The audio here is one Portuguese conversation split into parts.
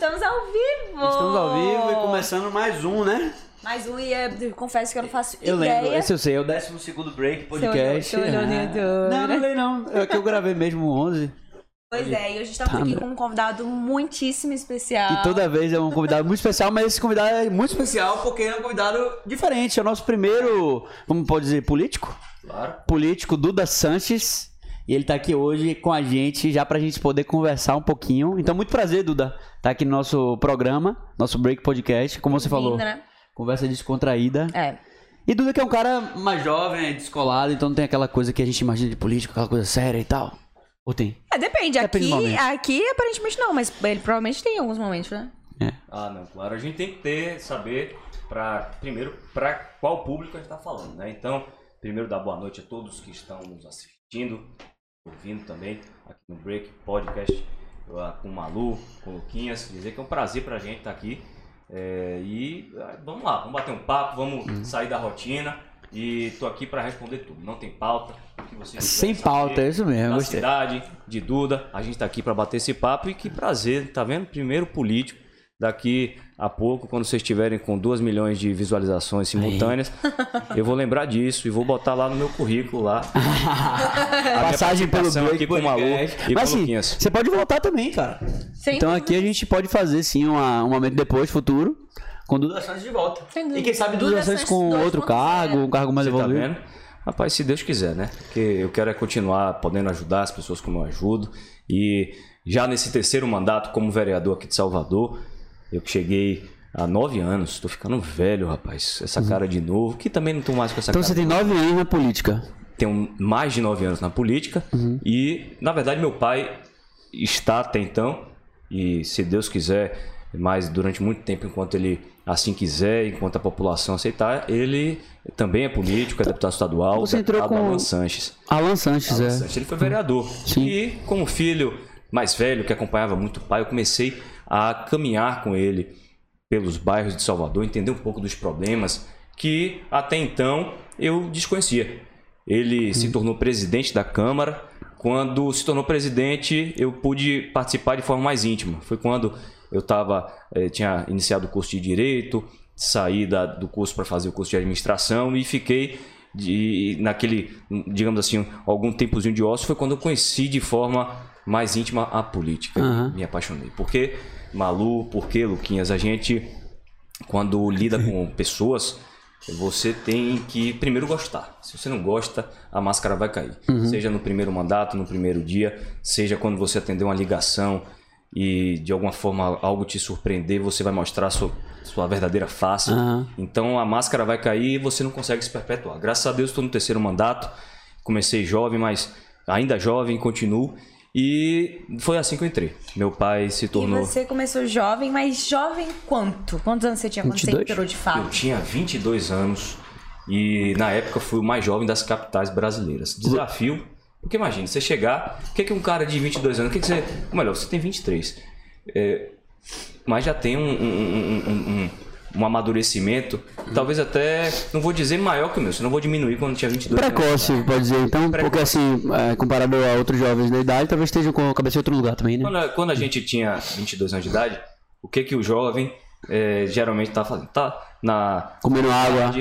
estamos ao vivo! Estamos ao vivo e começando mais um, né? Mais um e é, confesso que eu não faço Eu ideia. lembro, esse eu sei, é o 12 break podcast. Olhou- olhou Ah. Não, não olhei não. É que eu gravei mesmo o 11. Pois é, e hoje estamos Tá, aqui com um convidado muitíssimo especial. E toda vez é um convidado muito especial, mas esse convidado é muito especial porque é um convidado diferente. É o nosso primeiro, como pode dizer, político? Claro. Político Duda Sanches. E ele tá aqui hoje com a gente, já pra gente poder conversar um pouquinho. Então, muito prazer, Duda, tá aqui no nosso programa, nosso Break Podcast. Como você falou, né? conversa descontraída. É. E Duda que é um cara mais jovem, é descolado, então não tem aquela coisa que a gente imagina de político, aquela coisa séria e tal. Ou tem? É, depende. Depende Aqui, aqui aparentemente não, mas ele provavelmente tem em alguns momentos, né? É. Ah, não, claro. A gente tem que ter, saber, pra, primeiro, para qual público a gente está falando, né? Então, primeiro, dar boa noite a todos que estão nos assistindo, ouvindo também aqui no Break Podcast ah, com o Malu, com o Luquinhas. Dizer que é um prazer pra gente estar aqui. É, e ah, vamos lá, vamos bater um papo, vamos Uhum. sair da rotina. E tô aqui para responder tudo. Não tem pauta. Sem saber pauta, é isso mesmo, da gostei. cidade, de Duda. A gente tá aqui para bater esse papo e que prazer, tá vendo? Primeiro político. Daqui a pouco, quando vocês estiverem com 2 milhões de visualizações simultâneas, eu vou lembrar disso e vou botar lá no meu currículo lá. A Passagem pelo Break aqui com o Malu e Mas assim, Luquinhas. você pode voltar também, cara. Sem então dúvida. aqui a gente pode fazer sim uma, um momento depois, futuro, com Duda Santos de volta. E quem sabe Duda Duda Santos com 2.0. outro cargo, um cargo mais Você tá evoluído. vendo? Rapaz, se Deus quiser, né? Porque eu quero é continuar podendo ajudar as pessoas como eu ajudo. E já nesse terceiro mandato como vereador aqui de Salvador, eu que cheguei há nove anos, tô ficando velho, rapaz. Essa cara de novo, que também não tô mais com essa Então cara. você tem nove anos na política. Tenho mais de nove anos na política e, na verdade, meu pai está até então e, se Deus quiser, mas durante muito tempo, enquanto ele assim quiser, enquanto a população aceitar, ele também é político, é deputado estadual, Você entrou deputado com- Alan Sanches. Alan Sanches, Alan é. Sanches, Ele foi vereador. Sim. E como filho mais velho, que acompanhava muito o pai, eu comecei a caminhar com ele pelos bairros de Salvador, entender um pouco dos problemas que até então eu desconhecia. Ele se tornou presidente da Câmara. Quando se tornou presidente, eu pude participar de forma mais íntima. Foi quando eu tava, eh, tinha iniciado o curso de Direito, saí da- do curso para fazer o curso de Administração e fiquei de, naquele, digamos assim, algum tempozinho de ócio. Foi quando eu conheci de forma mais íntima a política. Aham. Me apaixonei. Porque, Malu, porque, Luquinhas, a gente quando lida com pessoas, você tem que primeiro gostar. Se você não gosta, a máscara vai cair. Seja no primeiro mandato, no primeiro dia, seja quando você atender uma ligação e de alguma forma algo te surpreender, você vai mostrar sua, sua verdadeira face. Aham. Então a máscara vai cair e você não consegue se perpetuar. Graças a Deus estou no terceiro mandato. Comecei jovem, mas ainda jovem, continuo. E foi assim que eu entrei. Meu pai se tornou. E você começou jovem, mas jovem quanto? Quantos anos você tinha quando 22? você entrou de Eu fato? tinha 22 anos e na época fui o mais jovem das capitais brasileiras. Desafio, porque imagina, você chegar, o que, que um cara de 22 anos, o que, que você. Ou melhor, você tem 23, é, mas já tem um, um, um, um, um- amadurecimento, talvez até, não vou dizer maior que o meu, senão vou diminuir quando tinha 22 anos. Precoce, pode dizer. Então, Precoce. porque assim, é, comparado a outros jovens da idade, talvez estejam com a cabeça em outro lugar também, né? Quando a, quando a gente tinha 22 anos de idade, o que que o jovem é, geralmente tá fazendo? Tá na Comendo água.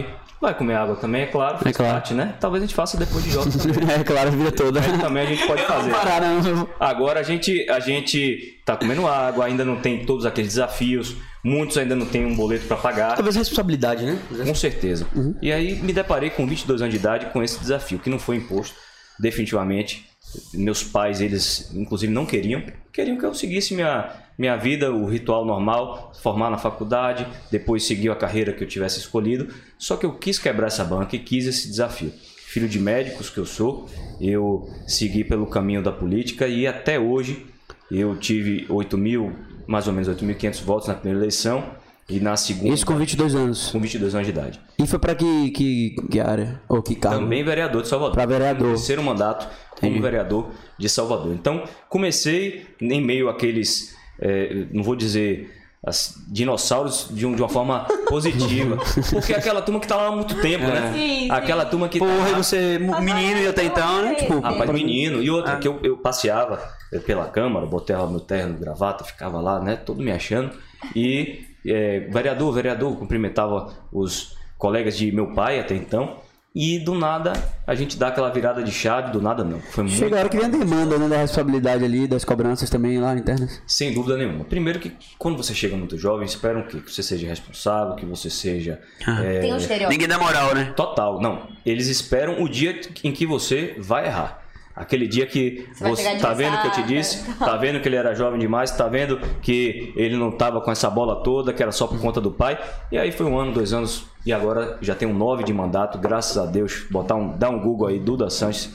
Vai comer água também, é claro. É claro. parte, né? Talvez a gente faça depois de jovem também. É claro, a vida toda. Mas também a gente pode fazer. Parar, não. Agora a gente, a gente tá comendo água, ainda não tem todos aqueles desafios, muitos ainda não tem um boleto para pagar. Talvez responsabilidade, né? Com certeza. E aí me deparei com 22 anos de idade com esse desafio, que não foi imposto, definitivamente. Meus pais, eles inclusive não queriam, queriam que eu seguisse minha, minha vida, o ritual normal, formar na faculdade, depois seguir a carreira que eu tivesse escolhido. Só que eu quis quebrar essa banca e quis esse desafio. Filho de médicos que eu sou, eu segui pelo caminho da política e até hoje eu tive 8 mil, mais ou menos 8.500 votos na primeira eleição e na segunda Isso com 22 anos. com 22 anos de idade. E foi pra que, que, que área? Ou que cargo? Também vereador de Salvador. Pra vereador. Terceiro mandato como Entendi. vereador de Salvador. Então, comecei em meio àqueles, é, não vou dizer as dinossauros de, um- de uma forma positiva. Porque é aquela turma que tá lá há muito tempo, né? Sim, sim. Aquela turma que tá Porra, lá- e você, menino e até então, né? Tipo, Rapaz, menino. E outra, que eu, eu passeava pela Câmara, botei meu terno, gravata, ficava lá, né, todo me achando. E é, vereador, vereador, cumprimentava os colegas de meu pai até então. E do nada a gente dá aquela virada de chave, do nada não. Foi muito Chega a hora que vem a demanda, né, da responsabilidade ali, das cobranças também lá internas. Sem dúvida nenhuma. Primeiro que quando você chega muito jovem, esperam que você seja responsável, que você seja é, Tem um estereótipo. Ninguém dá moral, né? total. Não, eles esperam o dia em que você vai errar. Aquele dia que Você vai você pegar de tá vendo que eu te disse, tá vendo que ele era jovem demais, tá vendo que ele não tava com essa bola toda, que era só por conta do pai. E aí foi um ano, dois anos, e agora já tem um nove de mandato, graças a Deus. Botar um, dar um Google aí, Duda Sanches,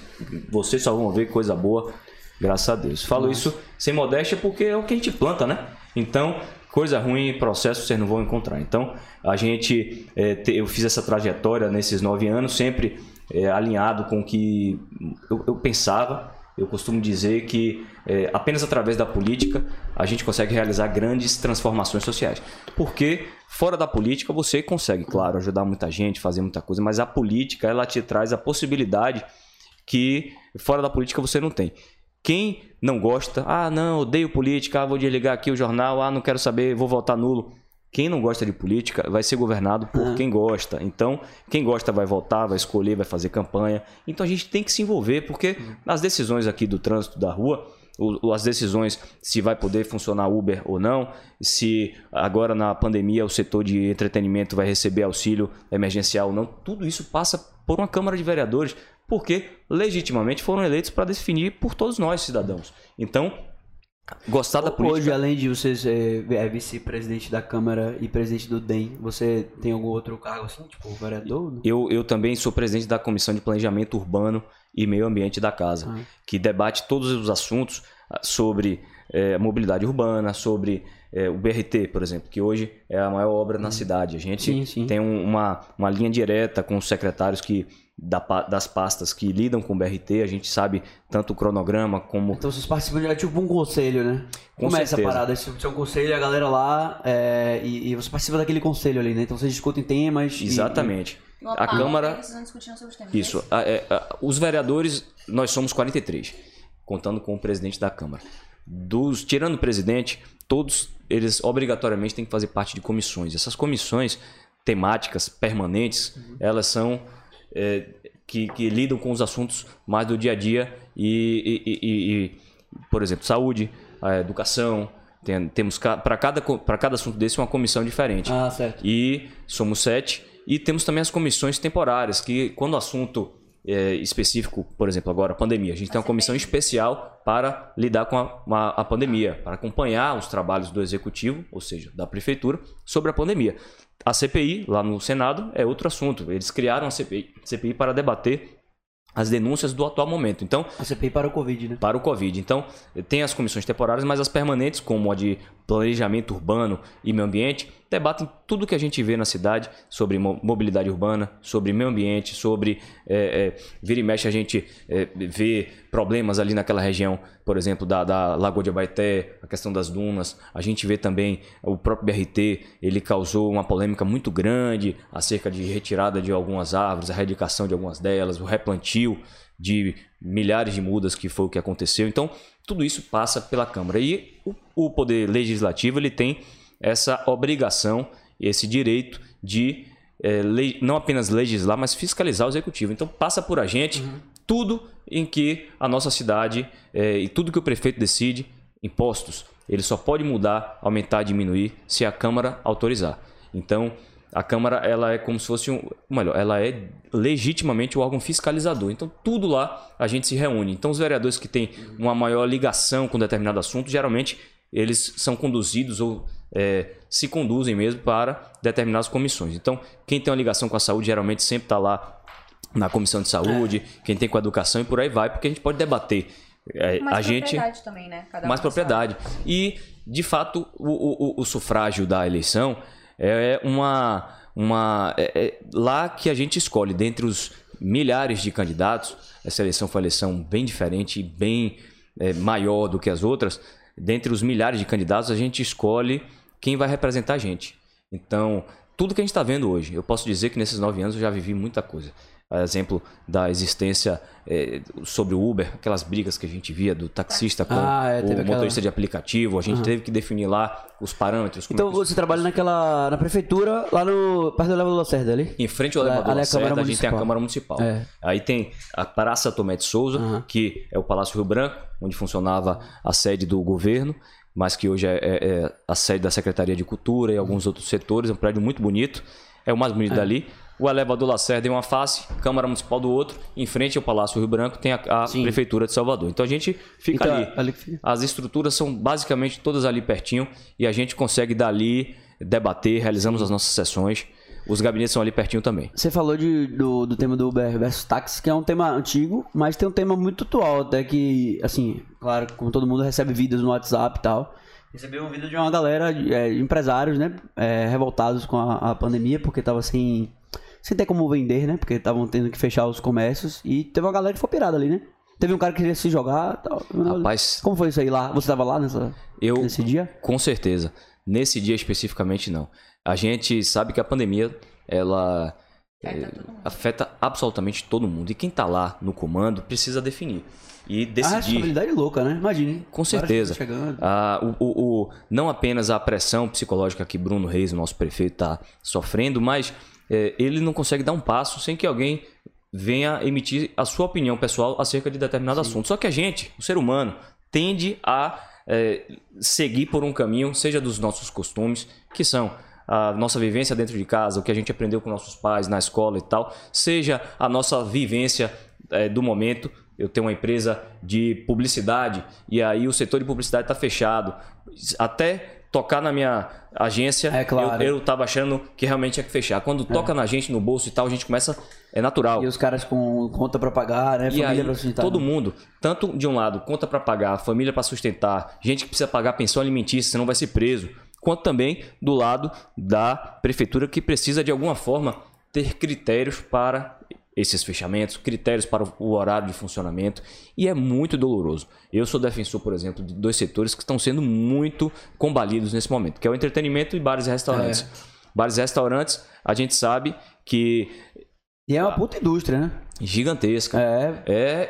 vocês só vão ver coisa boa, graças a Deus. Falo isso sem modéstia porque é o que a gente planta, né? Então, coisa ruim, processo vocês não vão encontrar. Então, a gente, é, eu fiz essa trajetória nesses nove anos, sempre é, alinhado com o que eu, eu pensava. Eu costumo dizer que é, apenas através da política a gente consegue realizar grandes transformações sociais. Porque fora da política você consegue, claro, ajudar muita gente, fazer muita coisa, mas a política ela te traz a possibilidade que fora da política você não tem. Quem não gosta, ah, não, odeio política, ah, vou desligar aqui o jornal, ah, não quero saber, vou votar nulo. Quem não gosta de política vai ser governado por quem gosta. Então, quem gosta vai votar, vai escolher, vai fazer campanha. Então a gente tem que se envolver, porque as decisões aqui do trânsito da rua, as decisões se vai poder funcionar Uber ou não, se agora na pandemia o setor de entretenimento vai receber auxílio emergencial ou não, tudo isso passa por uma Câmara de Vereadores, porque legitimamente foram eleitos para definir por todos nós, cidadãos. Então, gostar da política. Hoje, além de você ser é, vice-presidente da Câmara e presidente do DEM, você tem algum outro cargo assim, tipo vereador? Eu, eu também sou presidente da Comissão de Planejamento Urbano e Meio Ambiente da Casa, Ah. que debate todos os assuntos ah, sobre eh, mobilidade urbana, sobre eh, o BRT, por exemplo, que hoje é a maior obra na cidade. A gente Sim, sim. tem um- uma, uma linha direta com os secretários que da das pastas que lidam com o BRT, a gente sabe tanto o cronograma como Então vocês participam de é tipo um conselho, né? Com Como é essa certeza. parada? Esse é um conselho, a galera lá, é, e, e você participa daquele conselho ali, né? Então vocês discutem temas. e- exatamente. Uma A pauta, Câmara eles vão discutindo sobre os temas. Isso. A- é, a- os vereadores, nós somos 43, contando com o presidente da Câmara. Dos, tirando o presidente, todos eles obrigatoriamente têm que fazer parte de comissões. Essas comissões temáticas permanentes, elas são é, que, que lidam com os assuntos mais do dia a dia e, e- e- e, por exemplo, saúde, educação. Tem- temos para cada para cada assunto desse uma comissão diferente Ah, certo. e somos sete. E temos também as comissões temporárias, que quando o assunto é específico, por exemplo, agora a pandemia, a gente tem uma comissão especial para lidar com a, uma- a pandemia, para acompanhar os trabalhos do executivo, ou seja, da prefeitura, sobre a pandemia. A CPI, lá no Senado, é outro assunto. Eles criaram a CPI, CPI para debater as denúncias do atual momento. Então, A CPI para o Covid, né? para o Covid. Então, tem as comissões temporárias, mas as permanentes, como a de planejamento urbano e meio ambiente, debatem tudo que a gente vê na cidade sobre mo- mobilidade urbana, sobre meio ambiente, sobre. É, é, vira e mexe, a gente é, vê problemas ali naquela região, por exemplo, da, da Lagoa de Abaeté, a questão das dunas. A gente vê também o próprio BRT, ele causou uma polêmica muito grande acerca de retirada de algumas árvores, a erradicação de algumas delas, o replantio de milhares de mudas que foi o que aconteceu. Então, tudo isso passa pela Câmara. E o, o Poder Legislativo ele tem essa obrigação, esse direito de le- não apenas legislar, mas fiscalizar o Executivo. Então, passa por a gente tudo em que a nossa cidade eh, e tudo que o prefeito decide, impostos, ele só pode mudar, aumentar, diminuir se a Câmara autorizar. Então, a Câmara ela é como se fosse um, melhor, ela é legitimamente o órgão fiscalizador. Então tudo lá a gente se reúne. Então os vereadores que têm uma maior ligação com determinado assunto, geralmente eles são conduzidos ou é, se conduzem mesmo para determinadas comissões. Então quem tem uma ligação com a saúde geralmente sempre está lá na comissão de saúde, quem tem com a educação e por aí vai, porque a gente pode debater. É, Mais a gente propriedade também, né? Cada mais propriedade. E, de fato, o, o- o sufrágio da eleição é uma. uma é- é lá que a gente escolhe, dentre os milhares de candidatos, essa eleição foi uma eleição bem diferente, bem é, maior do que as outras. Dentre os milhares de candidatos, a gente escolhe quem vai representar a gente. Então, tudo que a gente está vendo hoje, eu posso dizer que nesses nove anos eu já vivi muita coisa. A exemplo da existência é, sobre o Uber, aquelas brigas que a gente via do taxista com Ah, é, o aquela- motorista de aplicativo, a gente teve que definir lá os parâmetros. Então é que você trabalha naquela. na prefeitura, lá no. perto do Elevador Lacerda ali? Em frente ao elevador ali é a Lacerda, Câmara a gente tem a. Câmara Municipal. É. Aí tem a Praça Tomé de Souza, Aham. que é o Palácio Rio Branco, onde funcionava a sede do governo, mas que hoje é, a sede da Secretaria de Cultura e alguns outros setores. É um prédio muito bonito. É o mais bonito dali. O elevador Lacerda em uma face, Câmara Municipal do outro. Em frente ao Palácio Rio Branco tem a, a. Prefeitura de Salvador. Então a gente fica Então, ali. ali que fica. As estruturas são basicamente todas ali pertinho e a gente consegue dali debater, realizamos as nossas sessões. Os gabinetes são ali pertinho também. Você falou de, do, do tema do Uber versus táxi, que é um tema antigo, mas tem um tema muito atual, até que, assim, claro, como todo mundo recebe vídeos no WhatsApp e tal. Recebi um vídeo de uma galera, de é, empresários, né, é, revoltados com a, a pandemia, porque tava sem, sem ter como vender, né, porque estavam tendo que fechar os comércios, e teve uma galera que foi pirada ali, né. Teve um cara que queria se jogar e tal. Rapaz- Como foi isso aí lá? Você tava lá nessa, Eu, nesse dia? com certeza, nesse dia especificamente não. A gente sabe que a pandemia, ela eh, afeta absolutamente todo mundo. E quem tá lá no comando precisa definir e A decidir. responsabilidade louca, né? Imagine. Com certeza. Ah, o, o- o- não apenas a pressão psicológica que Bruno Reis, o nosso prefeito, está sofrendo, mas eh, ele não consegue dar um passo sem que alguém venha emitir a sua opinião pessoal acerca de determinado assunto. Só que a gente, o ser humano, tende a eh, seguir por um caminho, seja dos nossos costumes, que são a nossa vivência dentro de casa, o que a gente aprendeu com nossos pais na escola e tal, seja a nossa vivência eh, do momento. Eu tenho uma empresa de publicidade e aí o setor de publicidade está fechado. Até tocar na minha agência, É claro. eu, eu tava achando que realmente tinha que fechar. Quando toca na gente, no bolso e tal, a gente começa. É natural. E os caras com conta pra pagar, né? E Família aí, pra sustentar. todo mundo, tanto de um lado, conta para pagar, família para sustentar, gente que precisa pagar pensão alimentícia, senão vai ser preso, quanto também do lado da prefeitura que precisa de alguma forma ter critérios para esses fechamentos, critérios para o horário de funcionamento, e é muito doloroso. Eu sou defensor, por exemplo, de dois setores que estão sendo muito combalidos nesse momento, que é o entretenimento e bares e restaurantes. É. Bares e restaurantes, a gente sabe que E é uma puta indústria, né? gigantesca. É.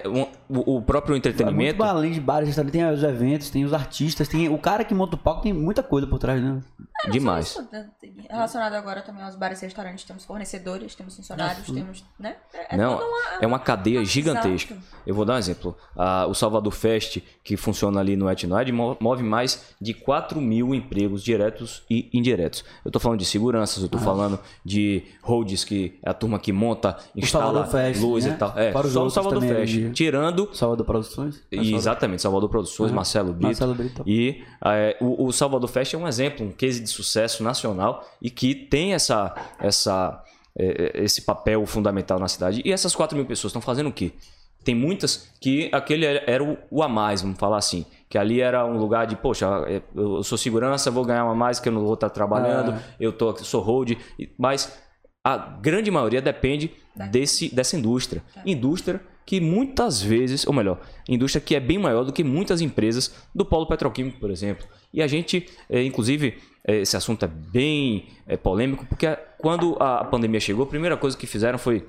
É um- o o próprio Muito entretenimento. além de bares, restaurantes, tem os eventos, tem os artistas, tem o cara que monta o palco, tem muita coisa por trás, né? demais. Isso, né? Relacionado agora também aos bares e restaurantes, temos fornecedores, temos funcionários, temos, né? É, é Não, uma- é uma cadeia gigantesca. Exato. Eu vou dar um exemplo. Ah, o Salvador Fest, que funciona ali no Etnoid, mo- move mais de 4 mil empregos diretos e indiretos. Eu tô falando de seguranças, eu tô falando de holds, que é a turma que monta, instala Fest, luz né? e tal. É, Fora os só o outros Salvador também, Fest. né? Tirando Salvador Produções. É exatamente, Salvador Produções, Aham. Marcelo Brito. Marcelo Brito. E é, o, o Salvador Fest é um exemplo, um case de sucesso nacional e que tem essa, essa, é, é, esse papel fundamental na cidade. E essas 4 mil pessoas estão fazendo o quê? Tem muitas que aquele era o, o a mais, vamos falar assim. Que ali era um lugar de, poxa, é, eu sou segurança, vou ganhar uma mais que eu não vou estar trabalhando, Ah. eu tô, sou hold. Mas a grande maioria depende desse, dessa indústria. Indústria que muitas vezes, ou melhor, indústria que é bem maior do que muitas empresas do polo petroquímico, por exemplo. E a gente, é, inclusive, é, esse assunto é bem é, polêmico, porque quando a pandemia chegou, a primeira coisa que fizeram foi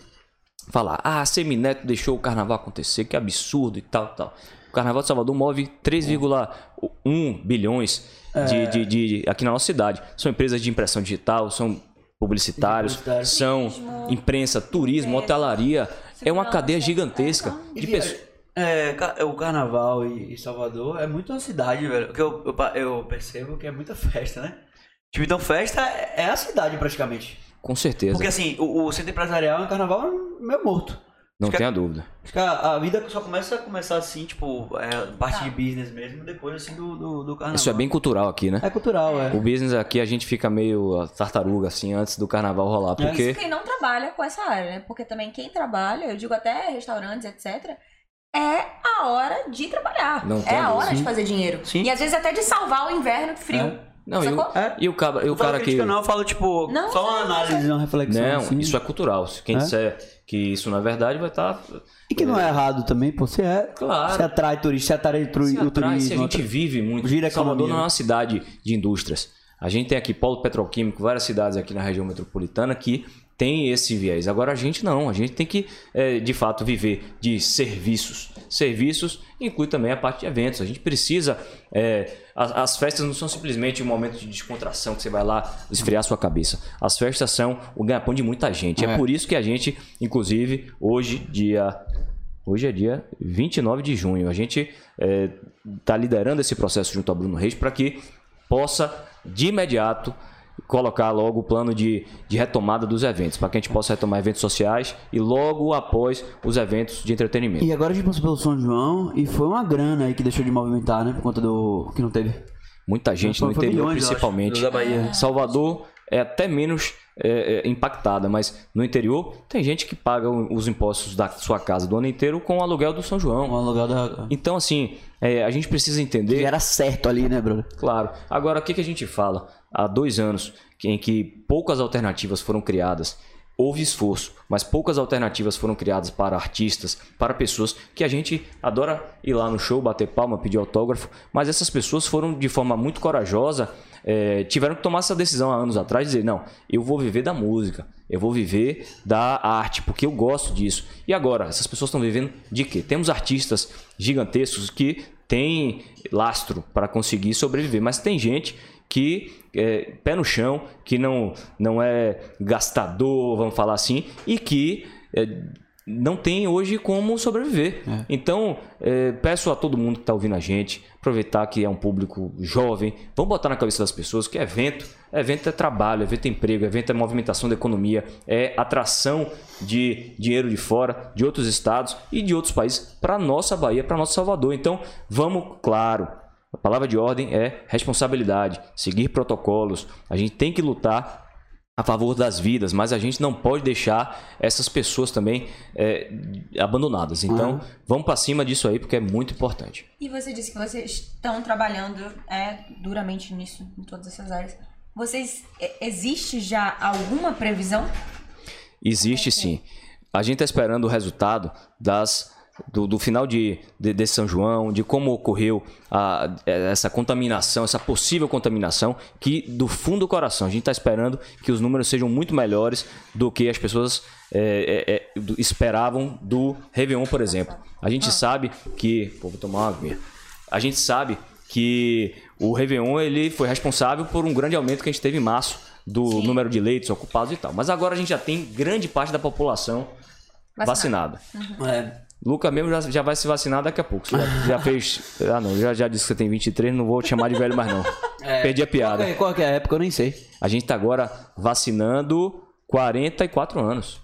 falar: ah, a Semineto deixou o carnaval acontecer, que absurdo e tal, tal. O Carnaval de Salvador move 3,1 bilhões de, de- de- aqui na nossa cidade. São empresas de impressão digital, são publicitários, Publicitários. são imprensa, turismo, hotelaria. É uma cadeia gigantesca é, de E, pessoas. É, ca- o carnaval e, Salvador é muito uma cidade, velho. Que eu, eu, eu percebo que é muita festa, né? Tipo, então festa é, é a cidade praticamente. Com certeza, Porque assim, o, o centro empresarial em carnaval é meio morto. Não tenha dúvida. Acho que a, a vida só começa a começar assim, tipo, é, parte Tá. de business mesmo, depois assim do, do, do carnaval. Isso é bem cultural aqui, né? É cultural, é. O business aqui a gente fica meio tartaruga assim antes do carnaval rolar, É. porque Isso quem não trabalha com essa área, né? Porque também quem trabalha, eu digo até restaurantes, etc., é a hora de trabalhar. Não é a hora dúvida. de fazer dinheiro. Sim. E às vezes até de salvar o inverno frio. É. não, e o? É. e o cara, e o Eu falo cara que não, eu falo, tipo, Não, só uma análise, uma reflexão. não, assim. isso é cultural. Se quem É? disser que isso é verdade vai estar E que não é errado também, pô. Você é. Claro. Você atrai turista, você atrai tru- se o atrai, se turismo. a gente atrai- vive muito. Gira Salvador não é uma cidade de indústrias. A gente tem aqui polo petroquímico, várias cidades aqui na região metropolitana que tem esse viés. Agora a gente não, a gente tem que é, de fato viver de serviços. Serviços inclui também a parte de eventos. A gente precisa. É, as, as, festas não são simplesmente um momento de descontração que você vai lá esfriar sua cabeça. As festas são o ganha-pão de muita gente. É. é por isso que a gente, inclusive, hoje, dia Hoje é dia 29 de junho. A gente está é, liderando esse processo junto a Bruno Reis para que possa, de imediato, colocar logo o plano de, de retomada dos eventos, para que a gente possa retomar eventos sociais e logo após os eventos de entretenimento. E agora a gente passou pelo São João e foi uma grana aí que deixou de movimentar, né? Por conta do que não teve. Muita gente foi, no interior, milhões, principalmente. Salvador é até menos é, é, impactada, mas no interior tem gente que paga os impostos da sua casa do ano inteiro com o aluguel do São João. O aluguel da... Então, assim, é, a gente precisa entender. Que era certo ali, né, Bruno? Claro. Agora, o que, que a gente fala? Há dois anos em que poucas alternativas foram criadas houve esforço, mas poucas alternativas foram criadas para artistas, para pessoas que a gente adora ir lá no show, bater palma, pedir autógrafo, mas essas pessoas foram de forma muito corajosa, é, tiveram que tomar essa decisão há anos atrás, dizer, não, eu vou viver da música, eu vou viver da arte, porque eu gosto disso. E agora, essas pessoas estão vivendo de quê? Temos artistas gigantescos que têm lastro para conseguir sobreviver, mas tem gente que é pé no chão, que não, não é gastador, vamos falar assim, e que é, não tem hoje como sobreviver. É. Então, é, peço a todo mundo que está ouvindo a gente, aproveitar que é um público jovem, vamos botar na cabeça das pessoas que evento, evento é trabalho, evento é emprego, evento é movimentação da economia, é atração de dinheiro de fora, de outros estados e de outros países para nossa Bahia, para nosso Salvador. Então, vamos, claro, a palavra de ordem é responsabilidade, seguir protocolos. A gente tem que lutar a favor das vidas, mas a gente não pode deixar essas pessoas também é, abandonadas. Então, uhum. vamos para cima disso aí, porque é muito importante. E você disse que vocês estão trabalhando é, duramente nisso, em todas essas áreas. Vocês, é, existe já alguma previsão? Existe sim. A gente está esperando o resultado das do, do final de, de, de, São João, de como ocorreu a, essa contaminação, essa possível contaminação, que do fundo do coração a gente está esperando que os números sejam muito melhores do que as pessoas é, é, é do, esperavam do Réveillon, por exemplo. A gente sabe que. Pô, vou tomar uma aguinha. A gente sabe que o Réveillon ele foi responsável por um grande aumento que a gente teve em março do Sim. número de leitos ocupados e tal. Mas agora a gente já tem grande parte da população vacinada. vacinada. Uhum. É. Luca mesmo já, já vai se vacinar daqui a pouco. Já, já fez. Ah, não, já, já disse que você tem 23, não vou te chamar de velho mais não. É, Perdi a piada. Qual é, qual é a época? Eu nem sei. A gente tá agora vacinando 44 anos.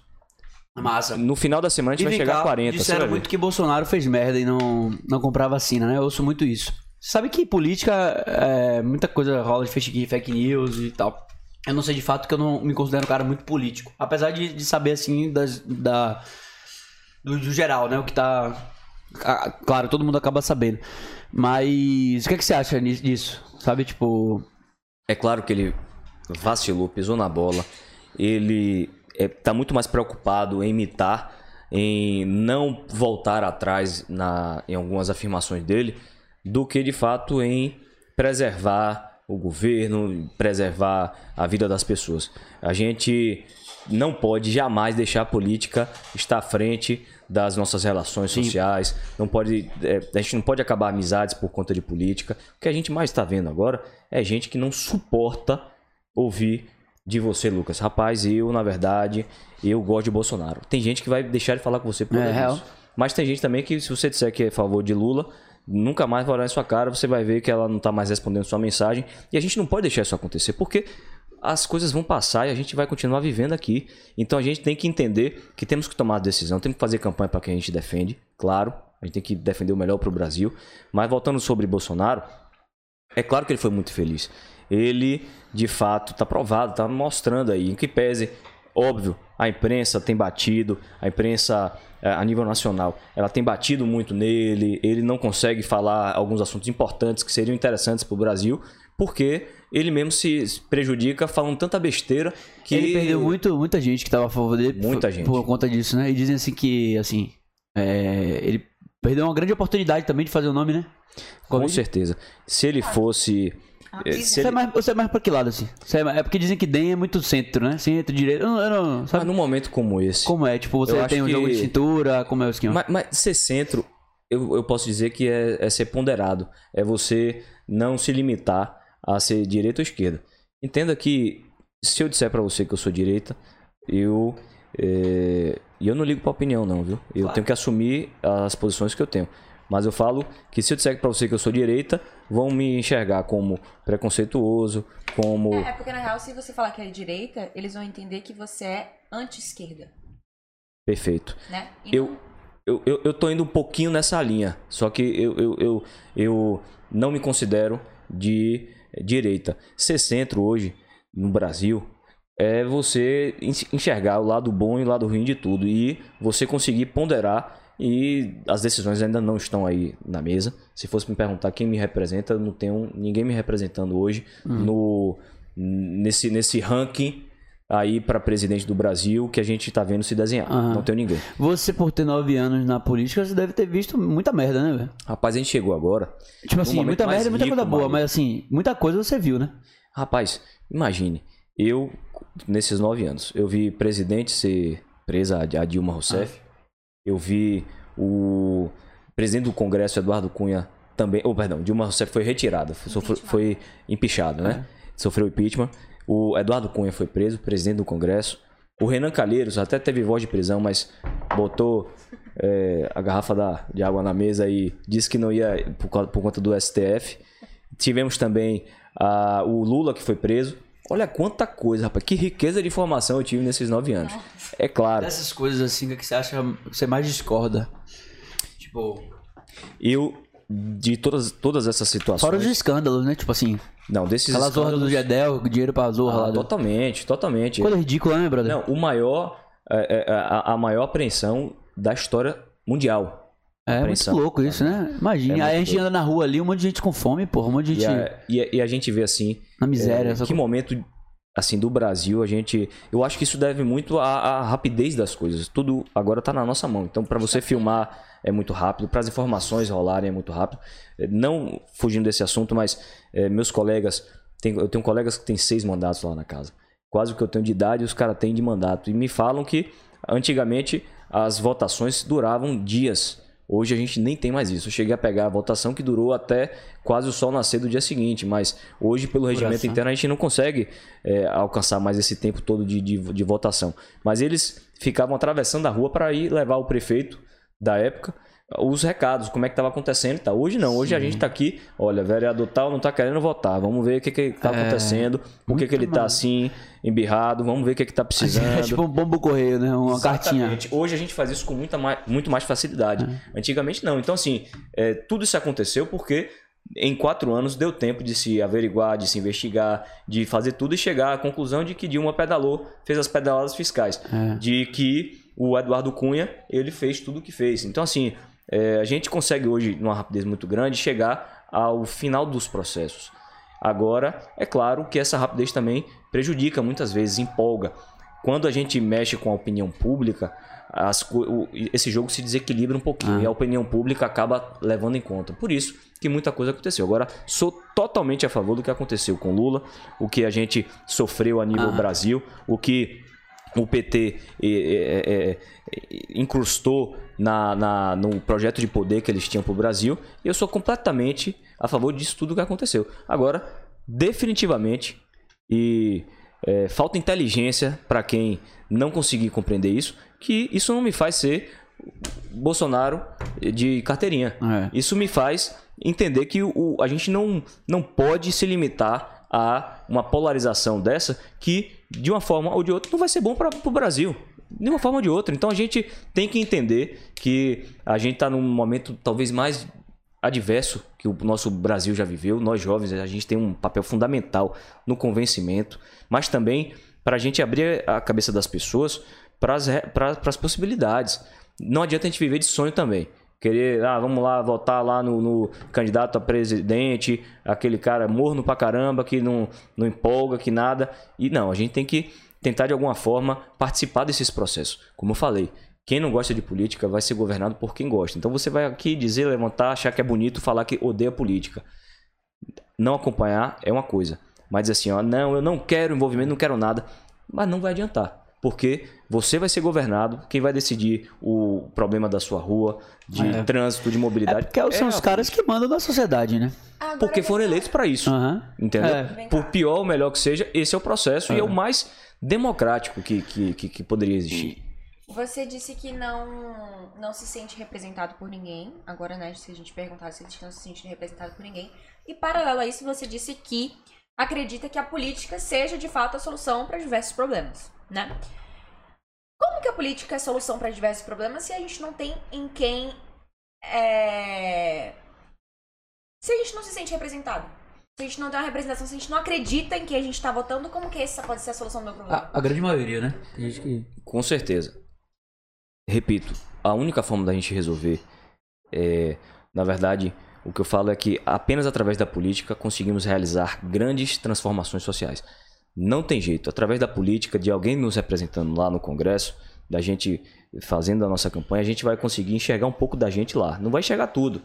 Massa. No final da semana a gente e vai chegar cá, a 40. Disseram muito que Bolsonaro fez merda e não, não comprar vacina, né? Eu ouço muito isso. Sabe que política, é, muita coisa rola de fake news e tal. Eu não sei de fato que eu não me considero um cara muito político. Apesar de, de saber, assim, das, da do, do geral, né? O que tá. Claro, todo mundo acaba sabendo. Mas o que, é que você acha disso? Sabe, tipo. É claro que ele vacilou, pisou na bola. Ele é, tá muito mais preocupado em imitar, em não voltar atrás na, em algumas afirmações dele, do que de fato em preservar o governo, preservar a vida das pessoas. A gente não pode jamais deixar a política estar à frente das nossas relações Sim. sociais. Não pode, é, a gente não pode acabar amizades por conta de política. O que a gente mais está vendo agora é gente que não suporta ouvir de você, Lucas. Rapaz, eu, na verdade, eu gosto de Bolsonaro. Tem gente que vai deixar de falar com você por é, isso. Mas tem gente também que, se você disser que é a favor de Lula, nunca mais vai olhar em sua cara, você vai ver que ela não está mais respondendo sua mensagem. E a gente não pode deixar isso acontecer, porque as coisas vão passar e a gente vai continuar vivendo aqui. Então a gente tem que entender que temos que tomar decisão, temos que fazer campanha para quem a gente defende, claro. A gente tem que defender o melhor para o Brasil. Mas voltando sobre Bolsonaro, é claro que ele foi muito feliz. Ele, de fato, está provado, está mostrando aí, em que pese, óbvio, a imprensa tem batido, a imprensa é, a nível nacional, ela tem batido muito nele, ele não consegue falar alguns assuntos importantes que seriam interessantes para o Brasil, porque ele mesmo se prejudica falando tanta besteira que. Ele perdeu muito, muita gente que estava a favor dele muita por, gente. por conta disso, né? E dizem assim que, assim, é, ele perdeu uma grande oportunidade também de fazer o nome, né? Com certeza. Se ele fosse É, se Você é, ele- mais, você é mais pra que lado, assim? É, mais- é porque dizem que DEM é muito centro, né? Centro, direito. Eu não, eu não- Mas sabe num momento como esse. como é? Tipo, você tem um jogo de que- cintura, como é o esquema? Mas, mas ser centro, eu, eu posso dizer que é, é ser ponderado. É você não se limitar a ser direita ou esquerda. Entenda que se eu disser pra você que eu sou direita, eu. é, E eu não ligo pra opinião, não, viu? Eu Claro. tenho que assumir as posições que eu tenho. Mas eu falo que se eu disser pra você que eu sou direita, vão me enxergar como preconceituoso, como. É, é porque na real, se você falar que é direita, eles vão entender que você é anti-esquerda, Perfeito. né? Eu, não- eu, eu, eu tô indo um pouquinho nessa linha. Só que eu, eu, eu, eu não me considero de direita. Ser centro hoje, no Brasil, é você enx- enxergar o lado bom e o lado ruim de tudo. E você conseguir ponderar. E as decisões ainda não estão aí na mesa. Se fosse me perguntar quem me representa, não tenho ninguém me representando hoje no, nesse, nesse ranking aí para presidente do Brasil que a gente tá vendo se desenhar. Aham. Não tenho ninguém. Você, por ter nove anos na política, você deve ter visto muita merda, né, velho? Rapaz, a gente chegou agora. Tipo assim, muita merda e muita rico, coisa boa, mas assim, muita coisa você viu, né? Rapaz, imagine, eu, nesses nove anos, eu vi presidente ser presa, a Dilma Rousseff. Eu vi o presidente do Congresso, Eduardo Cunha, também. Oh, perdão, Dilma Rousseff foi retirada, foi, Impeachment. foi empichado, né? Sofreu impeachment. O Eduardo Cunha foi preso, presidente do Congresso. O Renan Calheiros até teve voz de prisão, mas botou é, a garrafa da- de água na mesa e disse que não ia por, causa- por conta do STF. Tivemos também ah, o Lula que foi preso. Olha quanta coisa, rapaz. Que riqueza de informação eu tive nesses nove anos. É claro. Essas coisas assim que você acha que você mais discorda. Tipo. Eu, de todas, todas essas situações. Fora os escândalos, né? Tipo assim, Não, desses aquela zorra do escândalos- Gedel, dinheiro pra zorra Ah, lá. totalmente, totalmente. Coisa ridícula, né, brother? Não, o maior. é, é, a, a maior apreensão da história mundial. é muito apreensão. louco isso, né? Imagina. É muito aí a gente louco. anda na rua ali, um monte de gente com fome, porra. Um monte de E gente a, e a- e a gente vê assim. na miséria. É, que coisa. momento assim do Brasil a gente eu acho que isso deve muito à, à rapidez das coisas. Tudo agora tá na nossa mão. Então para você filmar é muito rápido para as informações rolarem é muito rápido. É, não fugindo desse assunto mas é, meus colegas tem, eu tenho colegas que têm seis mandatos lá na casa. Quase o que eu tenho de idade os caras têm de mandato. E me falam que antigamente as votações duravam dias Hoje a gente nem tem mais isso. Eu cheguei a pegar a votação que durou até quase o sol nascer do dia seguinte, mas hoje, pelo regimento interno, a gente não consegue é, alcançar mais esse tempo todo de, de, de votação. Mas eles ficavam atravessando a rua para ir levar o prefeito da época os recados, como é que estava acontecendo tal. Hoje não, hoje a gente está aqui, olha, vereador tal não está querendo votar, vamos ver o que que está acontecendo, por que, que ele está assim, embirrado, vamos ver o que que está precisando. É tipo um bombo correio, né? Uma cartinha. Exatamente. Hoje a gente faz isso com muita mais, muito mais facilidade. Antigamente não. Então, assim, é, tudo isso aconteceu porque em quatro anos deu tempo de se averiguar, de se investigar, de fazer tudo e chegar à conclusão de que Dilma pedalou, fez as pedaladas fiscais. É. De que o Eduardo Cunha, ele fez tudo o que fez. Então, assim, é, a gente consegue hoje, numa rapidez muito grande, chegar ao final dos processos. Agora, é claro que essa rapidez também prejudica muitas vezes, empolga. Quando a gente mexe com a opinião pública, as o- esse jogo se desequilibra um pouquinho e a opinião pública acaba levando em conta. Por isso que muita coisa aconteceu. Agora, sou totalmente a favor do que aconteceu com Lula, o que a gente sofreu a nível Brasil, o que o PT eh, eh, eh, incrustou na, na- no projeto de poder que eles tinham para o Brasil. E eu sou completamente a favor disso tudo que aconteceu. Agora, definitivamente, e eh, falta inteligência para quem não conseguir compreender isso, que isso não me faz ser Bolsonaro de carteirinha. É. Isso me faz entender que o, a gente não, não pode se limitar a uma polarização dessa que, de uma forma ou de outra, não vai ser bom para o Brasil. De uma forma ou de outra. Então a gente tem que entender que a gente está num momento talvez mais adverso que o nosso Brasil já viveu. Nós jovens, a gente tem um papel fundamental no convencimento, mas também para a gente abrir a cabeça das pessoas para as possibilidades. Não adianta a gente viver de sonho também. Querer, ah, vamos lá votar lá no, no candidato a presidente, aquele cara morno pra caramba, que não, não empolga, que nada. E não, a gente tem que tentar de alguma forma participar desses processos. Como eu falei, quem não gosta de política vai ser governado por quem gosta. Então você vai aqui dizer, levantar, achar que é bonito, falar que odeia política. não acompanhar é uma coisa. Mas dizer assim, ó, não, eu não quero envolvimento, não quero nada. Mas não vai adiantar. Porque você vai ser governado, quem vai decidir o problema da sua rua, de É. trânsito, de É mobilidade. porque são é os a caras que mandam na sociedade, né? Agora, Porque foram eleitos para isso. Aham. Entendeu? É. Por pior ou melhor que seja, esse é o processo e é o mais democrático que, que, que, que poderia existir. Você disse que não, não se sente representado por ninguém. Agora, né, se a gente perguntar, você disse que não se sente representado por ninguém. E paralelo a isso, você disse que acredita que a política seja de fato a solução para diversos problemas, né? Como que a política é solução para diversos problemas se a gente não tem em quem é... se a gente não se sente representado? Se a gente não tem uma representação, se a gente não acredita em que a gente tá votando, como que essa pode ser a solução do meu problema? A, a grande maioria, né? Tem gente que. Com certeza. Repito, a única forma da gente resolver é, na verdade, o que eu falo é que apenas através da política conseguimos realizar grandes transformações sociais. Não tem jeito, através da política, de alguém nos representando lá no Congresso, da gente fazendo a nossa campanha, a gente vai conseguir enxergar um pouco da gente lá. Não vai enxergar tudo.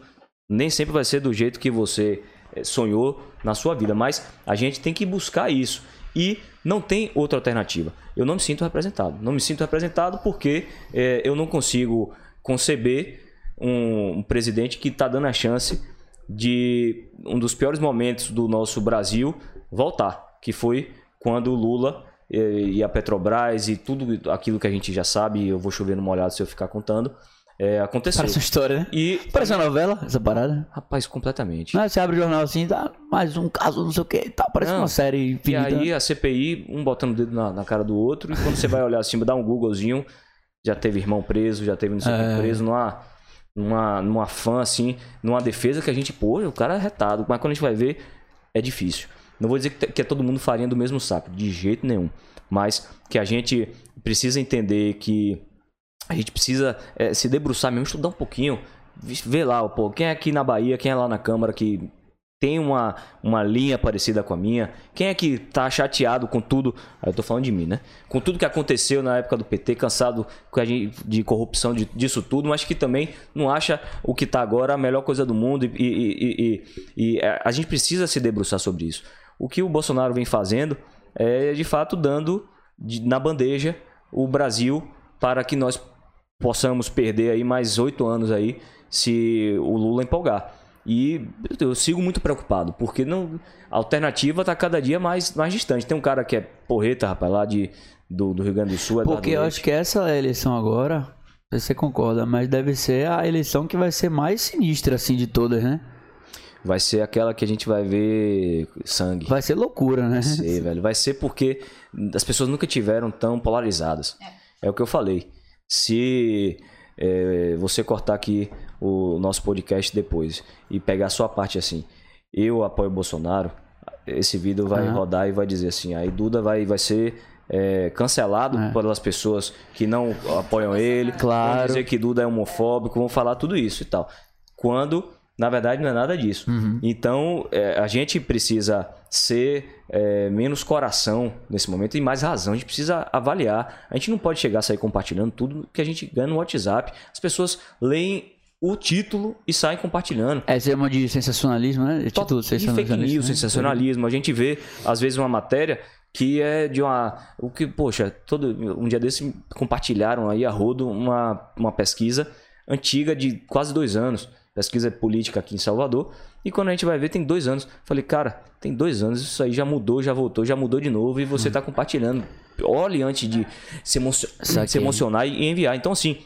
Nem sempre vai ser do jeito que você eh, sonhou na sua vida, mas a gente tem que buscar isso. E não tem outra alternativa. Eu não me sinto representado. Não me sinto representado porque eh, eu não consigo conceber um, um presidente que está dando a chance de um dos piores momentos do nosso Brasil voltar, que foi quando o Lula eh, e a Petrobras e tudo aquilo que a gente já sabe, eu vou chover no molhado se eu ficar contando, eh, aconteceu. Parece uma história, né? E, Parece uma novela, essa parada. rapaz, completamente. Não, você abre o jornal assim, dá mais um caso, não sei o que e tal. Parece Não. uma série E infinita. aí a CPI, um botando o dedo na, na cara do outro, e quando você vai olhar assim, dá um Googlezinho, já teve irmão preso, já teve não sei o É. que preso, numa, numa, numa fã, assim, numa defesa que a gente, pô, o cara é retado, mas quando a gente vai ver, é difícil. Não vou dizer que, é todo mundo farinha do mesmo saco, de jeito nenhum. Mas que a gente precisa entender que a gente precisa é, se debruçar mesmo, estudar um pouquinho, ver lá, pô, quem é aqui na Bahia, quem é lá na Câmara que tem uma, uma linha parecida com a minha, quem é que tá chateado com tudo, eu tô falando de mim, né? Com tudo que aconteceu na época do PT, cansado de corrupção, de, disso tudo, mas que também não acha o que tá agora a melhor coisa do mundo e, e, e, e- e, é, a gente precisa se debruçar sobre isso. O que o Bolsonaro vem fazendo é, de fato, dando de- na bandeja o Brasil para que nós possamos perder aí mais oito anos aí se o Lula empolgar. E eu sigo muito preocupado, porque não, a alternativa está cada dia mais, mais distante. Tem um cara que é porreta, rapaz, lá de, do, do Rio Grande do Sul. Eduardo Porque eu acho que essa eleição agora, você concorda, mas deve ser a eleição que vai ser mais sinistra, assim, de todas, né? Vai ser aquela que a gente vai ver sangue. Vai ser loucura, né? Vai ser, velho. Vai ser porque as pessoas nunca tiveram tão polarizadas. É, o que eu falei. Se é, você cortar aqui o nosso podcast depois e pegar a sua parte assim, eu apoio o Bolsonaro, esse vídeo vai Aham. rodar e vai dizer assim, aí Duda vai, vai ser é, cancelado É. pelas pessoas que não apoiam ele, Claro. vão dizer que Duda é homofóbico, vão falar tudo isso e tal. Quando, na verdade, não é nada disso. Uhum. Então, é, a gente precisa ser é, menos coração nesse momento e mais razão. A gente precisa avaliar. A gente não pode chegar a sair compartilhando tudo que a gente ganha no WhatsApp. As pessoas leem o título e saem compartilhando. É, você chama de sensacionalismo, né? De título E fake news, né? sensacionalismo. A gente vê, às vezes, uma matéria que é de uma. O que, poxa, todo, um dia desse compartilharam aí a rodo uma, uma pesquisa antiga de quase dois anos. Pesquisa política aqui em Salvador. E quando a gente vai ver, tem dois anos. Falei, cara, tem dois anos, isso aí já mudou, já voltou, já mudou de novo e você está compartilhando. Olhe antes de se, emocio- se emocionar e enviar. Então, assim,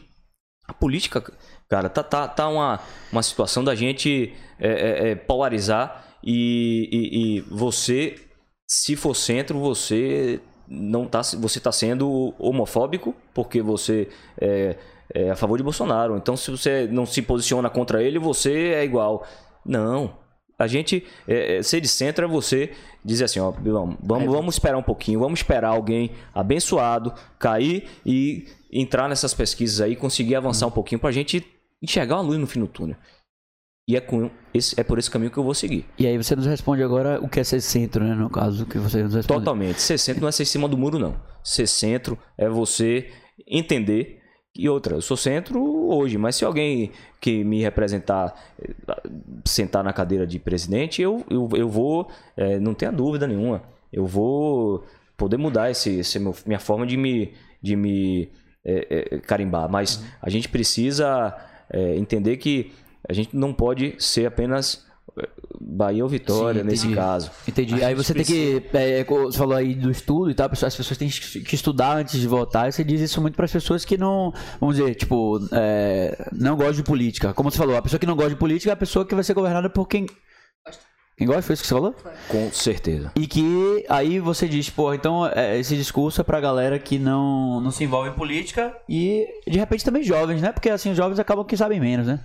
a política, cara, tá, tá, tá uma, uma situação da gente é, é, é, polarizar e, e- e você, se for centro, você não tá, você tá sendo homofóbico porque você é, é a favor de Bolsonaro. Então, se você não se posiciona contra ele, você é igual. Não. A gente é, é, ser de centro é você dizer assim, ó, vamos, vamos, vamos esperar um pouquinho, vamos esperar alguém abençoado cair e entrar nessas pesquisas aí, conseguir avançar um pouquinho pra gente enxergar uma luz no fim do túnel. E é, com esse, é por esse caminho que eu vou seguir. E aí você nos responde agora o que é ser centro, né? No caso, que você nos responde. Totalmente. Ser centro não é ser em cima do muro, não. Ser centro é você entender E outra, eu sou centro hoje, mas se alguém que me representar eh, sentar na cadeira de presidente, eu, eu, eu vou, é, não tenha dúvida nenhuma, eu vou poder mudar esse, esse meu, minha forma de me, de me é, é, carimbar. Mas uhum. a gente precisa entender que a gente não pode ser apenas Bahia ou Vitória, Sim, nesse caso. Entendi. Aí você tem que. É, você falou aí do estudo e tal, as pessoas têm que estudar antes de votar. E você diz isso muito para as pessoas que não. Vamos dizer, tipo, é, não gostam de política. Como você falou, a pessoa que não gosta de política é a pessoa que vai ser governada por quem. Quem gosta? Foi isso que você falou? Com certeza. E que aí você diz, pô, então é, esse discurso é pra galera que não, não se envolve em política e de repente também jovens, né? Porque assim, os jovens acabam que sabem menos, né?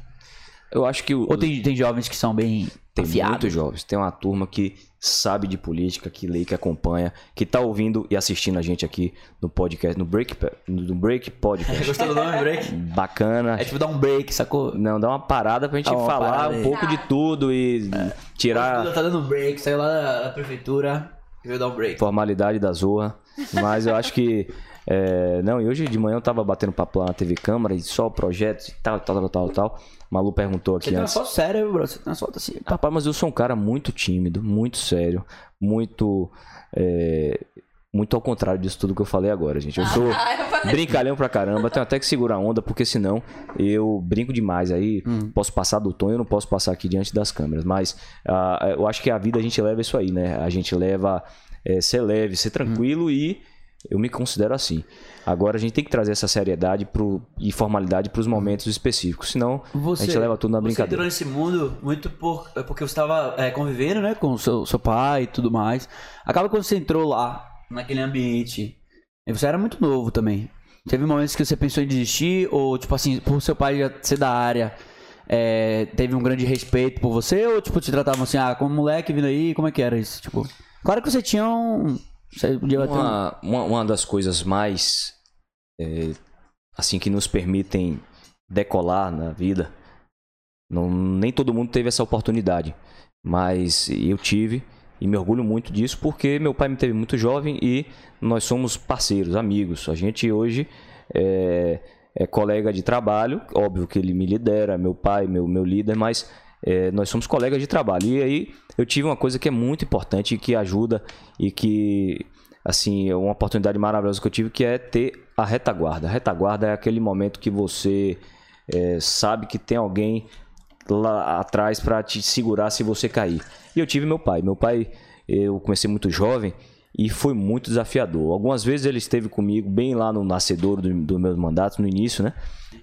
Eu acho que. O, Ou tem, tem jovens que são bem. Tem afiados. muitos jovens. Tem uma turma que sabe de política, que lê, que acompanha, que tá ouvindo e assistindo a gente aqui no podcast, no Break, no break Podcast. Gostou do nome Break? Bacana. É tipo dar um break, sacou? Não, dá uma parada pra gente falar um pouco de tudo e é. tirar. Tá dando um break, saiu lá da prefeitura e veio dar um break. Formalidade da Zorra. Mas eu acho que. É, não, e hoje de manhã eu tava batendo papo lá na TV Câmara e só projetos e tal, tal, tal, tal, tal. Malu perguntou aqui Você antes. Você tem uma foto séria, bro. Você tem uma foto assim. Papai, mas eu sou um cara muito tímido, muito sério, muito. É, muito ao contrário disso tudo que eu falei agora, gente. Eu sou brincalhão pra caramba, tenho até que segurar a onda, porque senão eu brinco demais. Aí hum. posso passar do tom, eu não posso passar aqui diante das câmeras. Mas uh, eu acho que a vida a gente leva isso aí, né? A gente leva é, ser leve, ser tranquilo hum. e eu me considero assim. Agora a gente tem que trazer essa seriedade pro, e formalidade para os momentos específicos, senão você, a gente leva tudo na brincadeira. Você entrou nesse mundo muito por, é porque você estava é, convivendo né, com o seu, seu pai e tudo mais. Acaba quando você entrou lá, naquele ambiente, você era muito novo também. Teve momentos que você pensou em desistir, ou tipo assim, por seu pai já ser da área, é, teve um grande respeito por você, ou tipo, te tratavam assim, ah, como moleque vindo aí, como é que era isso? Tipo, claro que você tinha um. Uma, um... uma, uma das coisas mais é, assim que nos permitem decolar na vida. Não, nem todo mundo teve essa oportunidade, mas eu tive e me orgulho muito disso porque meu pai me teve muito jovem e nós somos parceiros, amigos. A gente hoje é, é colega de trabalho, óbvio que ele me lidera, meu pai, meu, meu líder, mas é, nós somos colegas de trabalho. E aí eu tive uma coisa que é muito importante e que ajuda e que assim, é uma oportunidade maravilhosa que eu tive, que é ter a retaguarda. A retaguarda é aquele momento que você é, sabe que tem alguém lá atrás para te segurar se você cair. E eu tive meu pai. Meu pai, eu comecei muito jovem e foi muito desafiador. Algumas vezes ele esteve comigo bem lá no nascedor do, do meu mandato, no início, né?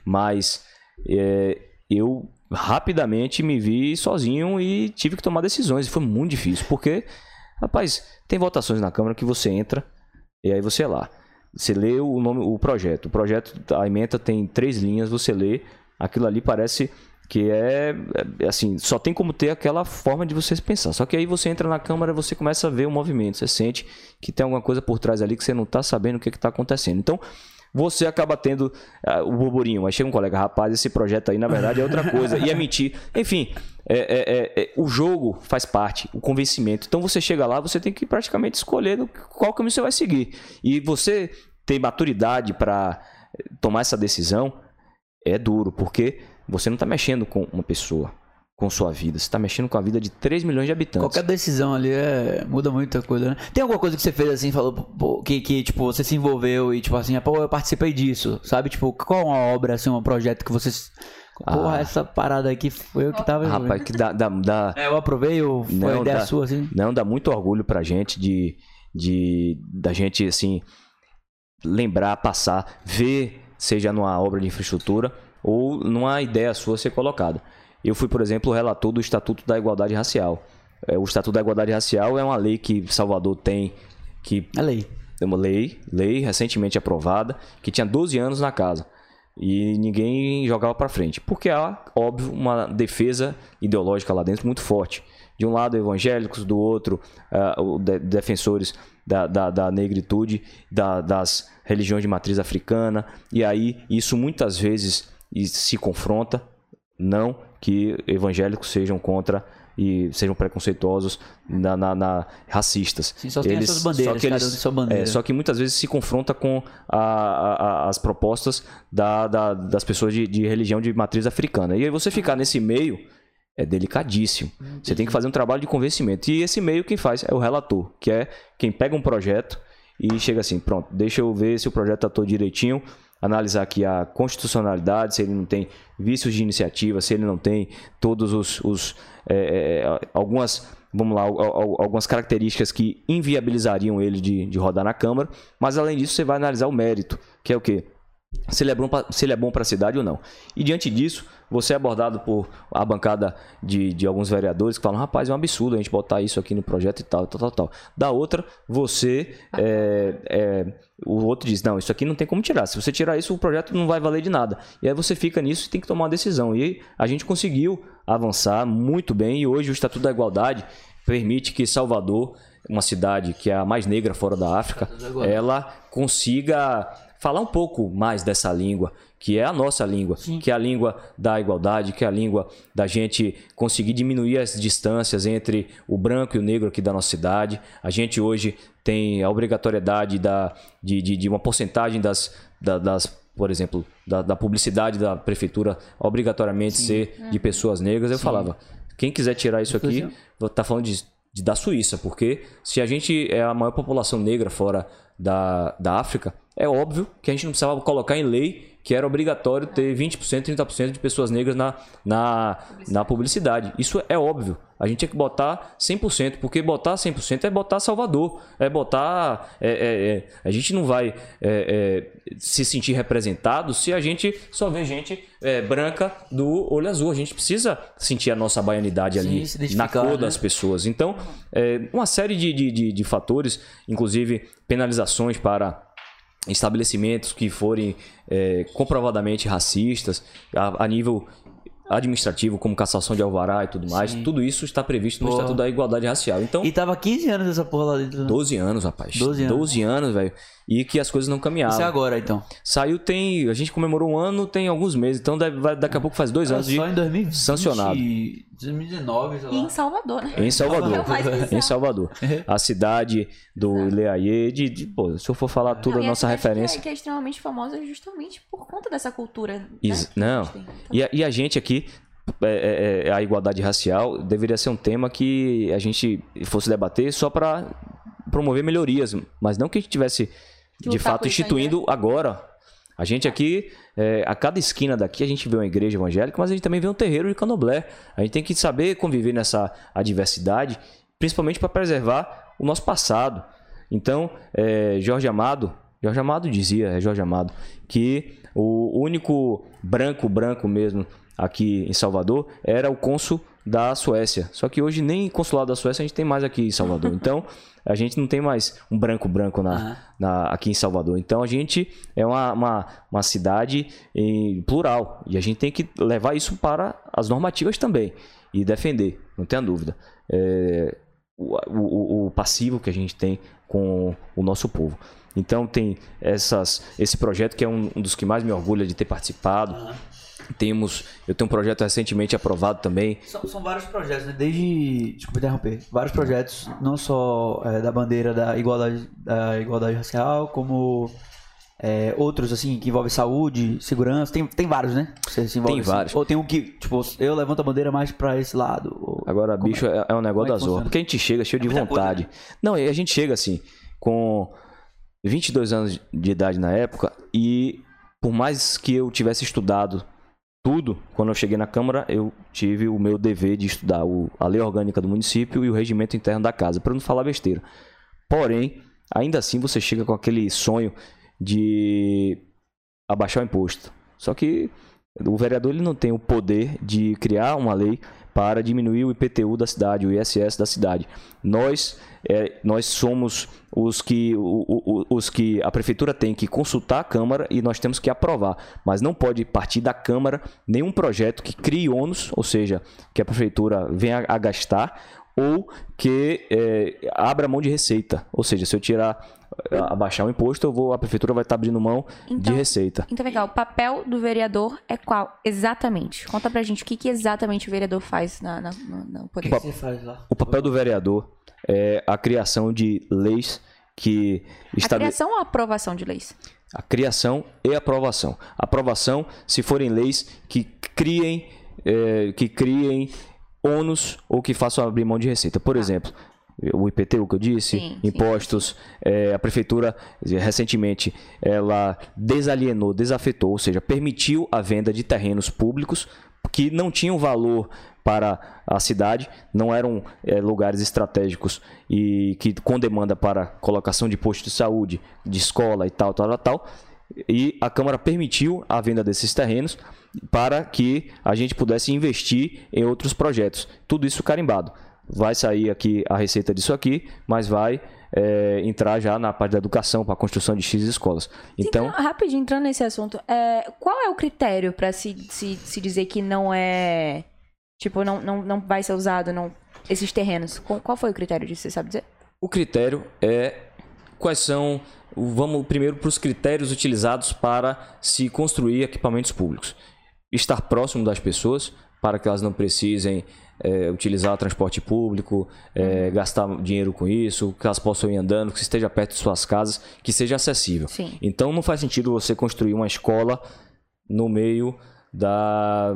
Mas é, eu rapidamente me vi sozinho e tive que tomar decisões. E foi muito difícil, porque Rapaz, tem votações na Câmara que você entra e aí você é lá. Você lê o nome, o projeto. O projeto, a emenda tem três linhas, você lê. Aquilo ali parece que é, é, assim, só tem como ter aquela forma de você pensar. Só que aí você entra na câmara, você começa a ver o movimento, você sente que tem alguma coisa por trás ali que você não está sabendo o que está acontecendo. Então, você acaba tendo uh, o burburinho. Mas chega um colega, rapaz, esse projeto aí na verdade é outra coisa, ia mentir. Enfim, é, é, é, é, o jogo faz parte, o convencimento. Então você chega lá, você tem que praticamente escolher qual caminho você vai seguir. E você ter maturidade para tomar essa decisão é duro, porque você não está mexendo com uma pessoa com sua vida. Você está mexendo com a vida de 3 milhões de habitantes. Qualquer decisão ali é... muda muita coisa, né? Tem alguma coisa que você fez assim, falou que, que, tipo, você se envolveu e, tipo assim, pô, eu participei disso, sabe? Tipo, qual uma obra, assim, um projeto que você... Porra, ah. essa parada aqui foi eu que tava... Rapaz, que dá... dá, dá... É, eu aprovei ou foi não, ideia dá, sua, assim? Não, dá muito orgulho pra gente de... de da gente, assim, lembrar, passar, ver, seja numa obra de infraestrutura ou numa ideia sua ser colocada. Eu fui, por exemplo, relator do Estatuto da Igualdade Racial. É, o Estatuto da Igualdade Racial é uma lei que Salvador tem que é lei. É uma lei, lei recentemente aprovada, que tinha 12 anos na casa. E ninguém jogava para frente. Porque há, óbvio, uma defesa ideológica lá dentro muito forte. De um lado, evangélicos, do outro, uh, de, defensores da, da, da negritude, da, das religiões de matriz africana. E aí, isso muitas vezes se confronta. Não que evangélicos sejam contra e sejam preconceituosos, na, na- na- racistas. Sim, só tem essas bandeiras, só que eles, é, só que muitas vezes se confronta com a- a- a- as propostas da- da- das pessoas de, de religião de matriz africana. E aí você ficar nesse meio é delicadíssimo. Você tem que fazer um trabalho de convencimento. E esse meio quem faz é o relator, que é quem pega um projeto e chega assim, pronto, deixa eu ver se o projeto está todo direitinho, analisar aqui a constitucionalidade, se ele não tem vícios de iniciativa, se ele não tem todos os, os, é, é, algumas vamos lá, al- al- algumas características que inviabilizariam ele de, de rodar na Câmara, mas além disso você vai analisar o mérito, que é o quê? Se ele é bom ele é bom para a cidade ou não. E diante disso, você é abordado por a bancada de, de alguns vereadores que falam: rapaz, é um absurdo a gente botar isso aqui no projeto e tal, tal, tal, tal. Da outra, você. é, é, o outro diz: não, isso aqui não tem como tirar. Se você tirar isso, o projeto não vai valer de nada. E aí você fica nisso e tem que tomar uma decisão. E a gente conseguiu avançar muito bem. E hoje o Estatuto da Igualdade permite que Salvador, uma cidade que é a mais negra fora da África, ela consiga falar um pouco mais dessa língua, que é a nossa língua, que é a língua da igualdade, que é a língua da gente conseguir diminuir as distâncias entre o branco e o negro aqui da nossa cidade. A gente hoje tem a obrigatoriedade da, de, de, de uma porcentagem das, da- das por exemplo, da, da publicidade da prefeitura obrigatoriamente ser de pessoas negras. Eu falava, quem quiser tirar isso aqui, tá falando de, de- da Suíça, porque se a gente é a maior população negra fora da, da África, é óbvio que a gente não precisava colocar em lei que era obrigatório ter 20%, 30% de pessoas negras na, na, na publicidade. Isso é óbvio. A gente tinha que botar 100%, porque botar 100% é botar Salvador, é botar... é- é- é- a gente não vai é, é, se sentir representado se a gente só vê gente é, branca do olho azul. A gente precisa sentir a nossa baianidade Sim, ali se na cor né? das pessoas. Então, uma série de, de, de, de fatores, inclusive penalizações para estabelecimentos que forem é, comprovadamente racistas, a, a nível administrativo, como cassação de alvará e tudo mais, tudo isso está previsto no Porra. Estatuto da Igualdade Racial. Então, E tava 15 anos essa porra lá dentro. 12 anos, rapaz. 12 anos. 12 anos, velho. E que as coisas não caminhavam. Isso é agora, então. Saiu tem. A gente comemorou um ano, tem alguns meses. Então deve- daqui a pouco faz dois anos de. só em 2020, sancionado. 2019, sei E em lá. Salvador, né? Em Salvador. É em Salvador. A cidade do Ileaie, de, de, pô, se eu for falar tudo, Não, a nossa cidade que é- referência. Que é, extremamente famosa justamente por conta dessa cultura. né, Is- Não. tem. Então, E a, e a gente aqui, é, é, é, a igualdade racial deveria ser um tema que a gente fosse debater só para promover melhorias, mas não que a gente tivesse de fato instituindo agora. A gente aqui, é, a cada esquina daqui, a gente vê uma igreja evangélica, mas a gente também vê um terreiro de candomblé. A gente tem que saber conviver nessa adversidade, principalmente para preservar o nosso passado. Então, é, Jorge Amado, Jorge Amado dizia, é Jorge Amado, que o único branco, branco mesmo, aqui em Salvador, era o cônsul da Suécia. Só que hoje nem consulado da Suécia a gente tem mais aqui em Salvador. Então, a gente não tem mais um branco branco na, na- aqui em Salvador. Então, a gente é uma, uma, uma cidade em plural. E a gente tem que levar isso para as normativas também. E defender, não tenha dúvida. É, o, o- o passivo que a gente tem com o nosso povo. Então tem essas, esse projeto que é um, um dos que mais me orgulha de ter participado. Temos, eu tenho um projeto recentemente aprovado também. São, são vários projetos, né? Desde. Desculpa interromper. Vários projetos, não só é, da bandeira da igualdade, da igualdade racial, como é, outros, assim, que envolvem saúde, segurança. Tem, tem vários, né? Você se envolve, Tem assim. vários. Ou tem um que, tipo, eu levanto a bandeira mais pra esse lado. ou- Agora, como bicho, é, é um negócio como é da que zorra. Porque a gente chega cheio de coisa, vontade. né? Não, e a gente chega assim, com 22 anos de idade na época, e por mais que eu tivesse estudado tudo, quando eu cheguei na Câmara, eu tive o meu dever de estudar o- a lei orgânica do município e o regimento interno da casa, para não falar besteira. Porém, ainda assim você chega com aquele sonho de abaixar o imposto. Só que o vereador ele não tem o poder de criar uma lei para diminuir o IPTU da cidade, o ISS da cidade. Nós, é, nós somos os que, o- o- os que a prefeitura tem que consultar a Câmara e nós temos que aprovar. Mas não pode partir da Câmara nenhum projeto que crie ônus, ou seja, que a prefeitura venha a gastar ou que é, abra mão de receita. Ou seja, se eu tirar abaixar o imposto, eu vou, a prefeitura vai estar abrindo mão de Então- receita. Então, legal. O papel do vereador é qual? Exatamente. Conta pra gente o que, que exatamente o vereador faz na, na, no, no O poder. que, que você faz lá? O papel do vereador é a criação de leis que A estabele... criação ou a aprovação de leis? A criação e aprovação. Aprovação se forem leis que criem, eh, que criem ônus ou que façam abrir mão de receita. Por exemplo, o IPTU que eu disse, Sim, sim, impostos, eh, a prefeitura recentemente ela desalienou, desafetou, ou seja, permitiu a venda de terrenos públicos que não tinham valor para a cidade, não eram eh, lugares estratégicos e que com demanda para colocação de posto de saúde, de escola e tal, tal, tal. E a Câmara permitiu a venda desses terrenos para que a gente pudesse investir em outros projetos. Tudo isso carimbado. Vai sair aqui a receita disso aqui, mas vai eh, entrar já na parte da educação para a construção de X escolas. Então, rapidinho, entrando nesse assunto, é, qual é o critério pra se, se, se dizer que não é. Tipo, não, não, não vai ser usado não, esses terrenos? Qual, qual foi o critério disso? Você sabe dizer? O critério é quais são. Vamos primeiro para os critérios utilizados para se construir equipamentos públicos. Estar próximo das pessoas para que elas não precisem eh, utilizar o transporte público, eh, gastar dinheiro com isso, que elas possam ir andando, que esteja perto de suas casas, que seja acessível. Sim. Então não faz sentido você construir uma escola no meio da,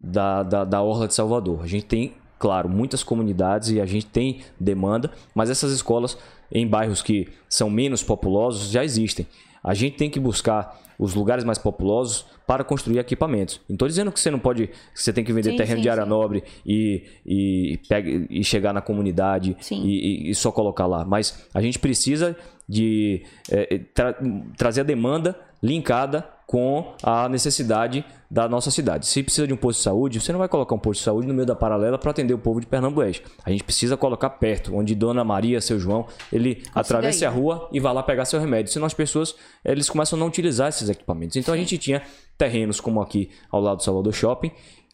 da, da, da Orla de Salvador. A gente tem, claro, muitas comunidades e a gente tem demanda, mas essas escolas em bairros que são menos populosos já existem. A gente tem que buscar os lugares mais populosos para construir equipamentos. Não estou dizendo que você não pode, que você tem que vender Sim, terreno sim, de área sim. nobre e, e, pega, e chegar na comunidade e, e- só colocar lá. Mas a gente precisa de eh, tra- trazer a demanda linkada com a necessidade da nossa cidade. Se precisa de um posto de saúde, você não vai colocar um posto de saúde no meio da paralela para atender o povo de Pernambués. A gente precisa colocar perto, onde Dona Maria, seu João, ele atravesse ir, a rua e vai lá pegar seu remédio. Senão as pessoas eles começam a não utilizar esses equipamentos. Então a gente tinha terrenos como aqui ao lado do Salvador Shopping,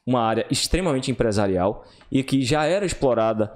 uma área extremamente empresarial e que já era explorada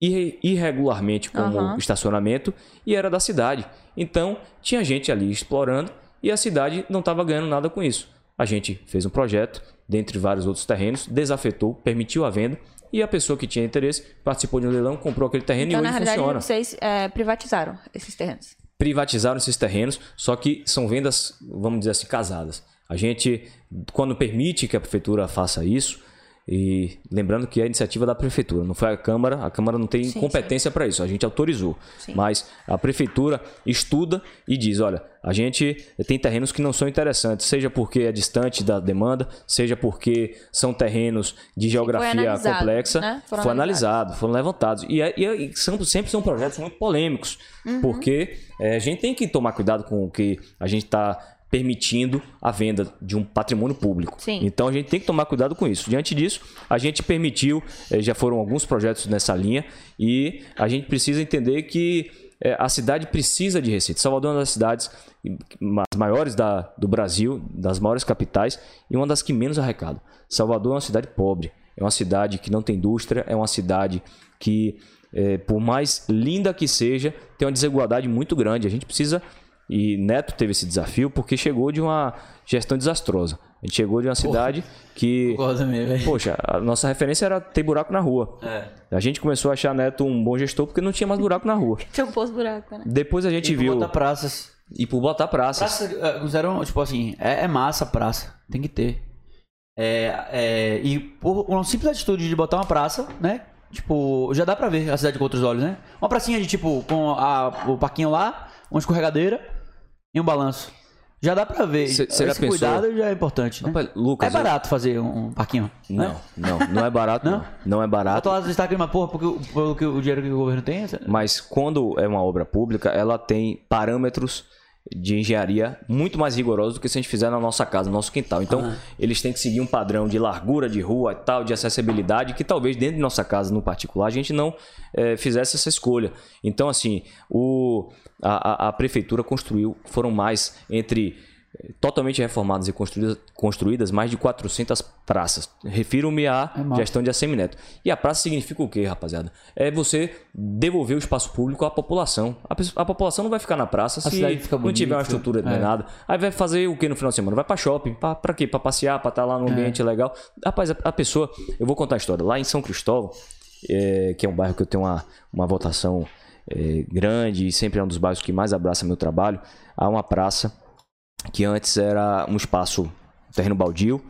irre- irregularmente como Aham. estacionamento e era da cidade. Então tinha gente ali explorando e a cidade não estava ganhando nada com isso. A gente fez um projeto, dentre vários outros terrenos, desafetou, permitiu a venda e a pessoa que tinha interesse participou de um leilão, comprou aquele terreno Então, e na hoje realidade, funciona. vocês é, privatizaram esses terrenos. Privatizaram esses terrenos, só que são vendas, vamos dizer assim, casadas. A gente, quando permite que a prefeitura faça isso, e lembrando que é iniciativa da prefeitura, não foi a Câmara, a Câmara não tem Sim, competência para isso, a gente autorizou. Sim. Mas a prefeitura estuda e diz: olha, a gente tem terrenos que não são interessantes, seja porque é distante da demanda, seja porque são terrenos de geografia analisado, complexa. né? Foram Foi analisado, foram levantados. E, é- e é- e são, sempre são projetos muito polêmicos, Uhum. porque é, a gente tem que tomar cuidado com o que a gente está permitindo a venda de um patrimônio público. Sim. Então a gente tem que tomar cuidado com isso. Diante disso, a gente permitiu, eh, já foram alguns projetos nessa linha, e a gente precisa entender que eh, a cidade precisa de receita. Salvador é uma das cidades maiores da, do Brasil, das maiores capitais, e uma das que menos arrecada. Salvador é uma cidade pobre, é uma cidade que não tem indústria, é uma cidade que, eh, por mais linda que seja, tem uma desigualdade muito grande. A gente precisa e Neto teve esse desafio porque chegou de uma gestão desastrosa. A gente chegou de uma cidade que. Velho. Poxa, a nossa referência era ter buraco na rua. É. A gente começou a achar Neto um bom gestor porque não tinha mais buraco na rua. Tinha um poço buraco, né? Depois a gente E viu. botar praças. E por botar praças. Praça, é, consideram, tipo assim, é, é massa a praça. Tem que ter. É, é, e por uma simples atitude de botar uma praça, né? Tipo, já dá pra ver a cidade com outros olhos, né? Uma pracinha de tipo, com a, o parquinho lá, uma escorregadeira e um balanço. Já dá pra ver. Cê- cê Esse pensou- cuidado já é importante, né? Rapaz, Lucas, é barato fazer um, parquinho. eu- Né? Não, não, não é barato. não. Não? É barato. Bota lá destaque uma porra, porque, o- dinheiro que o governo tem. essa- Mas quando é uma obra pública, ela tem parâmetros de engenharia muito mais rigorosos do que se a gente fizer na nossa casa, no nosso quintal. Então, eles têm que seguir um padrão de largura de rua e tal, de acessibilidade, que talvez dentro de nossa casa, no particular, a gente não eh, fizesse essa escolha. Então, assim, o, a, a- a prefeitura construiu, foram mais entre totalmente reformadas e construídas, construídas mais de 400 praças. Refiro-me à É gestão de Assemineto. E a praça significa o quê, rapaziada? É você devolver o espaço público à população. A, a população não vai ficar na praça se cidade fica não tiver uma estrutura É. nada. Aí vai fazer o que no final de semana? Vai pra shopping. Pra, pra quê? Pra passear, pra estar lá É. no ambiente legal. Rapaz, a, a pessoa... Eu vou contar a história. Lá em São Cristóvão, é, que é um bairro que eu tenho uma, uma votação é, grande e sempre é um dos bairros que mais abraça meu trabalho, há uma praça que antes era um espaço, um terreno baldio,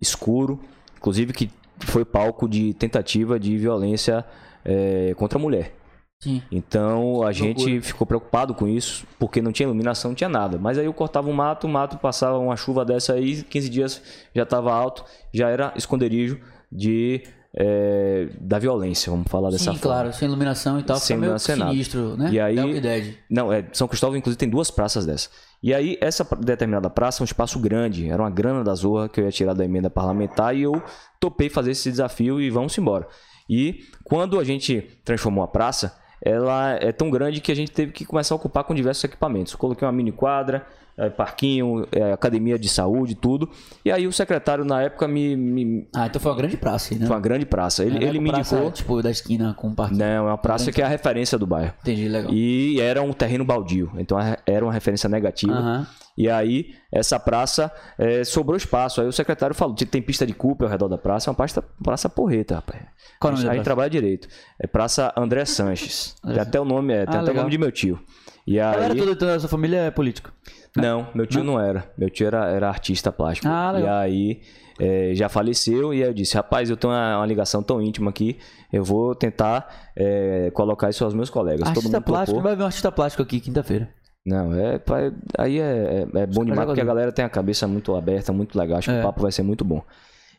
escuro, inclusive que foi palco de tentativa de violência é, contra a mulher. Sim. Então a gente ficou preocupado com isso, porque não tinha iluminação, não tinha nada. Mas aí eu cortava o mato, o mato passava uma chuva dessa aí, 15 dias já estava alto, já era esconderijo de, é, da violência, vamos falar dessa Sim, forma. claro, sem iluminação e tal, Sem meio sinistro, né? E aí- Dead. Não, é, São Cristóvão, inclusive, tem duas praças dessa. E aí, essa determinada praça é um espaço grande, era uma grana da Zorra que eu ia tirar da emenda parlamentar e eu topei fazer esse desafio e vamos embora. E quando a gente transformou a praça, ela é tão grande que a gente teve que começar a ocupar com diversos equipamentos. Coloquei uma mini quadra, eh, parquinho, eh, academia de saúde, tudo. E aí o secretário na época me, me Ah, então foi uma grande praça, né? foi uma grande praça. Ele, é ele me praça, indicou. tipo, da esquina com o parquinho. Não, é uma praça que é a referência do bairro. Entendi, legal. E era um terreno baldio, então era uma referência negativa. Aham. E aí, essa praça eh, sobrou espaço. Aí o secretário falou: tem pista de Cooper ao redor da praça, é uma praça, praça porreta, rapaz. Qual a gente trabalha direito. É Praça André Sanches. Tem até o nome, é, tem Ah, até o nome de meu tio. E aí. toda então, da sua família é político. Não, meu tio não, era. Meu tio era, era artista plástico. Ah, e legal. aí eh, já faleceu e aí eu disse, rapaz, eu tenho uma, uma ligação tão íntima aqui, eu vou tentar eh, colocar isso aos meus colegas. Todo Artista mundo plástico, vai ver um artista plástico aqui quinta-feira. Não, é, pai, aí é, é, é bom demais porque a galera tem a cabeça muito aberta, muito legal. Acho que É. o papo vai ser muito bom.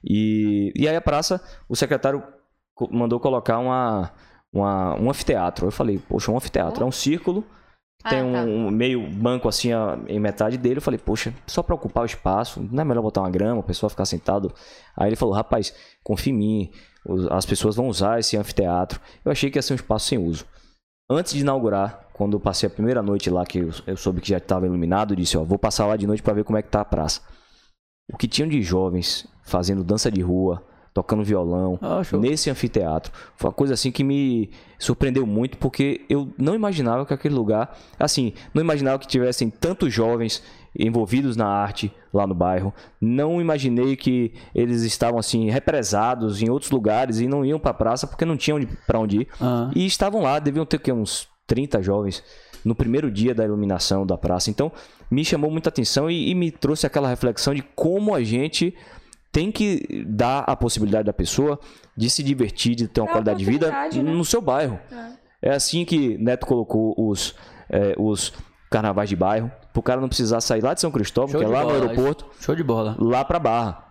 E, e aí a praça, o secretário mandou colocar uma, uma, um anfiteatro. Eu falei, poxa, um anfiteatro. É um círculo, tem Ah, um, tá. um meio banco assim ó, em metade dele. Eu falei, poxa, só pra ocupar o espaço, não é melhor botar uma grama, o pessoal ficar sentado. Aí ele falou, rapaz, confia em mim, as pessoas vão usar esse anfiteatro. Eu achei que ia ser um espaço sem uso. Antes de inaugurar, quando eu passei a primeira noite lá, que eu, eu soube que já estava iluminado, eu disse, ó, vou passar lá de noite para ver como é que tá a praça. O que tinham de jovens fazendo dança de rua, tocando violão, Ah, nesse anfiteatro. Foi uma coisa assim que me surpreendeu muito, porque eu não imaginava que aquele lugar, assim, não imaginava que tivessem tantos jovens envolvidos na arte lá no bairro. Não imaginei que eles estavam assim represados em outros lugares e não iam para a praça porque não tinham para onde ir. Ah, E estavam lá, deviam ter o quê? uns 30 jovens no primeiro dia da iluminação da praça. Então, me chamou muita atenção e, e me trouxe aquela reflexão de como a gente tem que dar a possibilidade da pessoa de se divertir, de ter uma É qualidade de vida né? no seu bairro. É assim que Neto colocou os, é, os carnavais de bairro, pro cara não precisar sair lá de São Cristóvão, Show que é lá bola, no aeroporto, show de bola. lá pra Barra.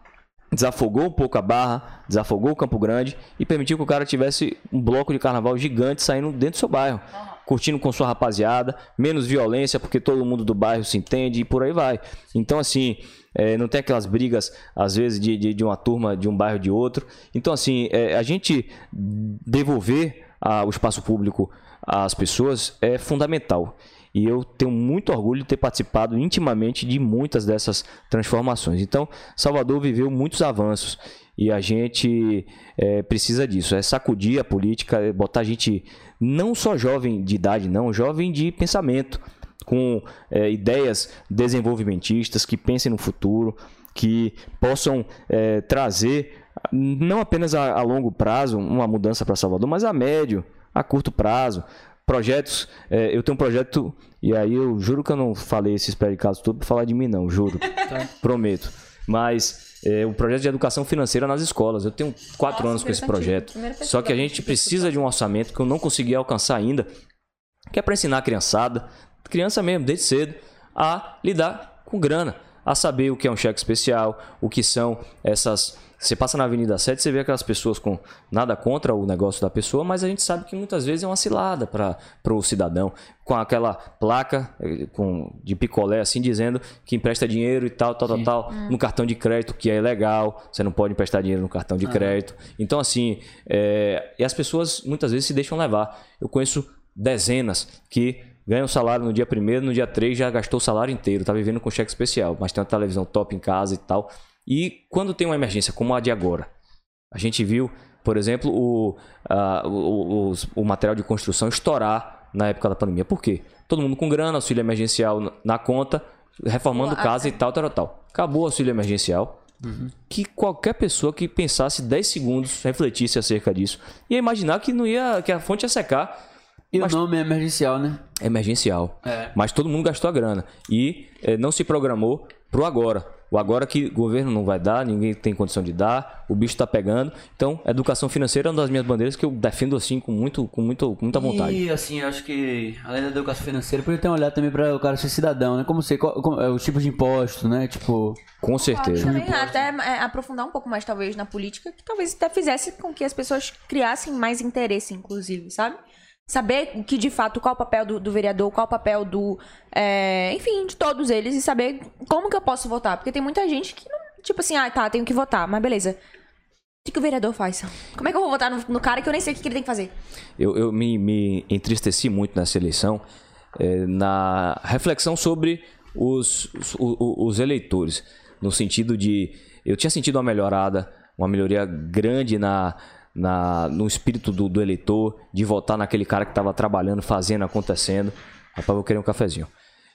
Desafogou um pouco a Barra, desafogou o Campo Grande e permitiu que o cara tivesse um bloco de carnaval gigante saindo dentro do seu bairro. Curtindo com sua rapaziada, menos violência, porque todo mundo do bairro se entende e por aí vai. Então, assim, é, não tem aquelas brigas, às vezes, de, de, de uma turma de um bairro de outro. Então, assim, é, a gente devolver a- o espaço público às pessoas é fundamental. E eu tenho muito orgulho de ter participado intimamente de muitas dessas transformações. Então, Salvador viveu muitos avanços e a gente é, precisa disso. É sacudir a política, é botar a gente não só jovem de idade, não, jovem de pensamento, com é, ideias desenvolvimentistas que pensem no futuro, que possam é, trazer não apenas a, a longo prazo uma mudança para Salvador, mas a médio, a curto prazo projetos. eu tenho um projeto, e aí eu juro que eu não falei esses predicados todos para falar de mim, não, juro. Prometo. Mas é, o projeto de educação financeira nas escolas. Eu tenho quatro Nossa, anos com esse projeto. Só que a gente precisa de um orçamento que eu não consegui alcançar ainda, que é para ensinar a criançada, criança mesmo, desde cedo, a lidar com grana, a saber o que é um cheque especial, o que são essas. Você passa na Avenida 7, você vê aquelas pessoas com nada contra o negócio da pessoa, mas a gente sabe que muitas vezes é uma cilada para o cidadão, com aquela placa eh, com, de picolé assim dizendo que empresta dinheiro e tal, tal, tal, tal, no cartão de crédito, que é ilegal, você não pode emprestar dinheiro no cartão de crédito. Então, assim, é, e as pessoas muitas vezes se deixam levar. Eu conheço dezenas que ganha um salário no dia primeiro, no dia 3 já gastou o salário inteiro, tá vivendo com cheque especial, mas tem uma televisão top em casa e tal. E quando tem uma emergência como a de agora, a gente viu, por exemplo, o, a- o, o- o material de construção estourar na época da pandemia. Por quê? Todo mundo com grana, auxílio emergencial na- conta, reformando A- casa e tal, tal, tal. Acabou o auxílio emergencial. Que qualquer pessoa que pensasse 10 segundos, refletisse acerca disso, ia imaginar que não ia, que a fonte ia secar E Mas- o nome é emergencial, né? emergencial. É. Mas todo mundo gastou a grana. E eh, não se programou pro agora. O agora que o governo não vai dar, ninguém tem condição de dar, o bicho tá pegando. Então, educação financeira é uma das minhas bandeiras que eu defendo assim com, muito, com, muito, com muita vontade. E assim, eu acho que além da educação financeira, podia ter um olhar também para o cara ser cidadão, né? Como ser, qual- como- é, os tipos de imposto, né? Tipo, Com certeza. Também até é, aprofundar um pouco mais, talvez, na política, que talvez até fizesse com que as pessoas criassem mais interesse, inclusive, sabe? Saber que, de fato, qual o papel do, do vereador, qual o papel do. é, enfim, de todos eles e saber como que eu posso votar. Porque tem muita gente que não. Tipo assim, ah, tá, tenho que votar, mas beleza. O que, o vereador faz? Como é que eu vou votar no, no cara que eu nem sei o que, que ele tem que fazer? Eu, eu me, me entristeci muito nessa eleição eh, na reflexão sobre os, os, os eleitores, no sentido de eu tinha sentido uma melhorada, uma melhoria grande na, na no espírito do, do eleitor, de votar naquele cara que estava trabalhando, fazendo, acontecendo. Rapaz, vou querer um cafezinho.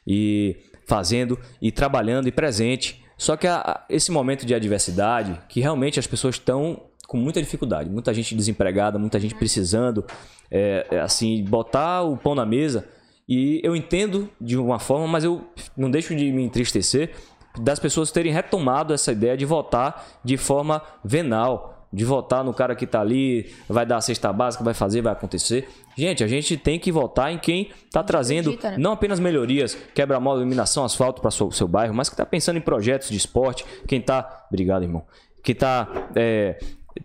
E fazendo e trabalhando e presente. Só que a- esse momento de adversidade, que realmente as pessoas estão com muita dificuldade, muita gente desempregada, muita gente precisando, é, é, assim, botar o pão na mesa. E eu entendo de uma forma, mas eu não deixo de me entristecer das pessoas terem retomado essa ideia de votar de forma venal, de votar no cara que tá ali, vai dar a cesta básica, vai fazer, vai acontecer. Gente, a gente tem que votar em quem tá trazendo acredita, né? não apenas melhorias, quebra-mola, iluminação, asfalto para o seu bairro, mas que está pensando em projetos de esporte, quem está, obrigado irmão, que está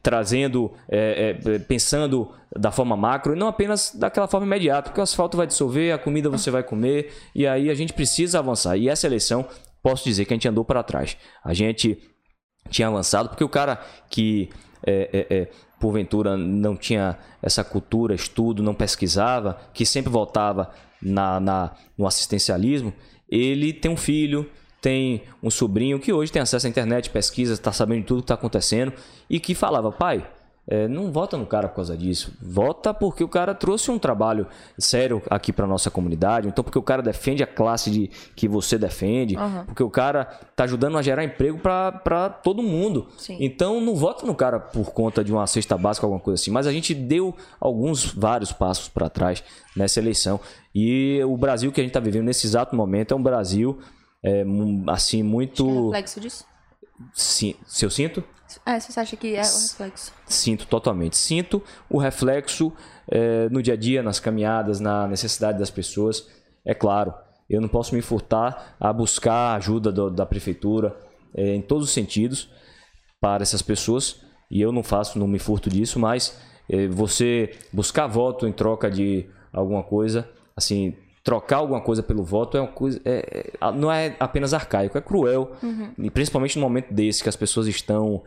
trazendo, é, é, pensando da forma macro e não apenas daquela forma imediata, porque o asfalto vai dissolver, a comida você vai comer e aí a gente precisa avançar. E essa eleição, posso dizer que a gente andou para trás. A gente tinha avançado, porque o cara que é, é, é, porventura não tinha essa cultura, estudo, não pesquisava, que sempre voltava na, na- no assistencialismo, ele tem um filho, tem um sobrinho que hoje tem acesso à internet, pesquisa, está sabendo de tudo que está acontecendo, e que falava, pai, é, não vota no cara por causa disso. Vota porque o cara trouxe um trabalho sério aqui para nossa comunidade. Então, porque o cara defende a classe de, que você defende. Aham. Porque o cara tá ajudando a gerar emprego para todo mundo. Sim. Então, não vota no cara por conta de uma cesta básica, alguma coisa assim. Mas a gente deu alguns, vários passos para trás nessa eleição. E o Brasil que a gente tá vivendo nesse exato momento é um Brasil, é, assim, É muito. reflexo disso? Sim, se eu sinto? É, você acha que é o reflexo? Sinto totalmente. Sinto o reflexo eh, no dia a dia, nas caminhadas, na necessidade das pessoas. É claro, eu não posso me furtar a buscar ajuda do- da prefeitura eh, em todos os sentidos para essas pessoas. E eu não faço, não me furto disso, mas eh, você buscar voto em troca de alguma coisa, assim, trocar alguma coisa pelo voto é uma coisa. é- é- não é apenas arcaico, é cruel. E principalmente no momento desse, que as pessoas estão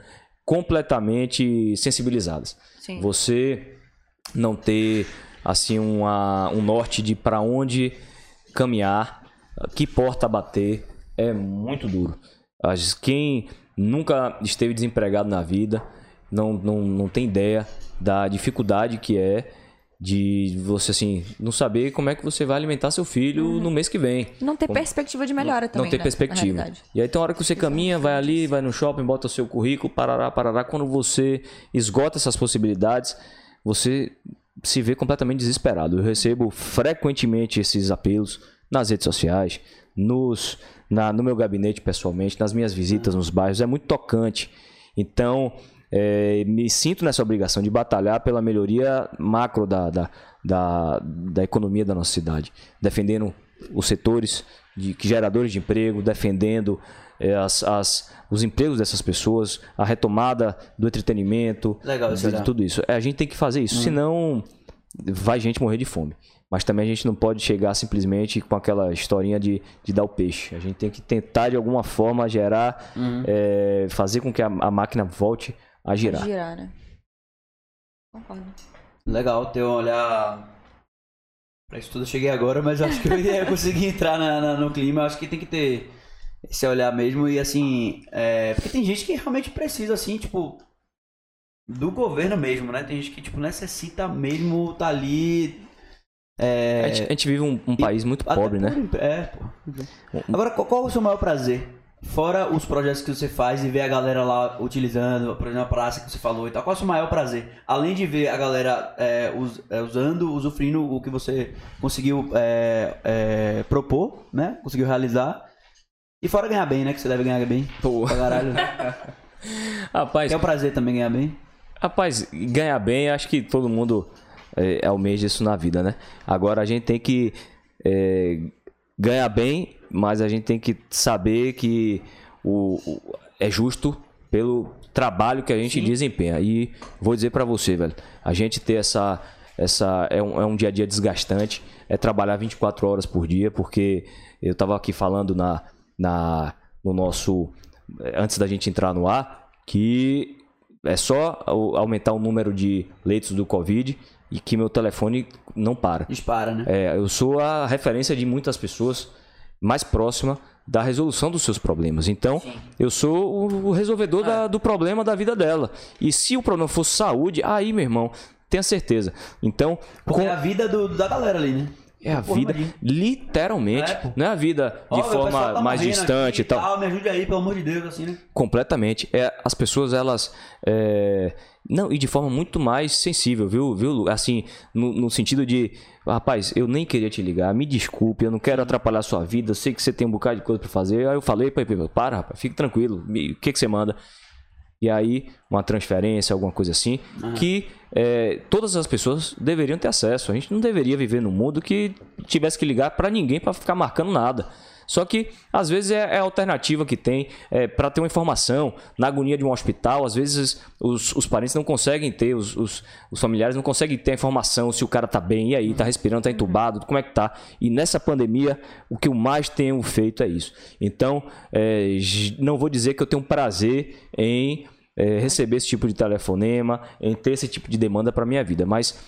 completamente sensibilizadas. Sim. Você não ter assim uma, um norte de para onde caminhar, que porta bater, é muito duro. Quem nunca esteve desempregado na vida não, não, não tem ideia da dificuldade que é de você assim não saber como é que você vai alimentar seu filho no mês que vem. Não ter Como- perspectiva de melhora também, não tem né, perspectiva. E aí tem uma hora que você caminha, vai ali, vai no shopping, bota o seu currículo, parará, parará. Quando você esgota essas possibilidades, você se vê completamente desesperado. Eu recebo frequentemente esses apelos nas redes sociais, nos, na, no meu gabinete pessoalmente, nas minhas visitas nos bairros. É muito tocante. Então, é, me sinto nessa obrigação de batalhar pela melhoria macro da, da, da, da economia da nossa cidade, defendendo os setores de geradores de emprego, defendendo eh, as, as- os empregos dessas pessoas, a retomada do entretenimento, Legal de, de tudo isso. É, a gente tem que fazer isso, senão vai gente morrer de fome. Mas também a gente não pode chegar simplesmente com aquela historinha de, de dar o peixe. A gente tem que tentar de alguma forma gerar, eh, fazer com que a, a máquina volte a girar. Girar, né? Concordo. Legal ter um olhar Pra isso tudo eu cheguei agora, mas eu acho que eu ia conseguir entrar na- na- no clima. Eu acho que tem que ter esse olhar mesmo e assim. é, porque tem gente que realmente precisa, assim, tipo. Do governo mesmo, né? Tem gente que, tipo, necessita mesmo tá ali. É, A, gente, a gente vive um, um e- país muito até pobre, né? por- É, pô. Agora, qual, qual é o seu maior prazer? Fora os projetos que você faz e ver a galera lá utilizando, por exemplo, a praça que você falou e tal, qual é o seu maior prazer? Além de ver a galera é, us- é, usando, usufruindo o que você conseguiu é, é, propor, né? Conseguiu realizar. E fora ganhar bem, né? Que você deve ganhar bem. Pô. Pra caralho. Rapaz, é o prazer também ganhar bem. Rapaz, ganhar bem, acho que todo mundo é, almeja isso na vida, né? Agora a gente tem que é, ganhar bem, mas a gente tem que saber que o, o- é justo pelo trabalho que a gente desempenha. E vou dizer pra você, velho, a gente ter essa. essa é, um, é um dia a dia desgastante, é trabalhar 24 horas por dia, porque eu tava aqui falando na, na, no nosso. Antes da gente entrar no ar, que é só aumentar o número de leitos do Covid e que meu telefone não para. Dispara, né? É, eu sou a referência de muitas pessoas mais próxima da resolução dos seus problemas. Então, eu sou o, resolvedor da- do problema da vida dela. E se o problema fosse saúde, aí, meu irmão, tenha certeza. Então, Porque com- é a vida do- da galera ali, né? é a Porra, vida, imagina. literalmente, É, não é a vida de Ó, forma tá mais distante e tal. Me ajude aí, pelo amor de Deus, assim, né? Completamente. É, as pessoas, elas. é, Não, e de forma muito mais sensível, viu, viu Lu? Assim, no, no sentido de. Rapaz, eu nem queria te ligar, me desculpe, eu não quero atrapalhar a sua vida, eu sei que você tem um bocado de coisa pra fazer. Aí eu falei, pai, para, rapaz, fique tranquilo, o que, que você manda? E aí, uma transferência, alguma coisa assim, que é, todas as pessoas deveriam ter acesso. A gente não deveria viver num mundo que tivesse que ligar pra ninguém pra ficar marcando nada. Só que, às vezes, é, é a alternativa que tem é, para ter uma informação. Na agonia de um hospital, às vezes, os, os parentes não conseguem ter, os, os, os familiares não conseguem ter a informação se o cara tá bem, e aí, tá respirando, tá entubado, como é que tá. E nessa pandemia, o que eu mais tenho feito é isso. Então, é, não vou dizer que eu tenho prazer em é, receber esse tipo de telefonema, em ter esse tipo de demanda para minha vida, mas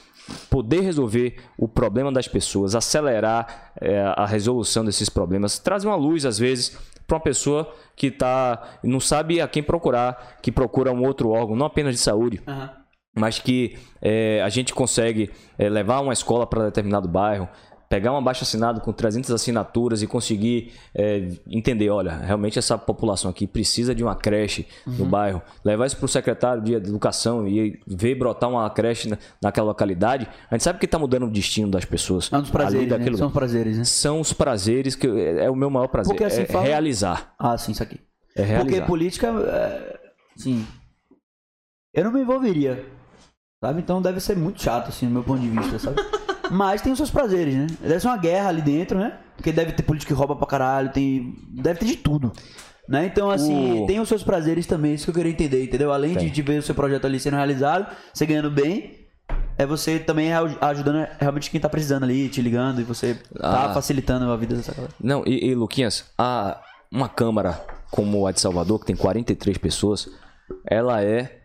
poder resolver o problema das pessoas, acelerar é, a resolução desses problemas, trazer uma luz às vezes para uma pessoa que tá não sabe a quem procurar, que procura um outro órgão, não apenas de saúde, Aham. mas que é, a gente consegue é, levar uma escola para determinado bairro, pegar um abaixo assinado com 300 assinaturas e conseguir é, entender, olha, realmente essa população aqui precisa de uma creche no bairro, levar isso para o secretário de educação e ver brotar uma creche na, naquela localidade, a gente sabe que está mudando o destino das pessoas. É um ali prazeres, né? São os prazeres, né? São os prazeres que é, é o meu maior prazer, Porque assim é fala- realizar. Ah, sim, isso aqui. É realizar. Porque política, é, sim. Eu não me envolveria, sabe? Então deve ser muito chato, assim, do meu ponto de vista, sabe? Mas tem os seus prazeres, né? Deve ser uma guerra ali dentro, né? Porque deve ter político que rouba pra caralho, tem... deve ter de tudo. Né? Então, assim, O- tem os seus prazeres também, isso que eu queria entender, entendeu? Além de, de ver o seu projeto ali sendo realizado, você ganhando bem, é você também aj- ajudando realmente quem tá precisando ali, te ligando, e você tá Ah. facilitando a vida dessa galera. Não, e, e Luquinhas, a, uma Câmara como a de Salvador, que tem 43 pessoas, ela é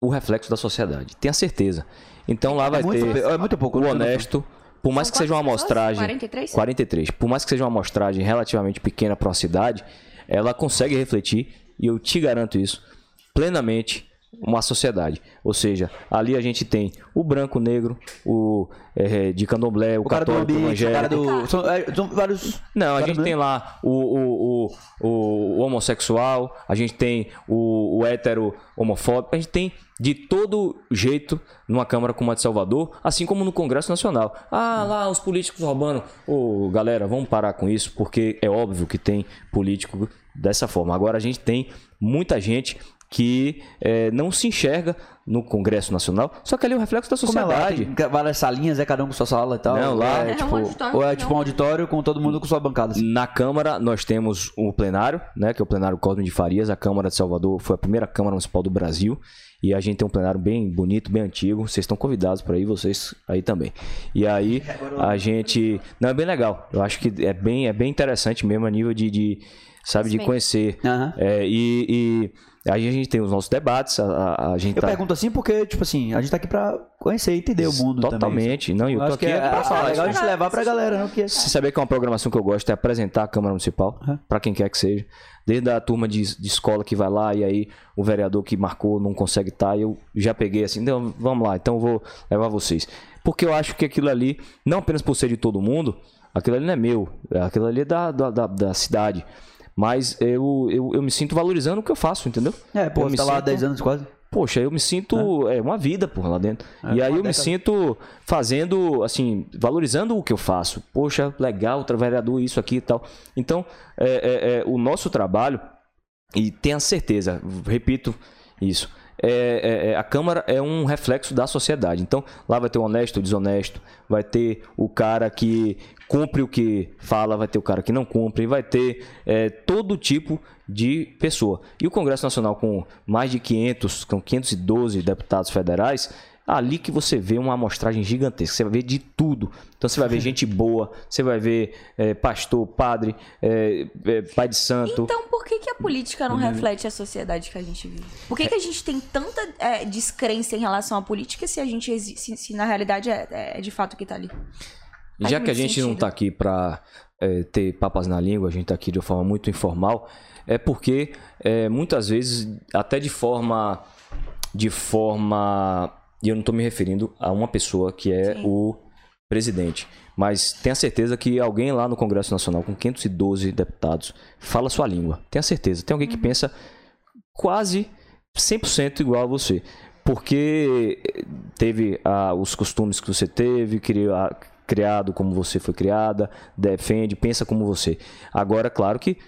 o reflexo da sociedade. Tenha certeza. Então lá vai muito, ter é muito pouco. o honesto, por mais São que seja uma amostragem. 43? 43. Por mais que seja uma amostragem relativamente pequena para uma cidade, ela consegue refletir, e eu te garanto isso, plenamente uma sociedade. Ou seja, ali a gente tem o branco, o negro, o eh, de candomblé, o, O cara do católico, o ambiente, o cara evangélico. do. São, é, são vários. Não, a gente né? tem lá o, o, o, o, o homossexual, a gente tem o, o hétero homofóbico, a gente tem de todo jeito numa Câmara como a de Salvador, assim como no Congresso Nacional. Ah, lá os políticos roubando. Ô, galera, vamos parar com isso, porque é óbvio que tem político dessa forma. Agora a gente tem muita gente que eh, não se enxerga no Congresso Nacional, só que ali é o reflexo da Como é lá? sociedade. Tem várias salinhas, é cada um com sua sala e tal. Não, lá é, é um tipo. auditório, ou é não. tipo um auditório com todo mundo com sua bancada. assim. Na Câmara, nós temos o plenário, né, que é o plenário Cosme de Farias. A Câmara de Salvador foi a primeira Câmara Municipal do Brasil. E a gente tem um plenário bem bonito, bem antigo. Vocês estão convidados para ir, vocês aí também. E aí, a gente. Não, é bem legal. Eu acho que é bem, é bem interessante mesmo a nível de. de, sabe, de conhecer. Aham. É, e, e Aí a gente tem os nossos debates, a, a, a gente Eu tá... pergunto assim porque, tipo assim, a gente tá aqui pra conhecer e entender o mundo também. Totalmente. Não, e eu Eu tô que aqui é, pra é falar. legal a gente levar pra galera, não? Que é- Você saber que é uma programação que eu gosto é apresentar a Câmara Municipal, Uhum. pra quem quer que seja. Desde a turma de, de escola que vai lá e aí o vereador que marcou não consegue estar, eu já peguei assim, então vamos lá, então eu vou levar vocês. Porque eu acho que aquilo ali, não apenas por ser de todo mundo, aquilo ali não é meu, aquilo ali é da, da, da, da cidade. Mas eu, eu, eu me sinto valorizando o que eu faço, entendeu? É, pô, eu você me tá lá há sinto- 10 anos quase. Poxa, eu me sinto. É, uma vida, porra, lá dentro. É, e aí eu me década. sinto fazendo, assim, valorizando o que eu faço. Poxa, legal, vereador, isso aqui e tal. Então, é, é, é, o nosso trabalho, e tenha certeza, repito isso. é- é- é, a Câmara é um reflexo da sociedade. Então, lá vai ter o honesto, o desonesto, vai ter o cara que cumpre o que fala, vai ter o cara que não cumpre, vai ter é, todo tipo de pessoa. E o Congresso Nacional, com mais de 500, com 512 deputados federais, ali que você vê uma amostragem gigantesca. Você vai ver de tudo. Então você vai ver gente boa, você vai ver é, pastor, padre, é, é, pai de santo. Então, por que, que a política não reflete a sociedade que a gente vive? Por que, que a gente tem tanta é, descrença em relação à política se a gente se, se na realidade é, é de fato o que tá ali? E já que a gente não sentido. está aqui para ter papas na língua, a gente está aqui de uma forma muito informal, é porque é, muitas vezes, até de forma. De forma. E eu não estou me referindo a uma pessoa que é Sim. o presidente. Mas tenha certeza que alguém lá no Congresso Nacional, com 512 deputados, fala sua língua. Tenha certeza. Tem alguém que pensa quase 100% igual a você. Porque teve ah, os costumes que você teve, cria- criado como você foi criada, defende, pensa como você. Agora, claro que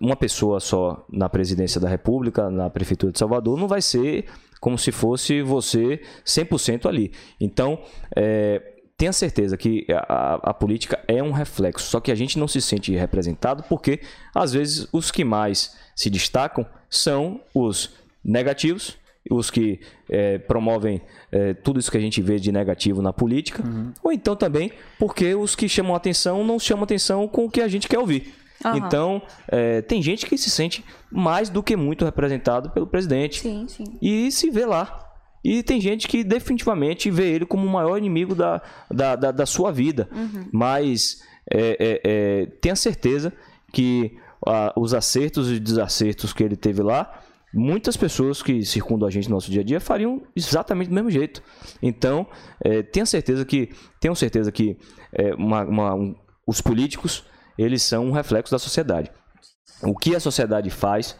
uma pessoa só na presidência da República, na Prefeitura de Salvador, não vai ser como se fosse você 100% ali. Então, é, tenha certeza que a, a política é um reflexo, só que a gente não se sente representado porque, às vezes, os que mais se destacam são os negativos, os que eh, promovem eh, tudo isso que a gente vê de negativo na política, ou então também porque os que chamam atenção não chamam atenção com o que a gente quer ouvir. Aham. Então, eh, tem gente que se sente mais do que muito representado pelo presidente Sim, sim. e se vê lá. E tem gente que definitivamente vê ele como o maior inimigo da, da, da, da sua vida. Mas é, é, é, tenha certeza que ah, os acertos e desacertos que ele teve lá, muitas pessoas que circundam a gente no nosso dia a dia fariam exatamente do mesmo jeito. Então, é, tenha certeza que, tenham certeza que é, uma- uma- um- os políticos eles são um reflexo da sociedade. O que a sociedade faz,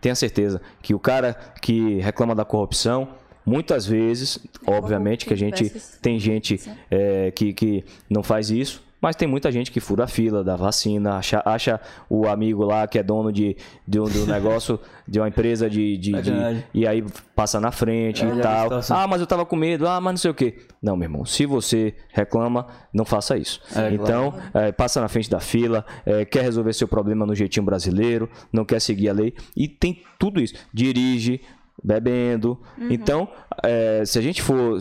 tenha certeza que o cara que reclama da corrupção, muitas vezes, obviamente que a gente tem gente é, que, que não faz isso, mas tem muita gente que fura a fila da vacina, acha, acha o amigo lá que é dono de, de um, do negócio, de uma empresa de. de- de- Verdade. e aí passa na frente É, e tal. Ah, mas eu tava com medo, ah, mas não sei o quê. Não, meu irmão, se você reclama, não faça isso. É, então, é, passa na frente da fila, é, quer resolver seu problema no jeitinho brasileiro, não quer seguir a lei, e tem tudo isso. Dirige, bebendo. Então, é, se a gente for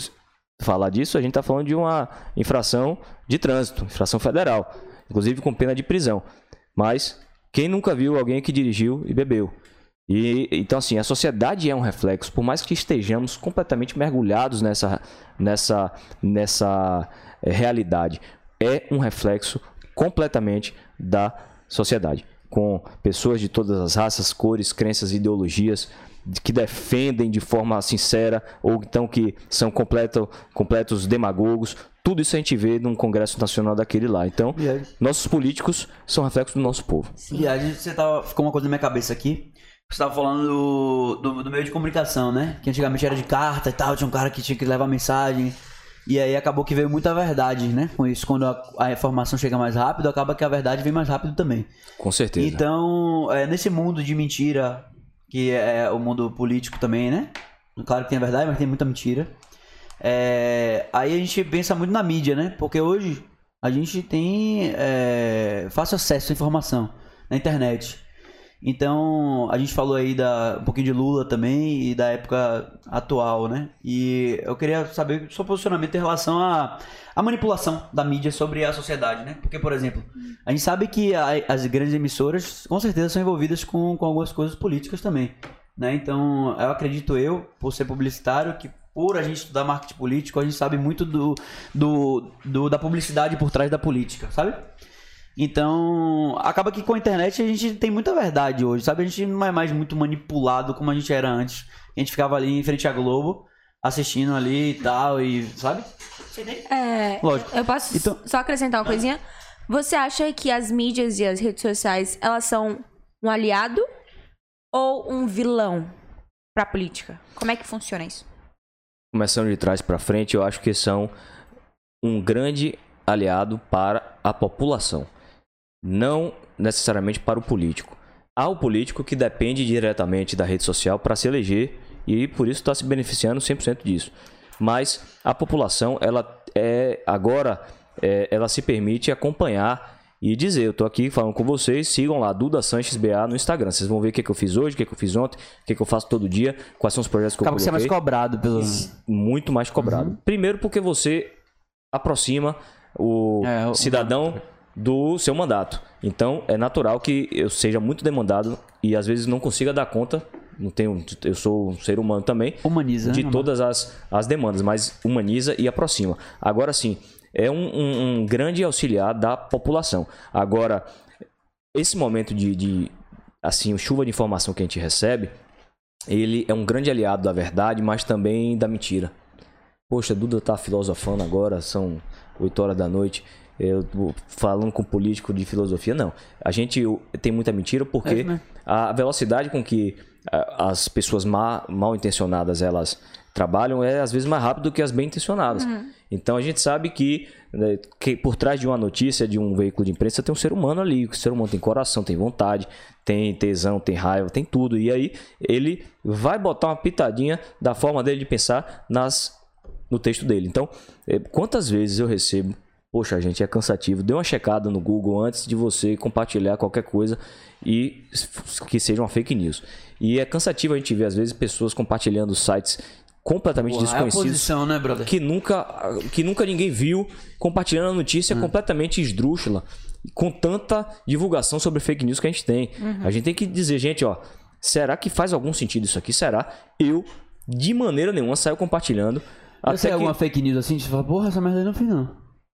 falar disso, a gente está falando de uma infração de trânsito, infração federal, inclusive com pena de prisão. Mas quem nunca viu alguém que dirigiu e bebeu? E então assim, a sociedade é um reflexo, por mais que estejamos completamente mergulhados nessa nessa nessa eh, realidade, é um reflexo completamente da sociedade, com pessoas de todas as raças, cores, crenças, ideologias que defendem de forma sincera ou então que são completo, completos demagogos. Tudo isso a gente vê num Congresso Nacional daquele lá. Então, aí? nossos políticos são reflexos do nosso povo. E aí você tava. Ficou uma coisa na minha cabeça aqui. Você tava falando do, do, do meio de comunicação, né? Que antigamente era de carta e tal, tinha um cara que tinha que levar mensagem. E aí acabou que veio muita verdade, né? Com isso, quando a, a informação chega mais rápido, acaba que a verdade vem mais rápido também. Com certeza. Então, é, nesse mundo de mentira, que é o mundo político também, né? Claro que tem a verdade, mas tem muita mentira. É, aí a gente pensa muito na mídia, né? Porque hoje a gente tem é, fácil acesso à informação na internet. Então, a gente falou aí da, um pouquinho de Lula também e da época atual, né? E eu queria saber o seu posicionamento em relação à, à manipulação da mídia sobre a sociedade, né? Porque, por exemplo, a gente sabe que a- as grandes emissoras com certeza são envolvidas com, com algumas coisas políticas também. né? Então, eu acredito eu, por ser publicitário, que por a gente estudar marketing político, a gente sabe muito do, do, do- da publicidade por trás da política, sabe? Então, acaba que com a internet a gente tem muita verdade hoje, sabe? A gente não é mais muito manipulado como a gente era antes. A gente ficava ali em frente à Globo, assistindo ali e tal, e sabe? É, Lógico. Eu posso Então- só acrescentar uma coisinha? Você acha que as mídias e as redes sociais, elas são um aliado ou um vilão pra política? Como é que funciona isso? Começando de trás para frente, eu acho que são um grande aliado para a população, não necessariamente para o político. Há o político que depende diretamente da rede social para se eleger e por isso está se beneficiando 100% disso. Mas a população, ela é agora, é, ela se permite acompanhar e dizer, eu tô aqui falando com vocês, sigam lá Duda Sanches BA no Instagram. Vocês vão ver o que, que eu fiz hoje, o que, que eu fiz ontem, o que, que eu faço todo dia, quais são os projetos que Acaba eu que você é mais coloquei cobrado pelo. muito mais cobrado. Primeiro porque você aproxima o, É, o- cidadão do seu mandato. Então é natural que eu seja muito demandado e às vezes não consiga dar conta. Não tenho, eu sou um ser humano também Humaniza, de né? todas as, as demandas, mas humaniza e aproxima. Agora sim, é um, um- um grande auxiliar da população. Agora, esse momento de, de assim, chuva de informação que a gente recebe, ele é um grande aliado da verdade, mas também da mentira. Poxa, Duda tá filosofando agora, são 8 horas da noite. Eu falando com político de filosofia, não. A gente tem muita mentira porque É, né? a velocidade com que as pessoas ma- mal intencionadas elas trabalham é às vezes mais rápido do que as bem intencionadas. Então a gente sabe que, né, que por trás de uma notícia, de um veículo de imprensa, tem um ser humano ali. O ser humano tem coração, tem vontade, tem tesão, tem raiva, tem tudo. E aí ele vai botar uma pitadinha da forma dele de pensar nas no texto dele. Então, eh, quantas vezes eu recebo, poxa, gente, é cansativo. Dê uma checada no Google antes de você compartilhar qualquer coisa e que seja uma fake news. E é cansativo a gente ver às vezes pessoas compartilhando sites completamente Porra, é desconhecidos posição, né, brother? que nunca, que nunca ninguém viu, compartilhando a notícia Hum. completamente esdrúxula, com tanta divulgação sobre fake news que a gente tem. Uhum. A gente tem que dizer, gente, ó, será que faz algum sentido isso aqui? Será? Eu, de maneira nenhuma, saio compartilhando. Você Até tem que... alguma fake news assim? Você fala, porra, essa merda eu não fiz, não.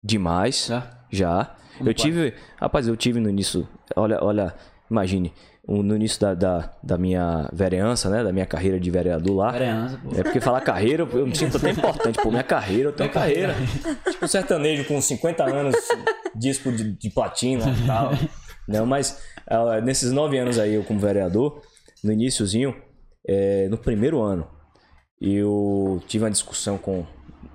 Demais. Já? Já. Como eu quais? tive. Rapaz, eu tive no início. Olha, olha, imagine. no início da, da, da minha vereança, né? Da minha carreira de vereador lá. Vereança, pô. É porque falar carreira, eu me sinto até importante. Pô, minha carreira, eu tenho carreira. Tipo, um sertanejo com 50 anos, disco de, de platina e tal. Não, mas ah, nesses nove anos aí, eu como vereador, no iníciozinho, é, no primeiro ano, eu tive uma discussão com um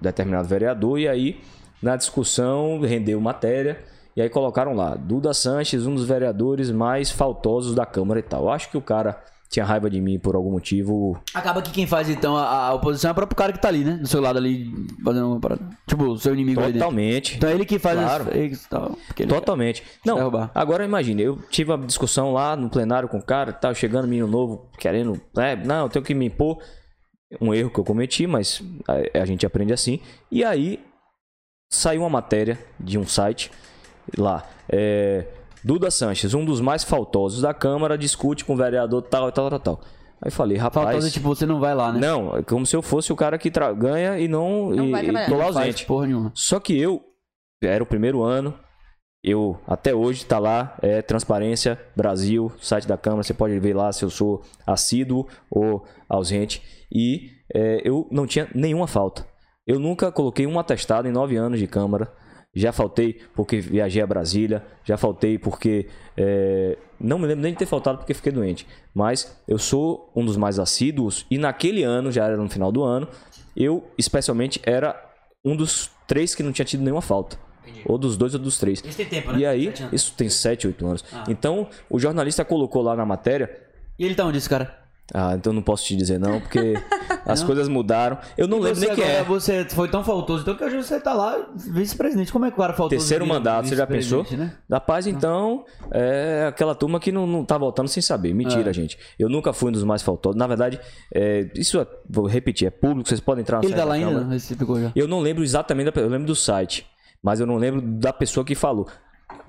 determinado vereador e aí, na discussão, rendeu matéria. E aí colocaram lá, Duda Sanches, um dos vereadores mais faltosos da Câmara e tal. Acho que o cara tinha raiva de mim por algum motivo. Acaba que quem faz então a, a oposição é o próprio cara que tá ali, né? Do seu lado ali, fazendo uma parada. Tipo, o seu inimigo. Totalmente. Então é ele que faz Claro. fakes e tal. Totalmente. Não, agora imagine, eu tive uma discussão lá no plenário com o cara, tava chegando menino novo, querendo, é, não, eu tenho que me impor. Um erro que eu cometi, mas a, a gente aprende assim. E aí saiu uma matéria de um site lá, é, Duda Sanches, um dos mais faltosos da Câmara, discute com o vereador tal, tal, tal, tal. Aí falei, rapaz, Faltosa, tipo, você não vai lá, né? não, é como se eu fosse o cara que tra- ganha e não, Não e, vai e trabalhar. tô lá ausente. porra nenhuma. Só que eu era o primeiro ano, eu até hoje tá lá, é Transparência Brasil, site da Câmara, você pode ver lá se eu sou assíduo ou ausente. E é, eu não tinha nenhuma falta. Eu nunca coloquei um atestado em nove anos de Câmara. Já faltei porque viajei a Brasília, já faltei porque. é, não me lembro nem de ter faltado porque fiquei doente. Mas eu sou um dos mais assíduos e naquele ano, já era no final do ano, eu especialmente era um dos três que não tinha tido nenhuma falta. Ou dos dois ou dos três. Isso tem tempo, né? E aí, Sete isso tem 7, 8 anos. Ah. Então, o jornalista colocou lá na matéria. E ele tá onde, esse cara? Ah, então não posso te dizer não, porque as coisas mudaram. Eu não lembro você nem quem é. Você foi tão faltoso, então que hoje você tá lá, vice-presidente. Como é que o cara faltoso Terceiro mandato, você já pensou? Né? Da paz, então, é aquela turma que não, não tá voltando sem saber. Mentira, É. gente. Eu nunca fui um dos mais faltosos. Na verdade, é, isso, é- vou repetir, é público, vocês podem entrar no Ele tá lá da ainda? Câmara. Não, esse ficou já. Eu não lembro exatamente, da, eu lembro do site, mas eu não lembro da pessoa que falou.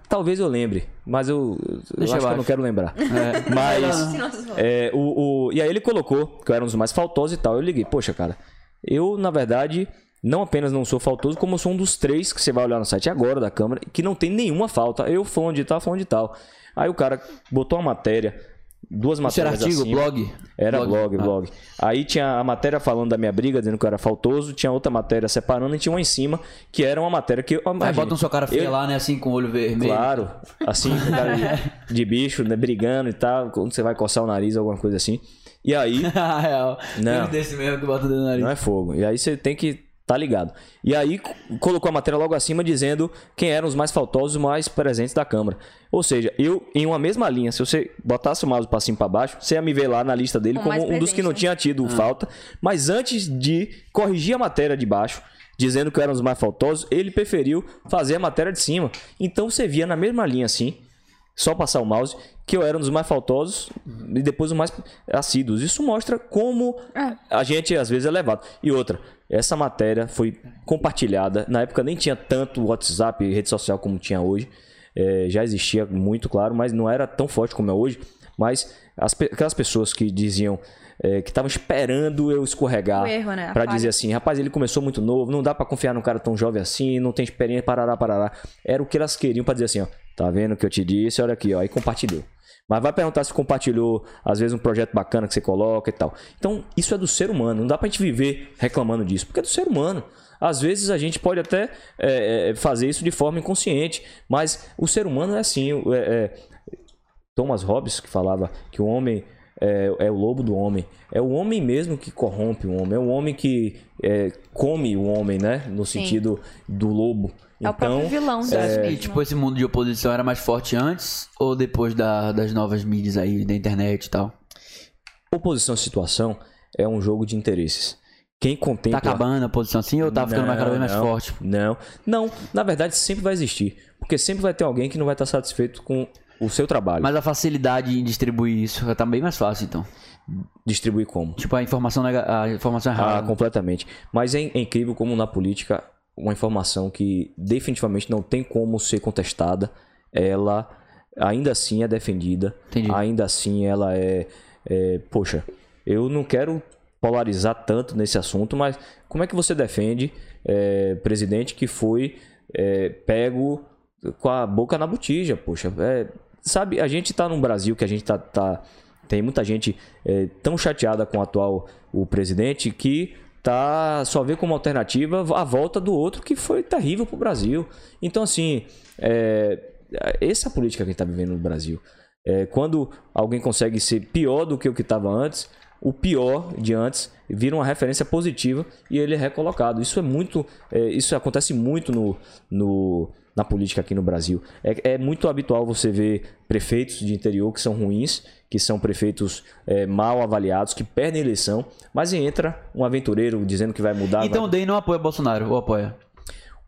Talvez eu lembre, mas eu, eu acho que eu não quero lembrar. É. Mas. é, o, o- e aí ele colocou que eu era um dos mais faltosos e tal. Eu liguei, poxa, cara, eu, na verdade, não apenas não sou faltoso, como eu sou um dos três que você vai olhar no site agora da Câmara, que não tem nenhuma falta. Eu fulano de tal, fulano de tal. Aí o cara botou uma matéria, duas Isso era matérias artigo, acima. blog? Era blog, Ah. blog. Aí tinha a matéria falando da minha briga, dizendo que eu era faltoso, tinha outra matéria separando e tinha uma em cima, que era uma matéria que eu. Aí botam sua cara feia eu- lá, né? Assim, com o olho vermelho. Claro, assim, com cara de, de bicho, né, brigando e tal, quando você vai coçar o nariz, alguma coisa assim. E aí, Real. Não. Tem desse mesmo que bota o nariz. não é fogo. E aí você tem que tá ligado. E aí co- colocou a matéria logo acima dizendo quem eram os mais faltosos, os mais presentes da Câmara. Ou seja, eu, em uma mesma linha, se você botasse o mouse pra cima e pra baixo, você ia me ver lá na lista dele Com como mais um dos que não presente, tinha tido falta. Mas antes de corrigir a matéria de baixo, dizendo que eram os mais faltosos, ele preferiu fazer a matéria de cima. Então você via na mesma linha assim, só passar o mouse, que eu era um dos mais faltosos e depois os mais assíduos. Isso mostra como a gente às vezes é levado. E outra, essa matéria foi compartilhada. Na época nem tinha tanto WhatsApp e rede social como tinha hoje. É, já existia muito, claro, mas não era tão forte como é hoje. Mas as aquelas pessoas que diziam é, que estavam esperando eu escorregar né? A pra falha. dizer assim, rapaz, ele começou muito novo, não dá pra confiar num cara tão jovem assim, não tem experiência, parará, parará. Era o que elas queriam pra dizer assim, ó, tá vendo o que eu te disse, olha aqui, ó, aí compartilhou. Mas vai perguntar se compartilhou, às vezes, um projeto bacana que você coloca e tal. Então, isso é do ser humano, não dá pra gente viver reclamando disso, porque é do ser humano. Às vezes a gente pode até é, é, fazer isso de forma inconsciente, mas o ser humano é assim. é- é, Thomas Hobbes que falava que o homem é, é o lobo do homem. É o homem mesmo que corrompe o homem. É o homem que é, come o homem, né? No sentido do lobo. É o próprio Então, vilão disso que, tipo, esse mundo de oposição era mais forte antes ou depois da- das novas mídias aí, da internet e tal? oposição à situação é um jogo de interesses. Quem Tá contempla... acabando a oposição assim ou tá ficando mais cada vez mais não, forte? Não, não. Na verdade, sempre vai existir. Porque sempre vai ter alguém que não vai estar satisfeito com o seu trabalho. Mas a facilidade em distribuir isso tá bem mais fácil, então. Distribuir como? Tipo, a informação, a informação Ah, errada. completamente. Mas é, é incrível como na política uma informação que definitivamente não tem como ser contestada, ela ainda assim é defendida, Entendi. ainda assim ela é, é, poxa, eu não quero polarizar tanto nesse assunto, mas como é que você defende é, presidente que foi é, pego com a boca na botija, poxa, é, sabe, a gente tá num Brasil que a gente tá, tá tem muita gente é, tão chateada com o atual o presidente que tá só vê como alternativa a volta do outro que foi terrível pro Brasil. Então assim, é, essa é a política que a gente tá vivendo no Brasil. É, quando alguém consegue ser pior do que o que estava antes, o pior de antes vira uma referência positiva e ele é recolocado. Isso é muito, é, isso acontece muito no, no- na política aqui no Brasil. É, é muito habitual você ver prefeitos de interior que são ruins, que são prefeitos é, mal avaliados, que perdem eleição, mas entra um aventureiro dizendo que vai mudar. Então vai- o DEM não apoia Bolsonaro, ou apoia?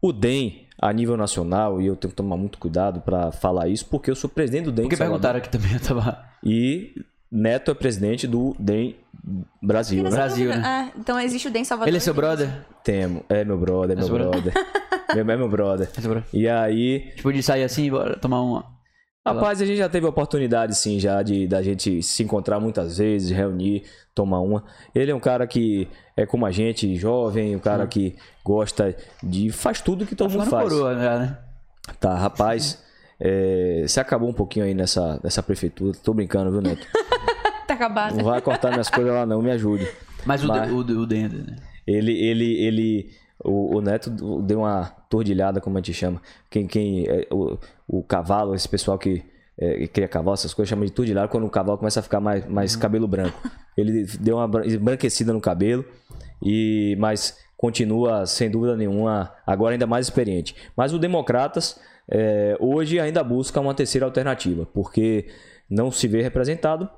o DEM a nível nacional e eu tenho que tomar muito cuidado para falar isso porque eu sou presidente do DEM. Porque de perguntaram aqui também, eu tava... E Neto é presidente do DEM Brasil, né? Brasil, né? Ah, então existe o DEM Salvador. Ele é seu e brother? Temo. É meu brother, é meu seu brother? brother. meu, é meu brother. É seu brother? E aí, Tipo, de sair assim, bora tomar uma... rapaz, a gente já teve a oportunidade, sim, já de da gente se encontrar muitas vezes, reunir, tomar uma. Ele é um cara que é como a gente, jovem, um cara que gosta de. faz tudo que todo Tá mundo faz. coroa, né? Tá, rapaz. É, você acabou um pouquinho aí nessa, nessa prefeitura. Tô brincando, viu, Neto? Tá acabado. Não vai cortar minhas coisas lá, não, me ajude. Mas o, Mas- o, o DEM, né? Ele, ele, ele, o, o Neto deu uma tordilhada, como a gente chama. Quem, quem, é, o, o cavalo, esse pessoal que é, cria cavalo, essas coisas, chama de tordilhada quando o cavalo começa a ficar mais, mais cabelo branco. Ele deu uma bran- embranquecida no cabelo, e mas continua, sem dúvida nenhuma, agora ainda mais experiente. Mas o Democratas, é, hoje, ainda busca uma terceira alternativa, porque não se vê representado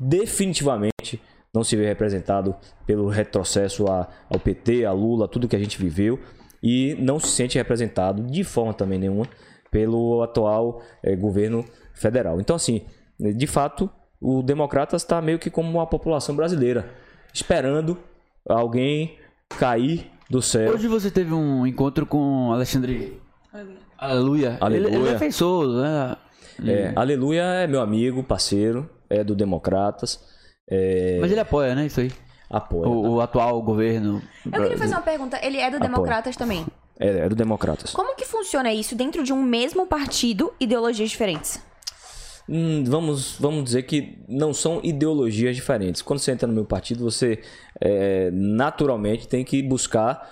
definitivamente não se vê representado pelo retrocesso a- ao PT, a Lula, tudo que a gente viveu, e não se sente representado de forma também nenhuma pelo atual eh, governo federal. Então, assim, de fato, o Democratas está meio que como a população brasileira, esperando alguém cair do céu. Hoje você teve um encontro com Alexandre Aleluia. Aleluia. Ele, ele é defensor, né? É, Aleluia é meu amigo, parceiro, é do Democratas, é, Mas ele apoia, né? Isso aí. apoia. O, o atual governo. Eu queria fazer uma pergunta. Ele é do Apoio. Democratas também. É, é do Democratas. Como que funciona isso dentro de um mesmo partido, ideologias diferentes? Hum, vamos, vamos dizer que não são ideologias diferentes. Quando você entra no meu partido, você é, naturalmente tem que buscar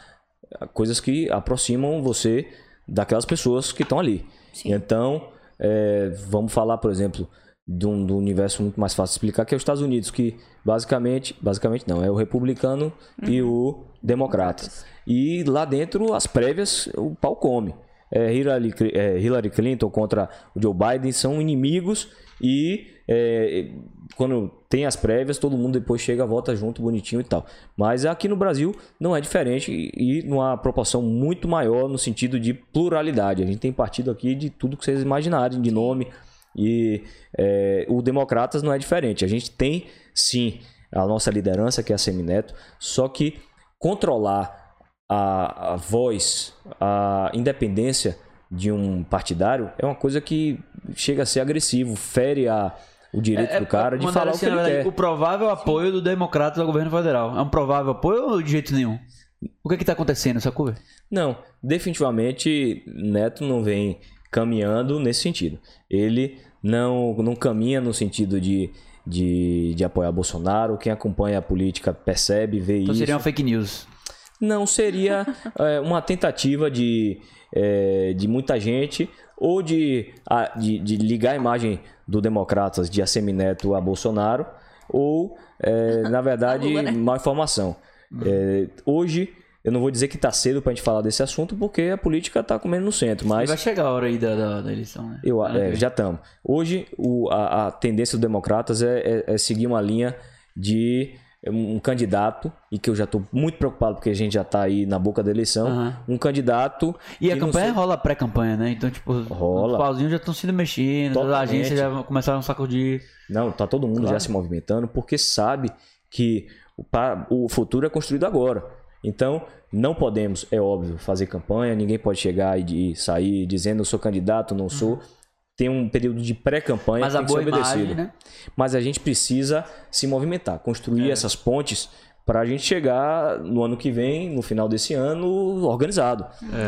coisas que aproximam você daquelas pessoas que estão ali. Sim. Então, é, vamos falar, por exemplo, de um, do universo muito mais fácil de explicar, que é os Estados Unidos, que basicamente, basicamente não, é o republicano e o democrata. E lá dentro, as prévias, o pau come. É, Hillary, é, Hillary Clinton contra o Joe Biden são inimigos e é, quando tem as prévias, todo mundo depois chega, vota junto, bonitinho e tal. Mas aqui no Brasil não é diferente e, e numa proporção muito maior no sentido de pluralidade. A gente tem partido aqui de tudo que vocês imaginarem, de nome. E é, o Democratas não é diferente. A gente tem sim a nossa liderança, que é a Semineto, só que controlar a, a voz, a independência de um partidário é uma coisa que chega a ser agressivo, fere a, o direito do cara de Mandaram falar o assim, que ele verdade, quer. O provável apoio do Democrata ao governo federal. É um provável apoio ou de jeito nenhum? O que é que tá acontecendo, sacou? Não, definitivamente Neto não vem caminhando nesse sentido. Ele não, não caminha no sentido de, de, de apoiar Bolsonaro. Quem acompanha a política percebe, vê Então isso. seria uma fake news. Não seria é, uma tentativa de, é, de muita gente ou de, a- de, de ligar a imagem do Democratas de Assemineto a Bolsonaro ou, é, na verdade, Lula, né? má informação. É, hoje, eu não vou dizer que está cedo para a gente falar desse assunto porque a política está comendo no centro, mas vai chegar a hora aí da, da, da eleição, né? eu, é, já estamos. Hoje, o- a, a tendência do Democratas é, é- é seguir uma linha de um candidato, e que eu já estou muito preocupado porque a gente já está aí na boca da eleição, Aham. um candidato. E a campanha sei- rola pré-campanha, né? Então, tipo, Rola. os pauzinhos já estão sendo mexendo, as Totalmente. agências já começaram a sacudir. Não, tá todo mundo Claro. já se movimentando porque sabe que o futuro é construído agora. Então, não podemos, é óbvio, fazer campanha, ninguém pode chegar e de- sair dizendo eu sou candidato, não sou. Tem um período de pré-campanha Mas que a tem que boa ser obedecido. imagem, né? Mas a gente precisa se movimentar, construir essas pontes para a gente chegar no ano que vem, no final desse ano, organizado.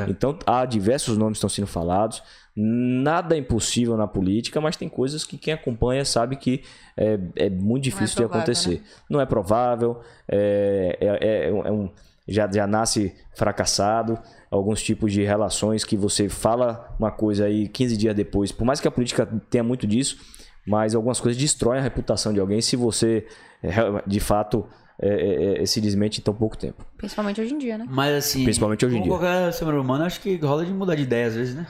Então, há diversos nomes que estão sendo falados. Nada é impossível na política, mas tem coisas que quem acompanha sabe que é, é muito difícil de provável, acontecer. Não é provável, é, é- é um- é um- já, já nasce fracassado. Alguns tipos de relações que você fala uma coisa aí 15 dias depois, por mais que a política tenha muito disso, mas algumas coisas destroem a reputação de alguém se você é, de fato é, é, é, se desmente em tão pouco tempo. Principalmente hoje em dia, né? Mas assim. Principalmente hoje em como dia. qualquer ser humano, acho que rola de mudar de ideia às vezes, né?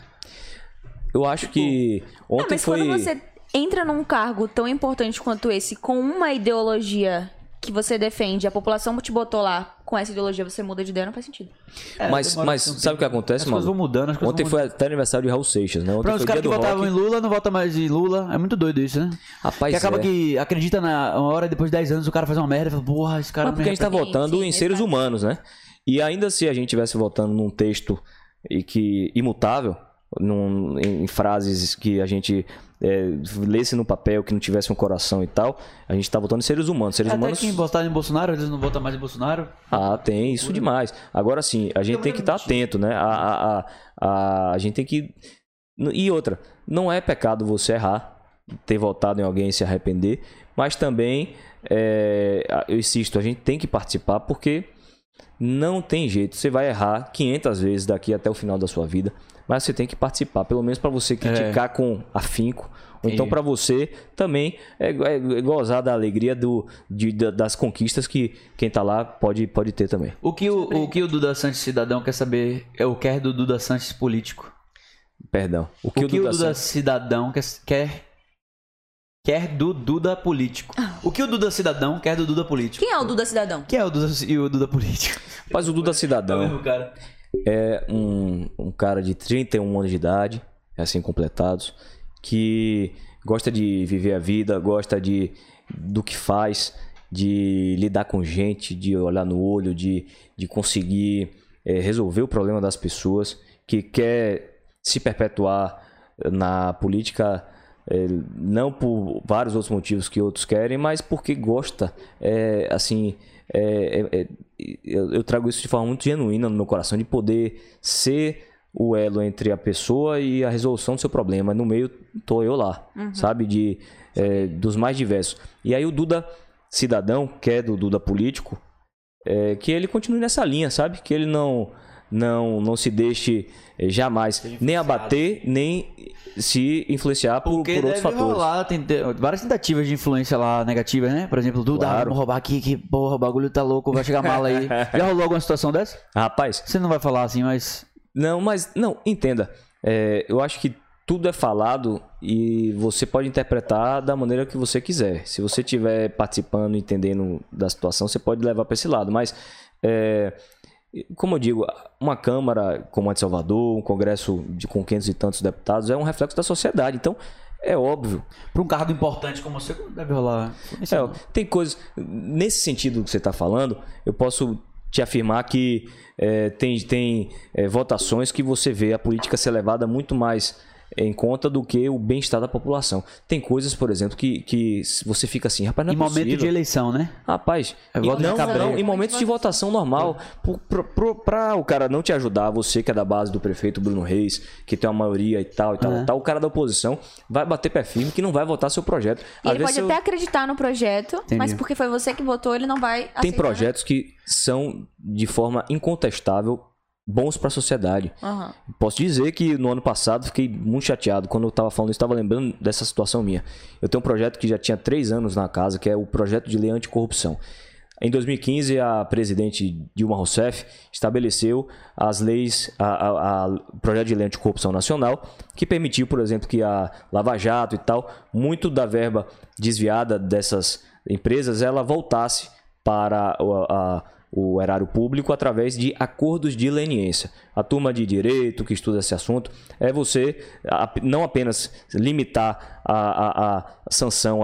Eu acho que Não, ontem mas foi. quando você entra num cargo tão importante quanto esse, com uma ideologia que você defende, a população te botou lá com essa ideologia, você muda de ideia, não faz sentido. É, Mas, mas um sabe o que acontece, As coisas mano? vão mudando, as coisas Ontem vão foi até aniversário de Raul Seixas, né? Ontem Pra os caras que votavam em Lula, não votam mais em Lula. É muito doido isso, né? Rapaz, que acaba é. que acredita na uma hora e depois de 10 anos o cara faz uma merda e fala, porra, esse cara Mas porque a gente tá Sim, votando sim, em seres humanos, né? E ainda se a gente estivesse votando num texto e que imutável, num- em, em frases que a gente é, lesse no papel, que não tivesse um coração e tal, a gente tá votando em seres humanos. Seres Até humanos. quem votar em Bolsonaro, eles não votam mais em Bolsonaro. Ah, tem isso demais. Agora sim, a gente tem que estar atento, né? A, a, a, a, a gente tem que. E outra, não é pecado você errar, ter votado em alguém e se arrepender, mas também, é, eu insisto, a gente tem que participar porque não tem jeito. Você vai errar 500 vezes daqui até o final da sua vida, mas você tem que participar, pelo menos para você criticar com afinco. Ou então para você também é, é gozar da alegria do, de- da- das conquistas que quem tá lá pode, pode ter também. O que o, o que o Duda Santos cidadão quer saber é o quer do Duda Santos político. Perdão. O O que que, o Duda, o Duda Santos- cidadão quer, quer quer do Duda político. O que o Duda cidadão quer do Duda político? Quem é o Duda Cidadão? Quem é o Duda e o Duda político? Mas o Duda Cidadão cara. é um, um cara de 31 anos de idade, assim completados, que gosta de viver a vida, gosta de do que faz, de lidar com gente, de olhar no olho, de, de conseguir eh, resolver o problema das pessoas, que quer se perpetuar na política é, não por vários outros motivos que outros querem, mas porque gosta. É, assim, é, é, é eu, eu, trago isso de forma muito genuína no meu coração, de poder ser o elo entre a pessoa e a resolução do seu problema. No meio, tô eu lá, uhum. sabe? De, é, dos mais diversos. E aí o Duda cidadão, que é do Duda político, que ele continue nessa linha, sabe? Que ele não não, não se deixe eh, jamais nem abater, nem se influenciar por, por outros fatores. Rolar, tem várias tentativas de influência lá negativas, né? Por exemplo, Duda, claro. vamos roubar aqui, que porra, o bagulho tá louco, vai chegar mala aí. Já rolou alguma situação dessa? Rapaz. Você não vai falar assim, mas. Não, mas, não, entenda. É, eu acho que tudo é falado e você pode interpretar da maneira que você quiser. Se você estiver participando, entendendo da situação, você pode levar para esse lado. Mas é, como eu digo, uma Câmara como a de Salvador, um Congresso de, com 500 e tantos deputados, é um reflexo da sociedade. Então, é óbvio. Para um cargo importante como você, deve rolar. É, tem coisas. Nesse sentido que você está falando, eu posso te afirmar que é, tem, tem é, votações que você vê a política ser levada muito mais em conta do que o bem-estar da população. Tem coisas, por exemplo, que, que você fica assim, rapaz, não é Em momento de eleição, né? Rapaz, é, não, não, em momentos de votação normal, para o cara não te ajudar, você que é da base do prefeito Bruno Reis, que tem uma maioria e tal e tal, é. tal o cara da oposição vai bater pé firme que não vai votar seu projeto. E ele pode até acreditar no projeto, Entendi. mas porque foi você que votou, ele não vai aceitar, Tem projetos né? que são de forma incontestável bons para a sociedade. Uhum. Posso dizer que no ano passado fiquei muito chateado quando eu estava falando, estava lembrando dessa situação minha. Eu tenho um projeto que já tinha três anos na casa, que é o projeto de lei anticorrupção. Em 2015, a presidente Dilma Rousseff estabeleceu as leis, o projeto de lei anticorrupção nacional, que permitiu, por exemplo, que a Lava Jato e tal, muito da verba desviada dessas empresas, ela voltasse para a, a o erário público através de acordos de leniência. A turma de direito que estuda esse assunto é você não apenas limitar a, a, a sanção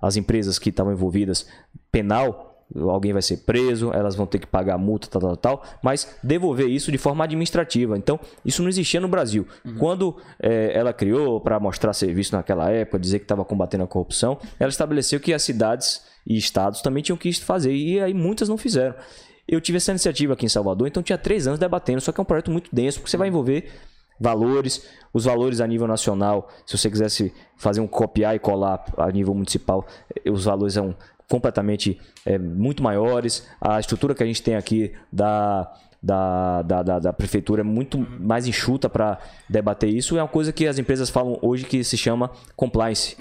às empresas que estavam envolvidas penal, alguém vai ser preso, elas vão ter que pagar multa, tal, tal, tal, mas devolver isso de forma administrativa. Então, isso não existia no Brasil. Uhum. Quando é, ela criou para mostrar serviço naquela época, dizer que estava combatendo a corrupção, ela estabeleceu que as cidades e estados também tinham que fazer, e aí muitas não fizeram. Eu tive essa iniciativa aqui em Salvador, então tinha três anos debatendo, só que é um projeto muito denso, porque você vai envolver valores, os valores a nível nacional, se você quisesse fazer um copiar e colar a nível municipal, eh, os valores são completamente é, muito maiores. A estrutura que a gente tem aqui da, da, da, da, da prefeitura é muito mais enxuta para debater isso. É uma coisa que as empresas falam hoje que se chama compliance.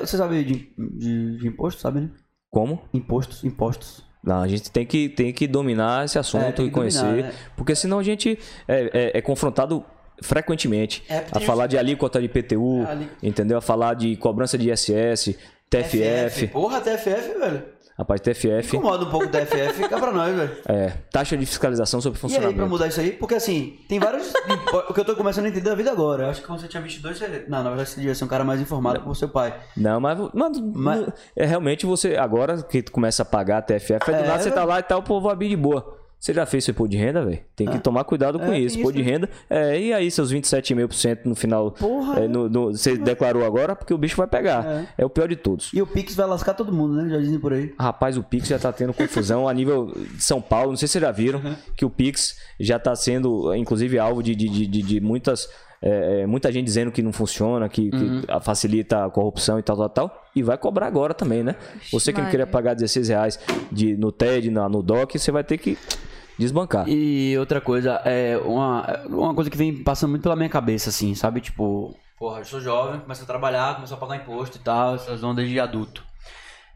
Você sabe de, de, de imposto, sabe, né? Como? Impostos, impostos. Não, a gente tem que, tem que dominar esse assunto é, e conhecer, dominar, né? porque senão a gente é, é, é confrontado frequentemente é, a falar de alíquota de PTU, é, entendeu? A falar de cobrança de ISS, TFF. Porra, TFF, velho. Rapaz, TFF. Incomoda um pouco o TFF, fica pra nós, velho. É, taxa de fiscalização sobre funcionamento. E aí, pra mudar isso aí? Porque assim, tem vários. o que eu tô começando a entender da vida agora. Eu acho que quando você tinha 22, você. Não, na verdade você devia ser um cara mais informado o seu pai. Não, mas. Mano, mas... é realmente você. Agora que tu começa a pagar a TFF, é do nada você tá lá e tá o povo abrir de boa. Você já fez seu imposto de renda, velho? Tem que ah. tomar cuidado com é, isso. Imposto de renda. É, e aí, seus 27,5% no final. Porra. É, no, no, você declarou agora porque o bicho vai pegar. É. é. o pior de todos. E o Pix vai lascar todo mundo, né? Já dizem por aí. Rapaz, o Pix já tá tendo confusão a nível de São Paulo. Não sei se vocês já viram uhum. que o Pix já tá sendo, inclusive, alvo de, de, de, de muitas. É, é, muita gente dizendo que não funciona, que, uhum. que, facilita a corrupção e tal, tal, tal. E vai cobrar agora também, né? Você que não queria pagar 16 reais de, no TED, na, no DOC, você vai ter que desbancar. E outra coisa, é uma, uma coisa que vem passando muito pela minha cabeça, assim, sabe? Tipo, porra, eu sou jovem, começo a trabalhar, começo a pagar imposto e tal, essas ondas de adulto.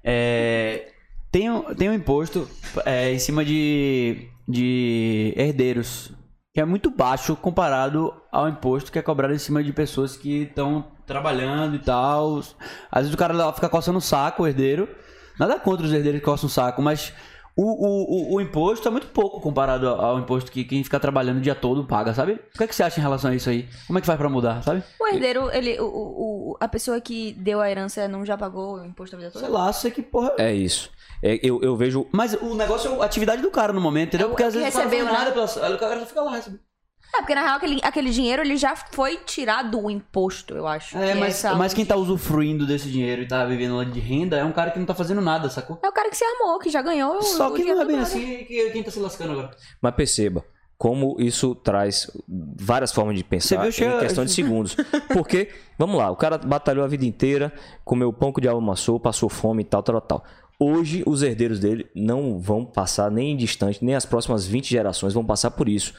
É, tem, tem um imposto é, em cima de, de herdeiros, que é muito baixo comparado ao imposto que é cobrado em cima de pessoas que estão trabalhando e tal. Às vezes o cara fica coçando o saco, o herdeiro. Nada contra os herdeiros que coçam o saco, mas o, o, o, o, imposto é muito pouco comparado ao imposto que quem fica trabalhando o dia todo paga, sabe? O que, é que você acha em relação a isso aí? Como é que faz pra mudar, sabe? O herdeiro, ele, o, o, a pessoa que deu a herança não já pagou o imposto a vida toda? Sei lá, sei que porra. É isso. É, eu, eu vejo. Mas o negócio é a atividade do cara no momento, entendeu? É Porque às vezes recebeu, o cara não faz nada, pela... o cara fica lá recebendo. É, porque na real aquele, aquele dinheiro ele já foi tirado do imposto, eu acho. É, que mas, essa- mas quem tá usufruindo desse dinheiro e tá vivendo lá de renda é um cara que não tá fazendo nada, sacou? É o cara que se armou, que já ganhou. o- Só o que não é bem assim que quem tá se lascando agora. Mas perceba como isso traz várias formas de pensar em questão de segundos. Porque, vamos lá, o cara batalhou a vida inteira, comeu pão de alma maçou, passou fome e tal, tal, tal. Hoje, os herdeiros dele não vão passar nem distante, nem as próximas 20 gerações vão passar por isso.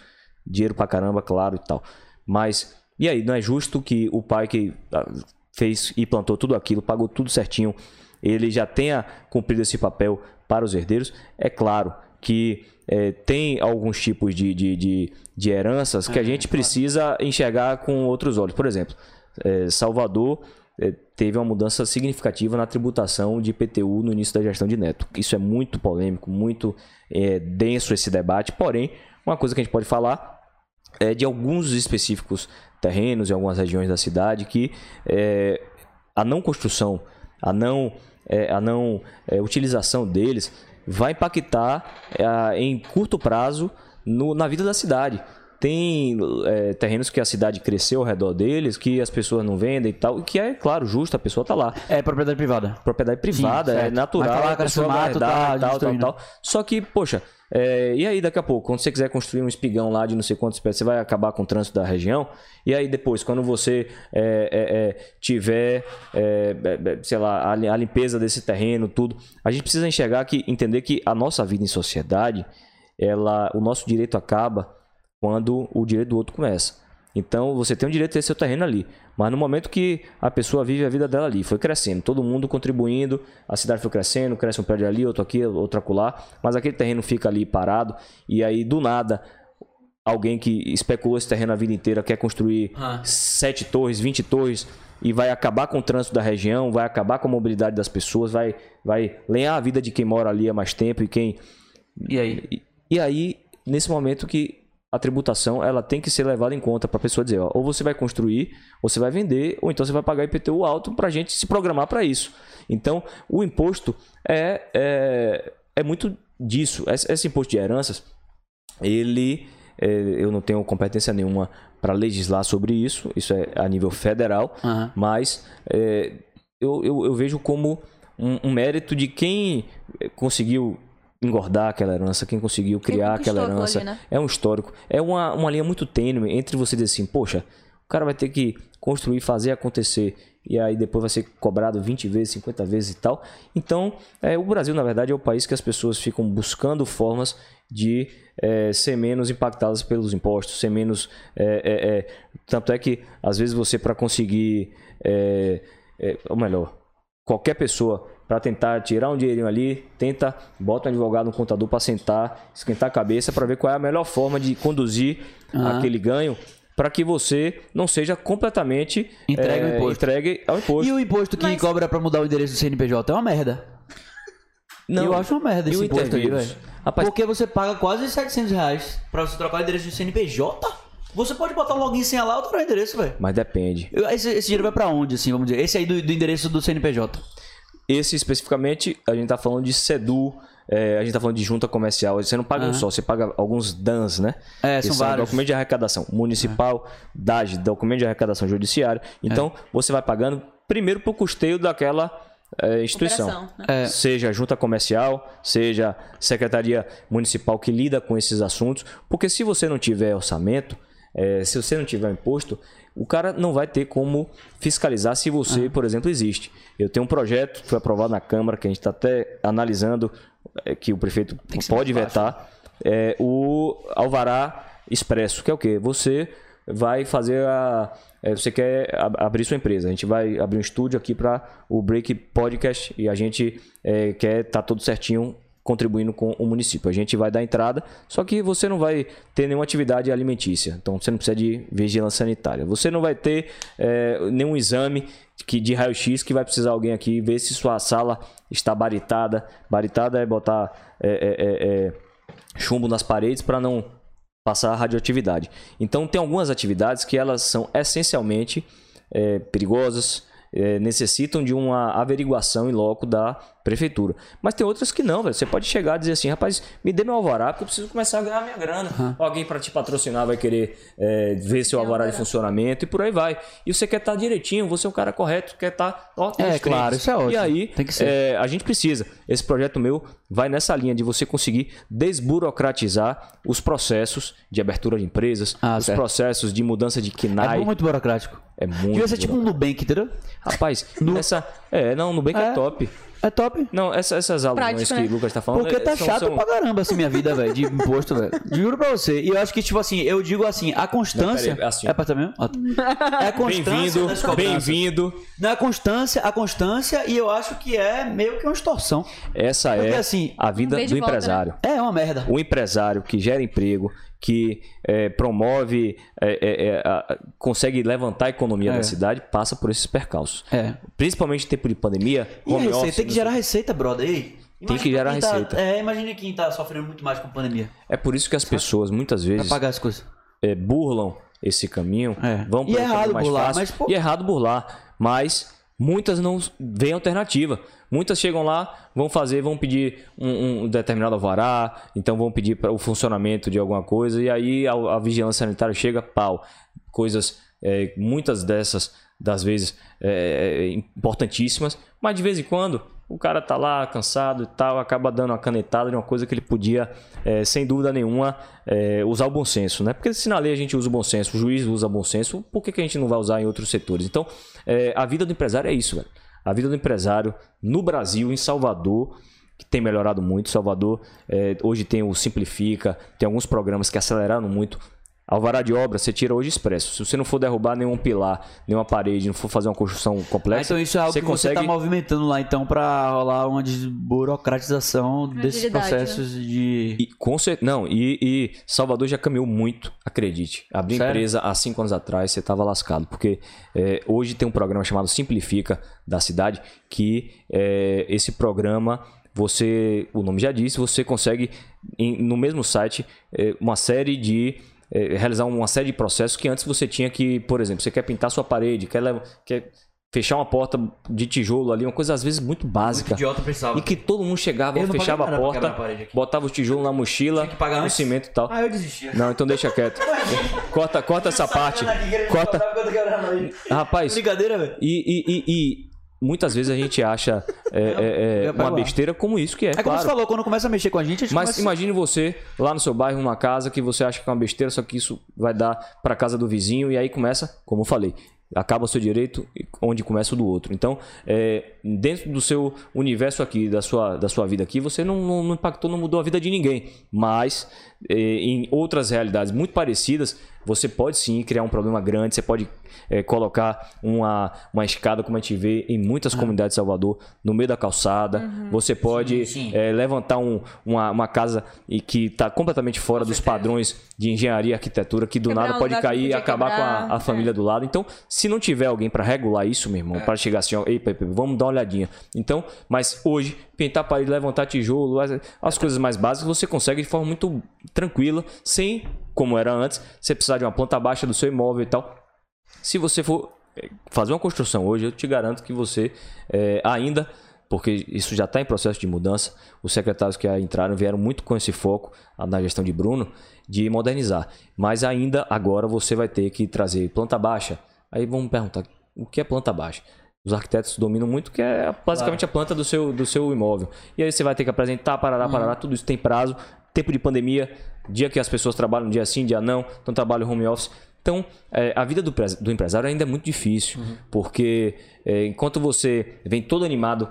Dinheiro pra caramba, claro e tal. Mas, e aí, não é justo que o pai que ah, fez e plantou tudo aquilo, pagou tudo certinho, ele já tenha cumprido esse papel para os herdeiros? É claro que eh, tem alguns tipos de, de, de, de heranças que a gente precisa enxergar com outros olhos. Por exemplo, eh, Salvador eh, teve uma mudança significativa na tributação de IPTU no início da gestão de Neto. Isso é muito polêmico, muito eh, denso esse debate. Porém, uma coisa que a gente pode falar é de alguns específicos terrenos em algumas regiões da cidade que é, a não construção, a não, é, a não é, utilização deles vai impactar é, em curto prazo no- na vida da cidade. Tem é, terrenos que a cidade cresceu ao redor deles, que as pessoas não vendem e tal, que é, claro, justo, a pessoa tá lá É propriedade privada. propriedade privada, Sim, é natural, Mas tá lá, a pessoa mato, tá tal, tal, tal. Só que, poxa, é, e aí daqui a pouco, quando você quiser construir um espigão lá de não sei quantos pés, você vai acabar com o trânsito da região. E aí depois, quando você é, é, é, tiver, é, é, sei lá, a limpeza desse terreno, tudo, a gente precisa enxergar que, entender que a nossa vida em sociedade, ela, o nosso direito acaba quando o direito do outro começa. Então você tem o direito de ter seu terreno ali. Mas no momento que a pessoa vive a vida dela ali, foi crescendo, todo mundo contribuindo, a cidade foi crescendo, cresce um prédio ali, outro aqui, outro acolá, mas aquele terreno fica ali parado, e aí do nada alguém que especulou esse terreno a vida inteira quer construir Ah. sete torres, 20 torres e vai acabar com o trânsito da região, vai acabar com a mobilidade das pessoas, vai, vai lenhar a vida de quem mora ali há mais tempo e quem E aí? e, e aí, nesse momento que a tributação ela tem que ser levada em conta para a pessoa dizer, ó, ou você vai construir, ou você vai vender, ou então você vai pagar IPTU alto para a gente se programar para isso. Então, o imposto é, é, é muito disso. Esse, esse imposto de heranças, ele é, eu não tenho competência nenhuma para legislar sobre isso, isso é a nível federal, Aham. mas é, eu, eu, eu vejo como um, um mérito de quem eh, conseguiu engordar aquela herança, quem conseguiu criar aquela herança. né? É um histórico. É uma, uma linha muito tênue entre você dizer assim, poxa, o cara vai ter que construir, fazer acontecer, e aí depois vai ser cobrado 20 vezes, 50 vezes e tal. Então, é, o Brasil, na verdade, é o país que as pessoas ficam buscando formas de é, ser menos impactadas pelos impostos, ser menos. é, é, é, tanto é que, às vezes, você, para conseguir. É, ou melhor, qualquer pessoa para tentar tirar um dinheirinho ali, tenta, bota um advogado, um contador para sentar, esquentar a cabeça para ver qual é a melhor forma de conduzir Aham. aquele ganho para que você não seja completamente Entregue ao é, imposto. entregue ao imposto. E o imposto que Mas- cobra pra mudar o endereço do CNPJ é uma merda. Não, eu acho uma merda e esse o imposto aí, velho. Rapaz, Porque você paga quase 700 reais pra você trocar o endereço do CNPJ. Você pode botar um login sem lá ou trocar o endereço, velho. mas depende. Esse, esse dinheiro vai pra onde, assim, vamos dizer? Esse aí do, do endereço do CNPJ. Esse especificamente, a gente tá falando de SEDU, é, a gente tá falando de junta comercial. Você não paga um Aham. só, você paga alguns DANs, né? É, que são são vários. documento de arrecadação municipal, DAG, documento de arrecadação judiciária. Então, você vai pagando primeiro pro custeio daquela é, instituição. Operação, né? É. Seja junta comercial, seja secretaria municipal que lida com esses assuntos. Porque se você não tiver orçamento, é, se você não tiver imposto, o cara não vai ter como fiscalizar se você, por exemplo, existe. Eu tenho um projeto que foi aprovado na Câmara, que a gente está até analisando, é, que o prefeito que pode vetar, é, o Alvará Expresso, que é o quê? Você vai fazer a. é, você quer ab- abrir sua empresa. A gente vai abrir um estúdio aqui para o Break Podcast e a gente é, quer estar tudo certinho contribuindo com o município. A gente vai dar entrada, só que você não vai ter nenhuma atividade alimentícia. Então você não precisa de vigilância sanitária. Você não vai ter é, nenhum exame que, de raio-x que vai precisar alguém aqui ver se sua sala está baritada. Baritada é botar é, é, chumbo nas paredes para não passar radioatividade. Então tem algumas atividades que elas são essencialmente perigosas, necessitam de uma averiguação em loco da prefeitura. Mas tem outras que não, velho. Você pode chegar e dizer assim, rapaz, me dê meu alvará porque eu preciso começar a ganhar minha grana. Uhum. Alguém para te patrocinar vai querer é, ver seu alvará de funcionamento e por aí vai. E você quer estar direitinho, você é o cara correto, quer estar... Ó, É, claro, isso é ótimo. E aí, Tem que ser. é, a gente precisa. Esse projeto meu vai nessa linha de você conseguir desburocratizar os processos de abertura de empresas, Ah, os certo. processos de mudança de É KNAI. muito burocrático. É muito. Devia ser tipo um Nubank, entendeu? Rapaz, essa. É, não, o Nubank é, É. top. É top. Não, essa- essas alusões Prático, que né? o Lucas tá falando. Porque é, tá são- chato são- pra caramba assim minha vida, velho, de imposto, velho. Juro pra você. E eu acho que, tipo assim, eu digo assim, a constância. Não, peraí, assim. É pra também? Ó. É a constância. Bem-vindo, bem-vindo. Não é a constância, a constância, e eu acho que é meio que uma extorsão. Essa Porque é assim, a vida do volta, empresário. É uma merda. O empresário que gera emprego, que é, promove, é, é, é, a- consegue levantar a economia É. da cidade, passa por esses percalços. É. Principalmente em tempo de pandemia, E receita tem que gerar receita, brother. Ei, Tem que gerar tá- receita. é, imagina quem tá sofrendo muito mais com a pandemia. É por isso que as pessoas muitas vezes pagar as coisas. é, burlam esse caminho, É. vão é caminho errado mais burlar, fácil, mas, pô- E é errado burlar, mas muitas não veem alternativa. Muitas chegam lá, vão fazer, vão pedir um, um determinado alvará, então vão pedir para o funcionamento de alguma coisa, e aí a, a vigilância sanitária chega, pau. Coisas, é, muitas dessas, das vezes, é, importantíssimas, mas de vez em quando o cara tá lá cansado e tal, acaba dando uma canetada de uma coisa que ele podia, é, sem dúvida nenhuma, é, usar o bom senso, né? Porque se na lei a gente usa o bom senso, o juiz usa o bom senso, por que, que a gente não vai usar em outros setores? Então, é, a vida do empresário é isso, velho. A vida do empresário no Brasil, em Salvador, que tem melhorado muito. Salvador, hoje tem o Simplifica, tem alguns programas que aceleraram muito. Alvará de obra, você tira hoje expresso. Se você não for derrubar nenhum pilar, nenhuma parede, não for fazer uma construção Ah, complexa, então isso é algo você que consegue... você tá movimentando lá, então, pra rolar uma desburocratização desses Agilidade, processos de... E, com cer- Não, e, e Salvador já caminhou muito, acredite. Abrir Sério? empresa há cinco anos atrás, você estava lascado. Porque é, hoje tem um programa chamado Simplifica da cidade, que é, esse programa, você, o nome já disse, você consegue em- no mesmo site é, uma série de. É, realizar uma série de processos que antes você tinha que, por exemplo, você quer pintar sua parede, quer, quer fechar uma porta de tijolo ali, uma coisa às vezes muito básica. Muito idiota precisava. E que todo mundo chegava, fechava a porta, a botava o tijolo na mochila, o cimento e tal. Ah, eu desisti. Não, então deixa quieto. corta, corta essa parte. Corta. Rapaz, Brincadeira, velho. e, e, e, e muitas vezes a gente acha é, é, é, uma besteira como isso que é, É como claro. você falou, quando começa a mexer com a gente, a gente Mas começa... imagine você lá no seu bairro, numa casa que você acha que é uma besteira, só que isso vai dar para casa do vizinho e aí começa, como eu falei, acaba o seu direito e onde começa o do outro. Então, é, dentro do seu universo aqui, da sua, da sua vida aqui, você não, não, não impactou, não mudou a vida de ninguém. Mas é, em outras realidades muito parecidas, você pode sim criar um problema grande, você pode é, colocar uma, uma escada, como a gente vê em muitas comunidades de Salvador, no meio da calçada. Você pode Sim, sim. é, levantar um- uma, uma casa e que está completamente fora dos padrões de engenharia e arquitetura, que do Quebrar nada pode cair e acabar com quebrar, a, a família do lado. Então, se não tiver alguém para regular isso, meu irmão, para chegar assim, ó, ei, Pepe, vamos dar uma olhadinha. Então, mas hoje, pintar parede, levantar tijolo, as, as coisas mais básicas, você consegue de forma muito tranquila, sem, como era antes, você precisar de uma planta baixa do seu imóvel e tal. Se você for eh, fazer uma construção hoje, eu te garanto que você eh, ainda, porque isso já está em processo de mudança, os secretários que entraram vieram muito com esse foco na gestão de Bruno, de modernizar. Mas ainda agora você vai ter que trazer planta baixa. Aí vamos perguntar, o que é planta baixa? Os arquitetos dominam muito, que é basicamente a planta do seu, do seu imóvel. E aí você vai ter que apresentar, parará, parará, tudo isso tem prazo, tempo de pandemia, dia que as pessoas trabalham, dia sim, dia não, então trabalham home office. Então, é, a vida do, do empresário ainda é muito difícil, porque é, enquanto você vem todo animado,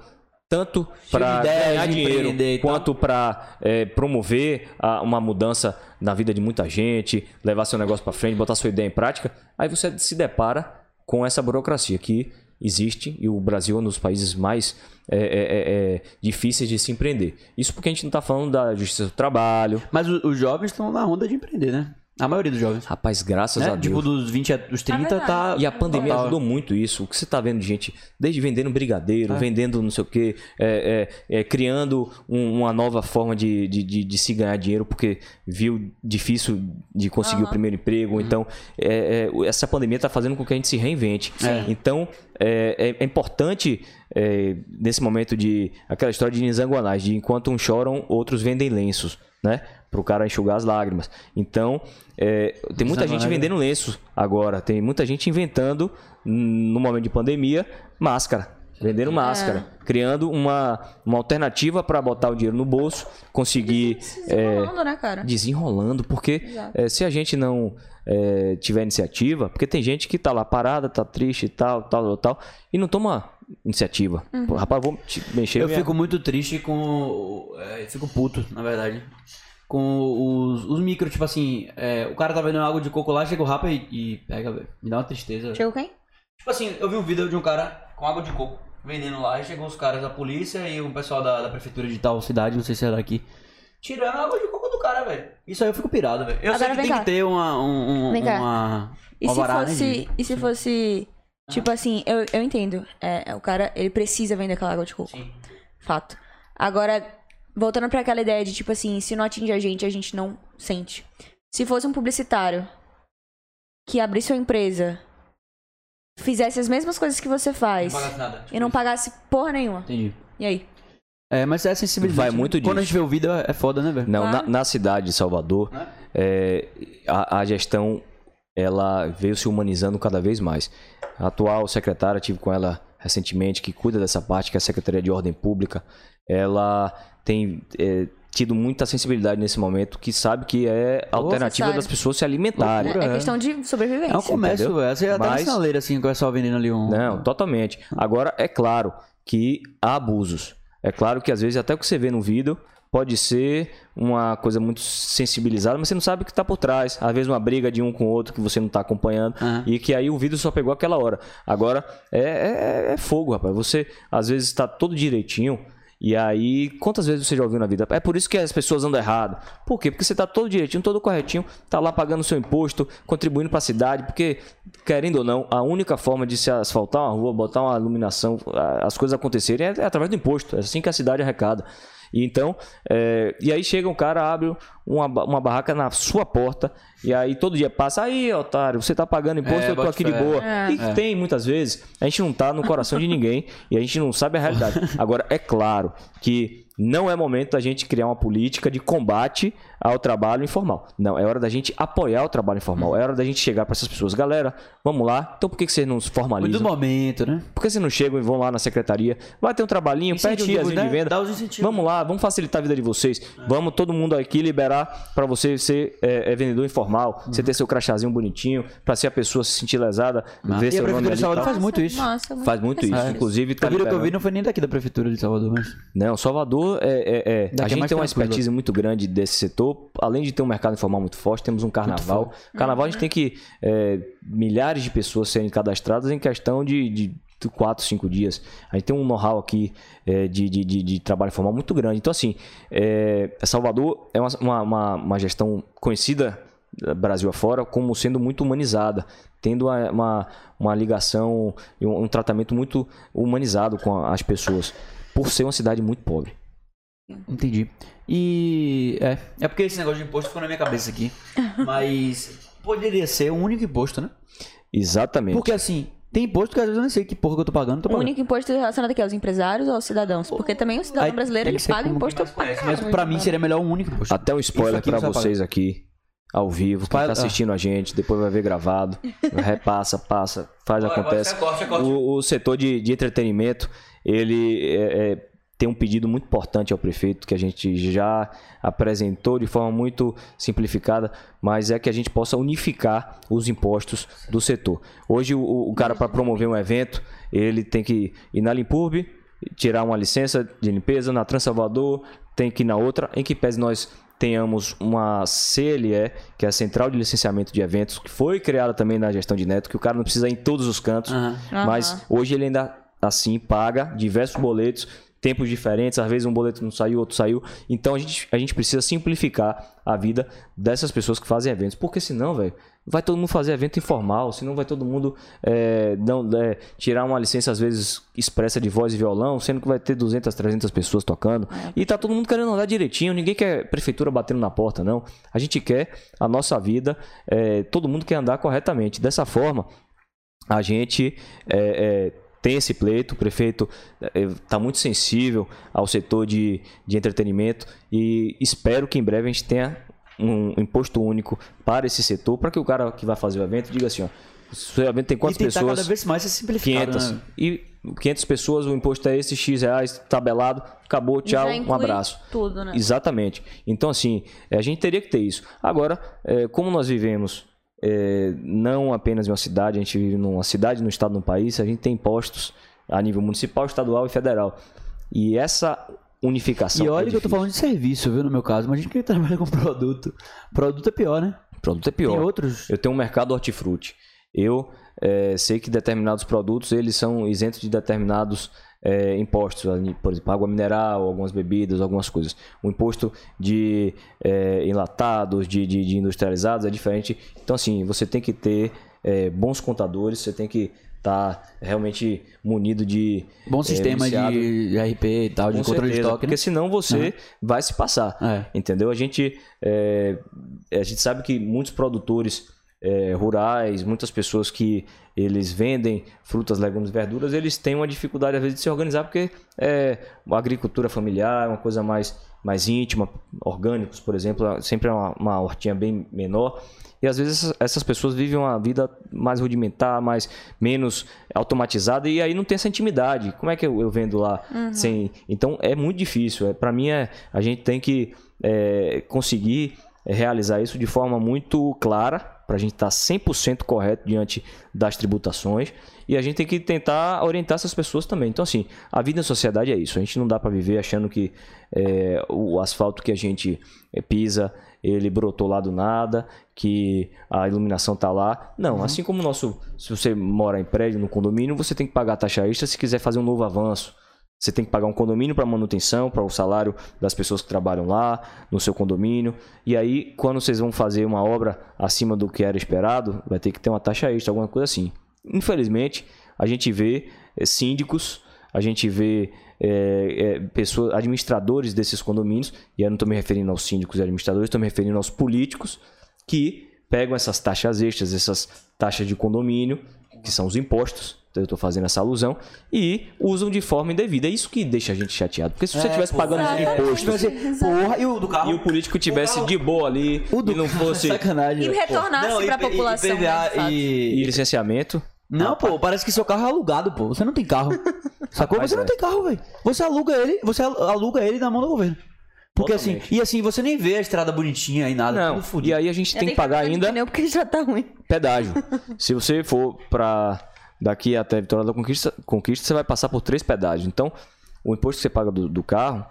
tanto para ganhar dinheiro quanto para promover a- uma mudança na vida de muita gente, levar seu negócio para frente, botar sua ideia em prática, aí você se depara com essa burocracia que existe e o Brasil é um dos países mais é, é, é, é, difíceis de se empreender. Isso porque a gente não está falando da justiça do trabalho, Mas os jovens estão na onda de empreender, né? A maioria dos jovens. Rapaz, graças Né? a Deus. Tipo, dos 20 aos 30 verdade. tá. E a pandemia total. ajudou muito isso. O que você tá vendo de gente, desde vendendo brigadeiro, É. vendendo não sei o quê, é, é, é, criando um- uma nova forma de, de, de, de se ganhar dinheiro, porque viu difícil de conseguir o primeiro emprego. Então, é, é, essa pandemia tá fazendo com que a gente se reinvente. Sim. Então, é, é- é importante, é, nesse momento de. aquela história de Nizanguanais, de enquanto uns choram, outros vendem lenços, né? Para o cara enxugar as lágrimas. Então, é, tem muita gente Nizanguanais, vendendo lenços agora. Tem muita gente inventando, no momento de pandemia, máscara. Vendendo máscara. Criando uma, uma alternativa para botar o dinheiro no bolso, conseguir. é, Rolando, né, cara? desenrolando, porque é, se a gente não é, tiver iniciativa, porque tem gente que tá lá parada, tá triste e tal, tal, tal, e não toma iniciativa. Pô, rapaz, vou te mexer. Eu minha- fico muito triste com. É, eu fico puto, na verdade. Com os, os micro, tipo assim, é, o cara tá vendendo água de coco lá, chega o rapa e, e pega, velho. Me dá uma tristeza. Chegou quem? Tipo assim, eu vi um vídeo de um cara com água de coco vendendo lá, e chegou os caras da polícia e um pessoal da, da prefeitura de tal cidade, não sei se era daqui, tirando a água de coco do cara, velho. Isso aí eu fico pirado, velho. Eu sei Agora que vem tem cá. que ter uma. Um, um, Vem cá. uma E se fosse. E se fosse. Tipo assim, eu, eu entendo. É, o cara, ele precisa vender aquela água de coco. Sim. Fato. Agora, voltando pra aquela ideia de, tipo assim, se não atinge a gente, a gente não sente. Se fosse um publicitário que abrisse sua empresa, fizesse as mesmas coisas que você Não faz pagasse nada. tipo e não isso. pagasse porra nenhuma. Entendi. E aí? É, mas é sensibilidade. Vai né? muito Quando a disso. gente vê o vídeo é foda, né, velho? Não, Claro. na, na cidade de Salvador, Né? é, a, a gestão ela veio se humanizando cada vez mais. A atual secretária, tive com ela recentemente, que cuida dessa parte, que é a Secretaria de Ordem Pública, ela tem é, tido muita sensibilidade nesse momento, que sabe que é a alternativa das pessoas se alimentarem. Loucura. É, é questão de sobrevivência. É um comércio, entendeu? velho. Você já tá Mas- assim, com o pessoal vendendo ali um... Não, totalmente. Agora, é claro que há abusos. É claro que às vezes até o que você vê no vídeo pode ser uma coisa muito sensibilizada, mas você não sabe o que está por trás. Às vezes uma briga de um com o outro que você não está acompanhando Aham. e que aí o vídeo só pegou aquela hora. Agora, é, é- é fogo, rapaz. Você às vezes está todo direitinho e aí, quantas vezes você já ouviu na vida? É por isso que as pessoas andam errado. Por quê? Porque você tá todo direitinho, todo corretinho, tá lá pagando seu imposto, contribuindo para a cidade, porque, querendo ou não, a única forma de se asfaltar uma rua, botar uma iluminação, as coisas acontecerem é, é através do imposto. É assim que a cidade arrecada. E então, é, e aí chega um cara, abre uma, uma barraca na sua porta, e aí todo dia passa, aí, otário, você tá pagando imposto, É, eu tô aqui de boa. É. E tem muitas vezes, a gente não tá no coração de ninguém e a gente não sabe a realidade. Agora, é claro que não é momento da gente criar uma política de combate ao trabalho informal. Não, é hora da gente apoiar o trabalho informal. É hora da gente chegar para essas pessoas. Galera, vamos lá. Então por que, que vocês não se Muito formalizam? do momento, né? Por que vocês não chegam e vão lá na secretaria? Vai ter um trabalhinho, pede um diazinho né? de venda. Dá os incentivos. Vamos lá, vamos facilitar a vida de vocês. Vamos todo mundo aqui liberar para você ser é, é, vendedor informal, você ter seu crachazinho bonitinho, para se a pessoa se sentir lesada, ver E a seu nome Prefeitura ali. de Salvador faz muito isso. Massa, Faz muito isso. Inclusive, tá A que eu vi não foi nem daqui da Prefeitura de Salvador, mas... Não, Salvador é. é- é- A é gente tem uma expertise muito grande desse setor. Além de ter um mercado informal muito forte, temos um carnaval. Carnaval a gente tem que. é, milhares de pessoas serem cadastradas em questão de. de quatro, cinco dias. A gente tem um know-how aqui é, de, de, de- de trabalho informal muito grande. Então, assim, é, Salvador é uma, uma, uma- gestão conhecida eh, Brasil afora como sendo muito humanizada, tendo uma, uma, uma ligação e um, um tratamento muito humanizado com as pessoas, por ser uma cidade muito pobre. Entendi. E... É, é porque esse negócio de imposto ficou na minha cabeça aqui. Mas poderia ser o único imposto, né? Exatamente. Porque assim, tem imposto que às vezes eu nem sei que porra que eu tô pagando, tô O pagando. único imposto relacionado aqui aos empresários ou aos cidadãos? Porque também o cidadão Aí brasileiro tem ele que ser paga como imposto pra. Mas pra mim seria melhor um único imposto. Até um Isso spoiler aqui pra você vai vocês aqui, ao vivo, quem tá assistindo a gente, depois vai ver gravado, repassa, passa, faz, acontece. bora, você corta, você corta. O, o setor de, de entretenimento, ele é, é, tem um pedido muito importante ao prefeito, que a gente já apresentou de forma muito simplificada, mas é que a gente possa unificar os impostos do setor. Hoje, o, o cara, para promover um evento, ele tem que ir na Limpurb, tirar uma licença de limpeza, na Transalvador, tem que ir na outra, em que pese nós tenhamos uma CLE, que é a Central de Licenciamento de Eventos, que foi criada também na gestão de Neto, que o cara não precisa ir em todos os cantos, Aham. mas hoje ele ainda assim paga diversos boletos tempos diferentes, às vezes um boleto não saiu, outro saiu. Então a gente, a gente precisa simplificar a vida dessas pessoas que fazem eventos, porque senão, velho, vai todo mundo fazer evento informal, senão vai todo mundo é, não, é, tirar uma licença, às vezes, expressa de voz e violão, sendo que vai ter 200, 300 pessoas tocando. É. E tá todo mundo querendo andar direitinho, ninguém quer prefeitura batendo na porta, não. A gente quer a nossa vida, é, todo mundo quer andar corretamente. Dessa forma, a gente é, é, tem esse pleito, o prefeito está muito sensível ao setor de, de entretenimento e espero que em breve a gente tenha um imposto único para esse setor, para que o cara que vai fazer o evento diga assim, ó, o seu evento tem quantas e pessoas? cada vez mais ser simplificado, 500. né? E 500 pessoas, o imposto é esse, X reais, tabelado, acabou, tchau, Já um abraço. Tudo, né? Exatamente. Então, assim, eh, a gente teria que ter isso. Agora, eh, como nós vivemos eh, não apenas em uma cidade, a gente vive numa cidade, num estado, num país, a gente tem impostos a nível municipal, estadual e federal. E essa unificação. E olha é que eu tô falando de serviço, viu, no meu caso. Mas a gente que trabalha com produto. Produto é pior, né? produto é pior. Tem outros. Eu tenho um mercado hortifruti. Eu eh, sei que determinados produtos eles são isentos de determinados eh, impostos, por exemplo, água mineral, algumas bebidas, algumas coisas. O imposto de eh, enlatados, de, de, de industrializados é diferente. Então, assim, você tem que ter eh, bons contadores, você tem que estar realmente munido de Bom eh, sistema viciado. de RP e tal, de Com controle de certeza, estoque, né? Porque senão você vai se passar. É. Entendeu? A gente, é, a gente sabe que muitos produtores é, rurais, muitas pessoas que eles vendem frutas, legumes, verduras, eles têm uma dificuldade às vezes de se organizar porque é, a agricultura familiar é uma coisa mais, mais íntima, orgânicos, por exemplo, sempre é uma, uma hortinha bem menor. E às vezes essas- essas pessoas vivem uma vida mais rudimentar, mais menos automatizada e aí não tem essa intimidade. Como é que eu, eu vendo lá sem? Então é muito difícil. É, Para mim é a gente tem que é, conseguir realizar isso de forma muito clara para a gente estar 100% correto diante das tributações e a gente tem que tentar orientar essas pessoas também. Então assim, a vida em sociedade é isso. A gente não dá para viver achando que é, o asfalto que a gente é, pisa ele brotou lá do nada, que a iluminação tá lá. Não, assim como o nosso, se você mora em prédio, no condomínio, você tem que pagar a taxa extra se quiser fazer um novo avanço. Você tem que pagar um condomínio para manutenção, para o salário das pessoas que trabalham lá, no seu condomínio. E aí, quando vocês vão fazer uma obra acima do que era esperado, vai ter que ter uma taxa extra, alguma coisa assim. Infelizmente, a gente vê eh, síndicos, a gente vê eh, eh, pessoas, administradores desses condomínios, e eu não estou me referindo aos síndicos e administradores, estou me referindo aos políticos que pegam essas taxas extras, essas taxas de condomínio, que são os impostos, eu estou fazendo essa alusão, e usam de forma indevida. É isso que deixa a gente chateado. Porque se você estivesse pagando imposto Porra, e o do carro? e o político tivesse de boa ali O do e não fosse Sacanagem. E retornasse Não, pra e- e- população, E, PVA né, e e... licenciamento, Não, pô, parece que seu carro é alugado, pô. Você não tem carro. Sacou? Rapaz, você não é. tem carro, velho. Você aluga ele, você aluga ele na mão do governo. Porque assim, Totalmente. e assim, você nem vê a estrada bonitinha e nada, não. tudo fudido. E aí a gente tem que pagar ainda pneu porque já tá ruim. pedágio. Se você for para daqui até Vitória da Conquista, Conquista, você vai passar por três pedágios. Então, o imposto que você paga do, do carro,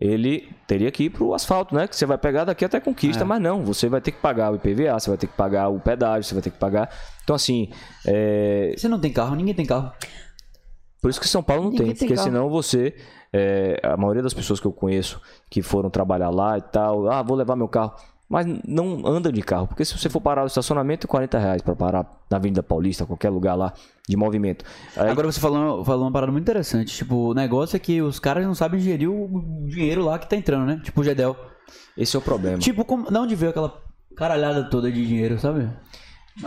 ele teria que ir pro asfalto, né? Que você vai pegar daqui até Conquista, É. mas não. Você vai ter que pagar o IPVA, você vai ter que pagar o pedágio, você vai ter que pagar. Então, assim, é, Você não tem carro, ninguém tem carro. Por isso que São Paulo não tem, tem porque carro. senão você. é, a maioria das pessoas que eu conheço que foram trabalhar lá e tal, ah, vou levar meu carro. Mas não anda de carro, porque se você for parar no estacionamento, é 40 reais pra parar na Avenida Paulista, qualquer lugar lá de movimento. Aí, Agora você falou, falou uma parada muito interessante. Tipo, o negócio é que os caras não sabem gerir o dinheiro lá que tá entrando, né? Tipo o Gedel. esse é o problema. Tipo, como, de onde veio aquela caralhada toda de dinheiro, sabe?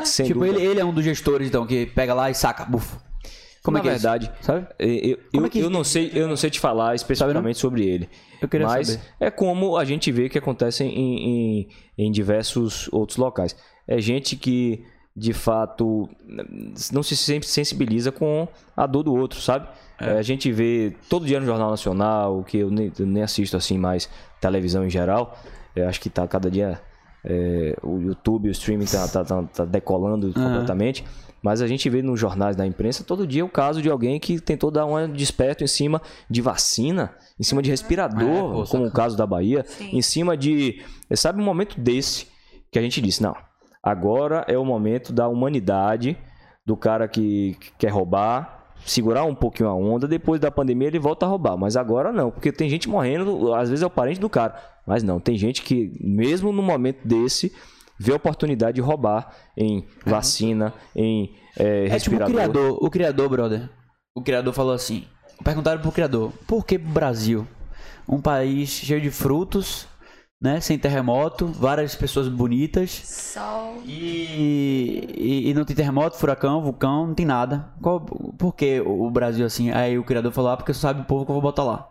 Sem tipo, dúvida. ele, ele é um dos gestores, então, que pega lá e saca, bufo. Como Na é que é verdade, isso? Sabe? Eu, eu, eu- é que- eu não sei, eu não sei te falar especificamente sobre ele. Eu queria mas saber. é como a gente vê que acontece em, em, em diversos outros locais. É gente que, de fato, não se sen- sensibiliza com a dor do outro, sabe? É, a gente vê todo dia no Jornal Nacional, que eu nem, eu nem assisto assim mais televisão em geral. Eu acho que tá cada dia é, o YouTube, o streaming tá, tá, tá- tá decolando completamente. Mas a gente vê nos jornais da imprensa todo dia o caso de alguém que tentou dar um desperto em cima de vacina, em cima de respirador, É, pô, como o caso da Bahia, em cima de. Sabe um momento desse que a gente disse, não, agora é o momento da humanidade, do cara que, que quer roubar, segurar um pouquinho a onda, depois da pandemia ele volta a roubar. Mas agora não, porque tem gente morrendo, às vezes é o parente do cara. Mas não, tem gente que, mesmo no momento desse, vê a oportunidade de roubar em vacina, em é, É tipo o respirador. criador, o criador, brother. O criador falou assim: perguntaram pro criador, por que Brasil? Um país cheio de frutos, né? Sem terremoto, várias pessoas bonitas. Sol. E, e, e não tem terremoto, furacão, vulcão, não tem nada. Qual, por que o Brasil assim? Aí o criador falou: ah, porque só sabe o povo que eu vou botar lá.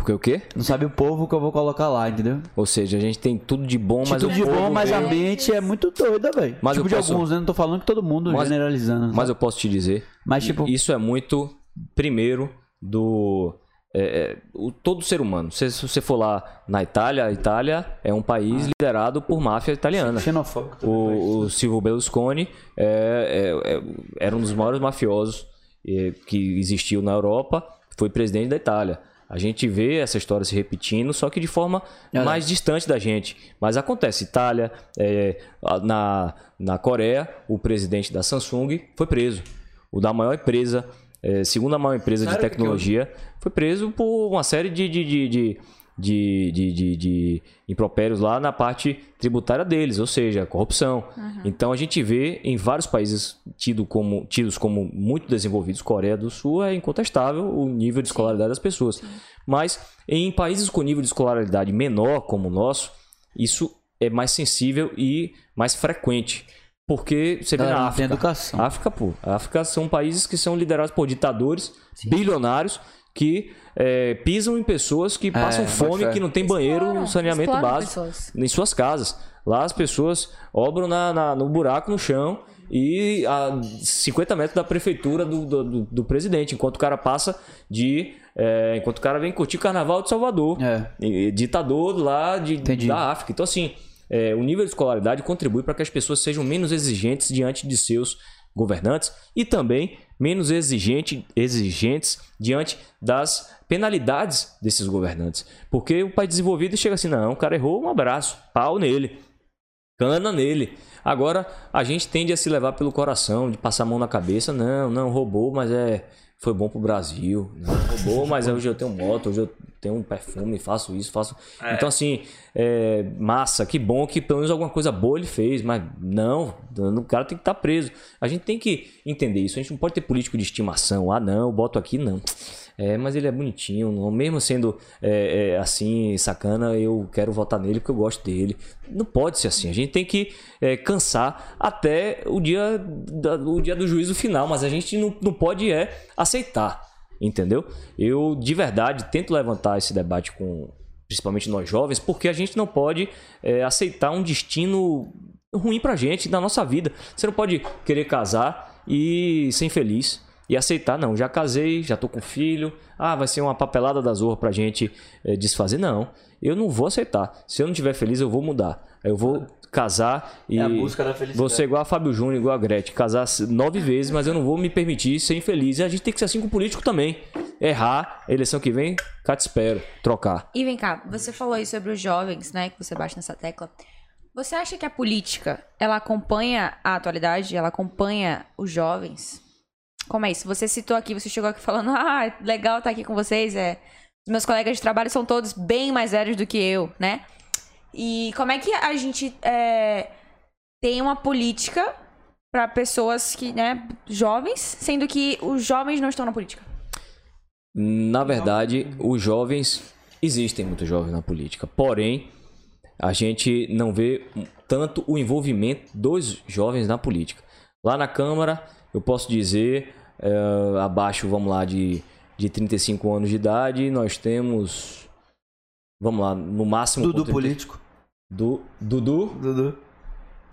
Porque o quê? Não sabe o povo que eu vou colocar lá, entendeu? Ou seja, a gente tem tudo de bom, mas tudo o de bom, mas a mente é muito doida, velho. Mas tipo eu de posso- alguns, né? Não tô falando que todo mundo Mas- generalizando. Mas eu posso te dizer, Mas, tipo- isso é muito, primeiro, do... é, é, o, todo ser humano. Se, se você for lá na Itália, a Itália é um país liderado por máfia italiana. Xenofóbico. O, o Silvio Berlusconi é, é- é- era um dos maiores mafiosos eh, que existiu na Europa, foi presidente da Itália. A gente vê essa história se repetindo, só que de forma É. mais distante da gente. Mas acontece. Itália, a- na, na Coreia, o presidente da Samsung foi preso. O da maior empresa, eh, segunda maior empresa de Sério? Que tecnologia, foi preso por uma série de, de, de, de, de, de, de- de impropérios lá na parte tributária deles, ou seja, corrupção. Então a gente vê em vários países tido como, tidos como muito desenvolvidos, Coreia do Sul é incontestável o nível de escolaridade das pessoas. Mas em países com nível de escolaridade menor, como o nosso, isso é mais sensível e mais frequente. Porque você vê na não tem África. educação. África, pô. África são países que são liderados por ditadores bilionários que é, pisam em pessoas que passam boto fome, que não tem banheiro, Exploram, saneamento exploram básico pessoas. em suas casas. Lá as pessoas obram na, na- no buraco no chão e a 50 metros da prefeitura do, do, do- do presidente, enquanto o cara passa de. é, enquanto o cara vem curtir o carnaval de Salvador. É. E- ditador lá de, Entendi. da África. Então, assim, é, o nível de escolaridade contribui para que as pessoas sejam menos exigentes diante de seus governantes e também menos exigente, exigentes diante das penalidades desses governantes. Porque o país desenvolvido chega assim, não, o cara errou, um abraço, pau nele, cana nele. Agora, a gente tende a se levar pelo coração, de passar a mão na cabeça, não, não, roubou, mas é... Foi bom pro Brasil. Roubou, mas hoje eu tenho moto, hoje eu tenho um perfume, faço isso, faço. Então, assim, é, massa, que bom que pelo menos alguma coisa boa ele fez, mas não, o cara tem que estar preso. A gente tem que entender isso. A gente não pode ter político de estimação. Ah, não, eu boto aqui, não. É, mas ele é bonitinho, não, mesmo sendo é, é, assim, sacana, eu quero votar nele porque eu gosto dele. Não pode ser assim. A gente tem que é, cansar até o dia, da- o dia do juízo final, mas a gente não, não pode é aceitar, entendeu? Eu de verdade tento levantar esse debate com principalmente nós jovens, porque a gente não pode é, aceitar um destino ruim pra gente na nossa vida. Você não pode querer casar e ser infeliz e aceitar, não, já casei, já tô com filho, ah, vai ser uma papelada da zorra pra gente eh, desfazer. Não, eu não vou aceitar. Se eu não estiver feliz, eu vou mudar. Eu vou casar e É a busca da felicidade. vou ser igual a Fábio Júnior, igual a Gretchen, casar nove vezes, mas eu não vou me permitir ser infeliz. E a gente tem que ser assim com o político também. Errar, eleição que vem, cá te espero, trocar. E vem cá, você falou aí sobre os jovens, né? Que você bate nessa tecla. Você acha que a política, ela acompanha a atualidade? Ela acompanha os jovens? Como é isso? Você citou aqui, você chegou aqui falando, ah, legal estar aqui com vocês, é... Os meus colegas de trabalho são todos bem mais velhos do que eu, né? E como é que a gente é, tem uma política para pessoas que, né, jovens, sendo que os jovens não estão na política? Na verdade, os jovens existem muitos jovens na política, porém a gente não vê tanto o envolvimento dos jovens na política. Lá na Câmara, eu posso dizer, eh, abaixo, vamos lá, de, de 35 anos de idade, nós temos, vamos lá, no máximo... Dudu com 30 político. Du, Dudu? Dudu.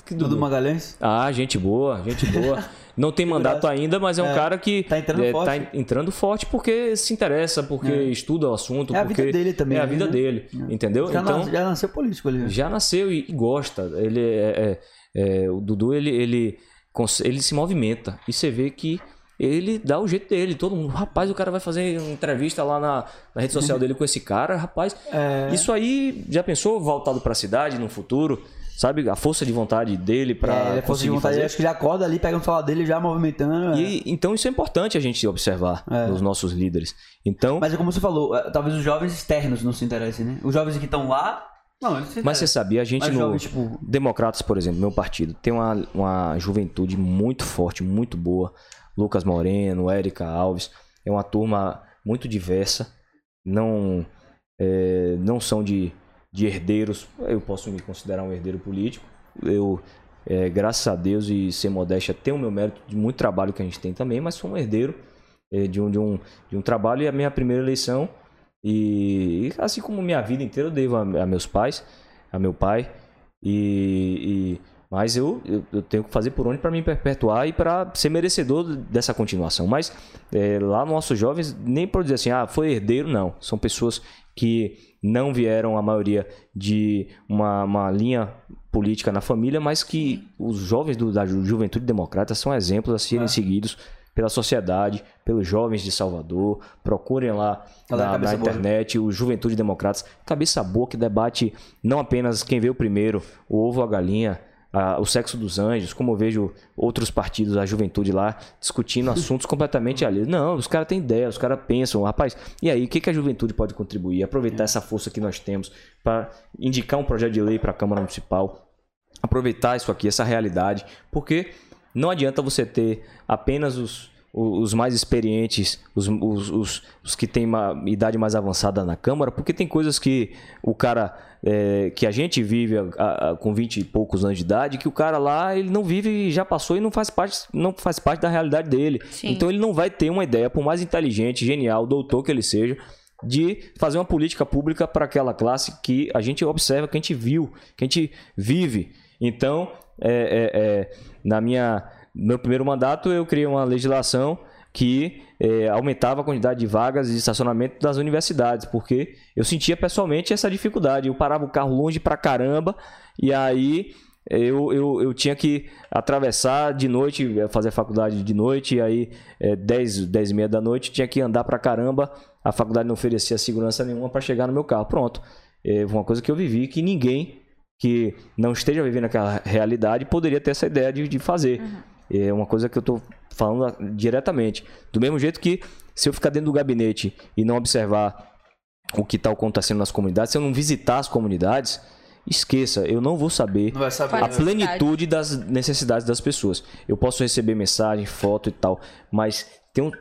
Que Dudu Magalhães. Ah, gente boa, gente boa. Não tem mandato ainda, mas é um É, cara que tá entrando é, forte. tá en- entrando forte porque se interessa, porque É. estuda o assunto, É a porque vida dele também, é a né? vida dele, entendeu? Já, então já nasceu político ali. né? já nasceu e, e gosta. Ele é, é- é, o Dudu ele ele cons- ele se movimenta e você vê que ele dá o jeito dele. Todo mundo, rapaz, o cara vai fazer uma entrevista lá na, na rede social dele com esse cara, rapaz. É. Isso aí, já pensou voltado para a cidade no futuro? sabe? A força de vontade dele para é, força de conseguir vontade, fazer. acho que já acorda ali, pega no celular dele já movimentando. é. E, então isso é importante a gente observar É. nos nossos líderes. Então, Mas é como você falou, é, talvez os jovens externos não se interessem, né? Os jovens que estão lá, não, eles se mas você sabia, a gente Mas no tipo, Democratas, por exemplo, meu partido, tem uma, uma juventude muito forte, muito boa. Lucas Moreno, Érica Alves, é uma turma muito diversa. Não, é, não são de, de herdeiros. Eu posso me considerar um herdeiro político. Eu, é, graças a Deus e sem modéstia, tenho o meu mérito de muito trabalho que a gente tem também, mas sou um herdeiro é, de, um, de, um, de um trabalho e a minha primeira eleição. E assim como minha vida inteira eu devo a, a meus pais, a meu pai. E, e- mas eu, eu, eu tenho que fazer por onde para me perpetuar e para ser merecedor dessa continuação. Mas é, lá nossos jovens, nem para dizer assim, ah, foi herdeiro, não. São pessoas que não vieram, a maioria, de uma, uma linha política na família, mas que os jovens do- da ju- juventude democrata são exemplos a serem Ah. seguidos pela sociedade, pelos jovens de Salvador. Procurem lá Galera, na, na boa. internet o Juventude Democratas. Cabeça boa que debate não apenas quem veio primeiro, o ovo ou a galinha, a- o sexo dos anjos, como eu vejo outros partidos, a juventude lá, discutindo assuntos completamente alheios. Não, os caras têm ideia, os caras pensam, rapaz, e aí, o que, que a juventude pode contribuir? Aproveitar essa força que nós temos para indicar um projeto de lei para a Câmara Municipal, aproveitar isso aqui, essa realidade, porque não adianta você ter apenas os, os mais experientes, os, os, os, os que têm uma idade mais avançada na Câmara, porque tem coisas que o cara, é, que a gente vive a- a- com 20 e poucos anos de idade, que o cara lá, ele não vive e já passou e não faz parte, não faz parte da realidade dele. Sim. Então ele não vai ter uma ideia, por mais inteligente, genial, doutor que ele seja, de fazer uma política pública para aquela classe que a gente observa, que a gente viu, que a gente vive. Então, é, é, é, na minha meu primeiro mandato, eu criei uma legislação que é, aumentava a quantidade de vagas de estacionamento das universidades, porque eu sentia pessoalmente essa dificuldade. Eu parava o carro longe pra caramba e aí eu, eu, eu tinha que atravessar de noite, fazer faculdade de noite, e aí é, 10, 10 e meia da noite tinha que andar pra caramba. A faculdade não oferecia segurança nenhuma para chegar no meu carro. Pronto. É uma coisa que eu vivi que ninguém que não esteja vivendo aquela realidade poderia ter essa ideia de, de fazer. É uma coisa que eu estou falando diretamente. Do mesmo jeito que se eu ficar dentro do gabinete e não observar o que está acontecendo nas comunidades, se eu não visitar as comunidades, esqueça, eu não vou saber não saber. a Faz- plenitude das necessidades das pessoas. Eu posso receber mensagem, foto e tal, mas tem um,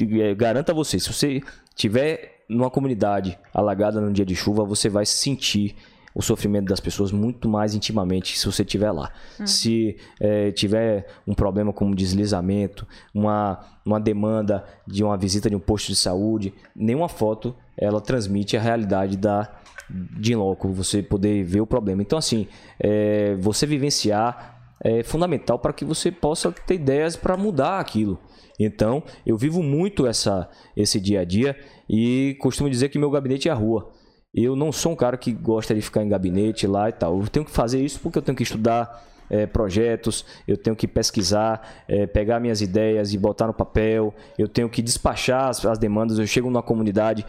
eh, garanta você, se você tiver numa comunidade alagada num dia de chuva, você vai sentir o sofrimento das pessoas muito mais intimamente se você estiver lá. Se eh, tiver um problema como deslizamento, uma, uma demanda de uma visita de um posto de saúde, nenhuma foto ela transmite a realidade da de loco, você poder ver o problema. Então, assim, é, você vivenciar é fundamental para que você possa ter ideias para mudar aquilo. Então, eu vivo muito essa, esse dia a dia e costumo dizer que meu gabinete é a rua. Eu não sou um cara que gosta de ficar em gabinete lá e tal. Eu tenho que fazer isso porque eu tenho que estudar é, projetos, eu tenho que pesquisar, é, pegar minhas ideias e botar no papel, eu tenho que despachar as, as demandas. Eu chego numa comunidade,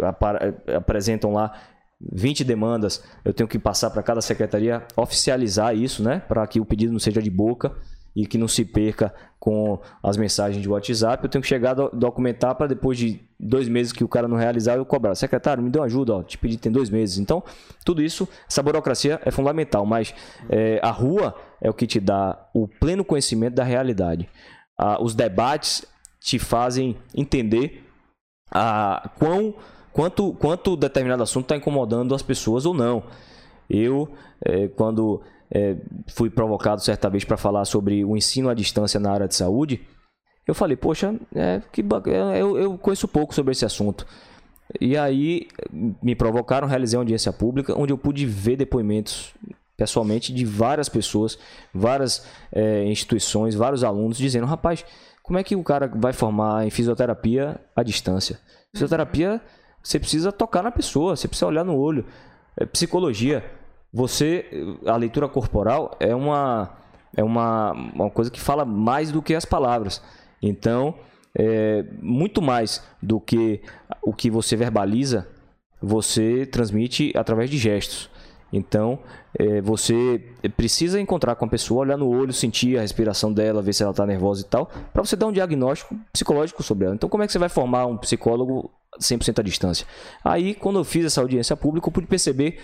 apara- apresentam lá 20 demandas, eu tenho que passar para cada secretaria oficializar isso, né? Para que o pedido não seja de boca e que não se perca com as mensagens de WhatsApp. Eu tenho que chegar a do- documentar para depois de dois meses que o cara não realizar, eu cobrar. Secretário, me uma ajuda, ó, te pedi tem dois meses. Então, tudo isso, essa burocracia é fundamental, mas é, a rua é o que te dá o pleno conhecimento da realidade. Ah, os debates te fazem entender a quão quanto quanto determinado assunto está incomodando as pessoas ou não. Eu eh, quando eh, fui provocado certa vez para falar sobre o ensino à distância na área de saúde, eu falei, poxa, é, que é, eu, eu conheço pouco sobre esse assunto. E aí me provocaram, realizei uma audiência pública onde eu pude ver depoimentos pessoalmente de várias pessoas, várias eh, instituições, vários alunos dizendo, rapaz, como é que o cara vai formar em fisioterapia à distância? Fisioterapia, você precisa tocar na pessoa, você precisa olhar no olho. É, psicologia, você, a leitura corporal é uma é uma, uma coisa que fala mais do que as palavras. Então, é, muito mais do que o que você verbaliza, você transmite através de gestos. Então, é, você precisa encontrar com a pessoa, olhar no olho, sentir a respiração dela, ver se ela está nervosa e tal, para você dar um diagnóstico psicológico sobre ela. Então, como é que você vai formar um psicólogo 100% à distância? Aí, quando eu fiz essa audiência pública, eu pude perceber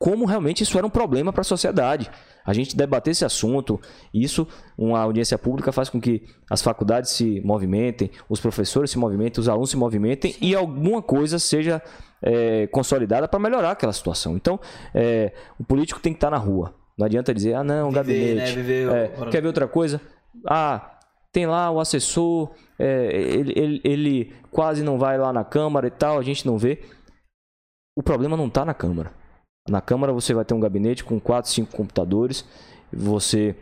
como realmente isso era um problema para a sociedade. A gente debater esse assunto, isso, uma audiência pública faz com que as faculdades se movimentem, os professores se movimentem, os alunos se movimentem Sim. e alguma coisa seja é, consolidada para melhorar aquela situação. Então, é, o político tem que estar na rua. Não adianta dizer, ah, não, Viver, gabinete. Né? Viver, é, quer ver outra coisa? Ah, tem lá o assessor, é, ele, ele, ele quase não vai lá na Câmara e tal, a gente não vê. O problema não está na Câmara. Na Câmara você vai ter um gabinete com 4, 5 computadores. Você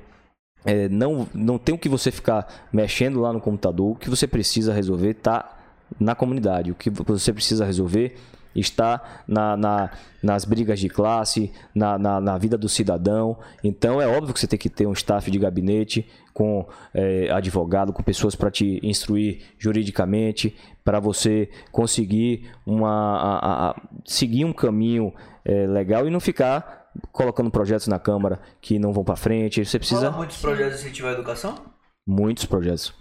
é, não, não tem o que você ficar mexendo lá no computador. O que você precisa resolver está na comunidade. O que você precisa resolver está na, na, nas brigas de classe, na, na, na, vida do cidadão. Então é óbvio que você tem que ter um staff de gabinete com é, advogado, com pessoas para te instruir juridicamente, para você conseguir uma, a, a, seguir um caminho é, legal e não ficar colocando projetos na Câmara que não vão para frente. Você precisa. Fala muitos projetos incentivar a educação? Muitos projetos.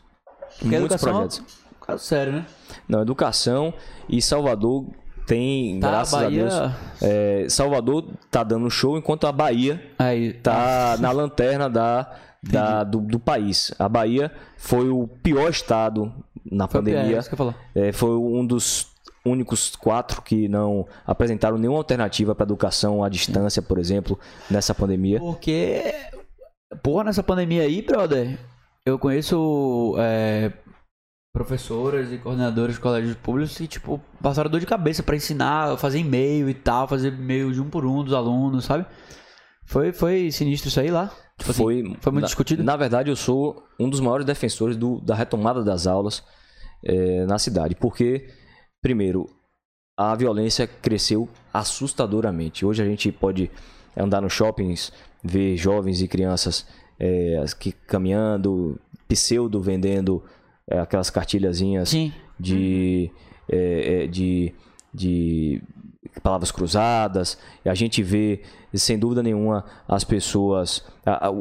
Porque muitos educação projetos. É um caso sério, né? Não, educação e Salvador tem, tá, graças a, Bahia... a Deus. É, Salvador tá dando show, enquanto a Bahia Aí, tá na lanterna da, da do, do, país. A Bahia foi o pior estado na foi pandemia. É, foi um dos únicos quatro que não apresentaram nenhuma alternativa para educação à distância, por exemplo, nessa pandemia. Porque, porra, nessa pandemia aí, brother, eu conheço é, professoras e coordenadores de colégios públicos que, tipo, passaram dor de cabeça para ensinar, fazer e-mail e tal, fazer e-mail de um por um dos alunos, sabe? Foi, foi sinistro isso aí lá? Tipo assim, foi, foi muito na, discutido? Na verdade, eu sou um dos maiores defensores do, da retomada das aulas é, na cidade, porque, primeiro, a violência cresceu assustadoramente. Hoje a gente pode andar nos shoppings, ver jovens e crianças é, que caminhando, pseudo vendendo é, aquelas cartilhazinhas Sim. de, é, é, de, de palavras cruzadas. A gente vê, sem dúvida nenhuma, as pessoas. A, a,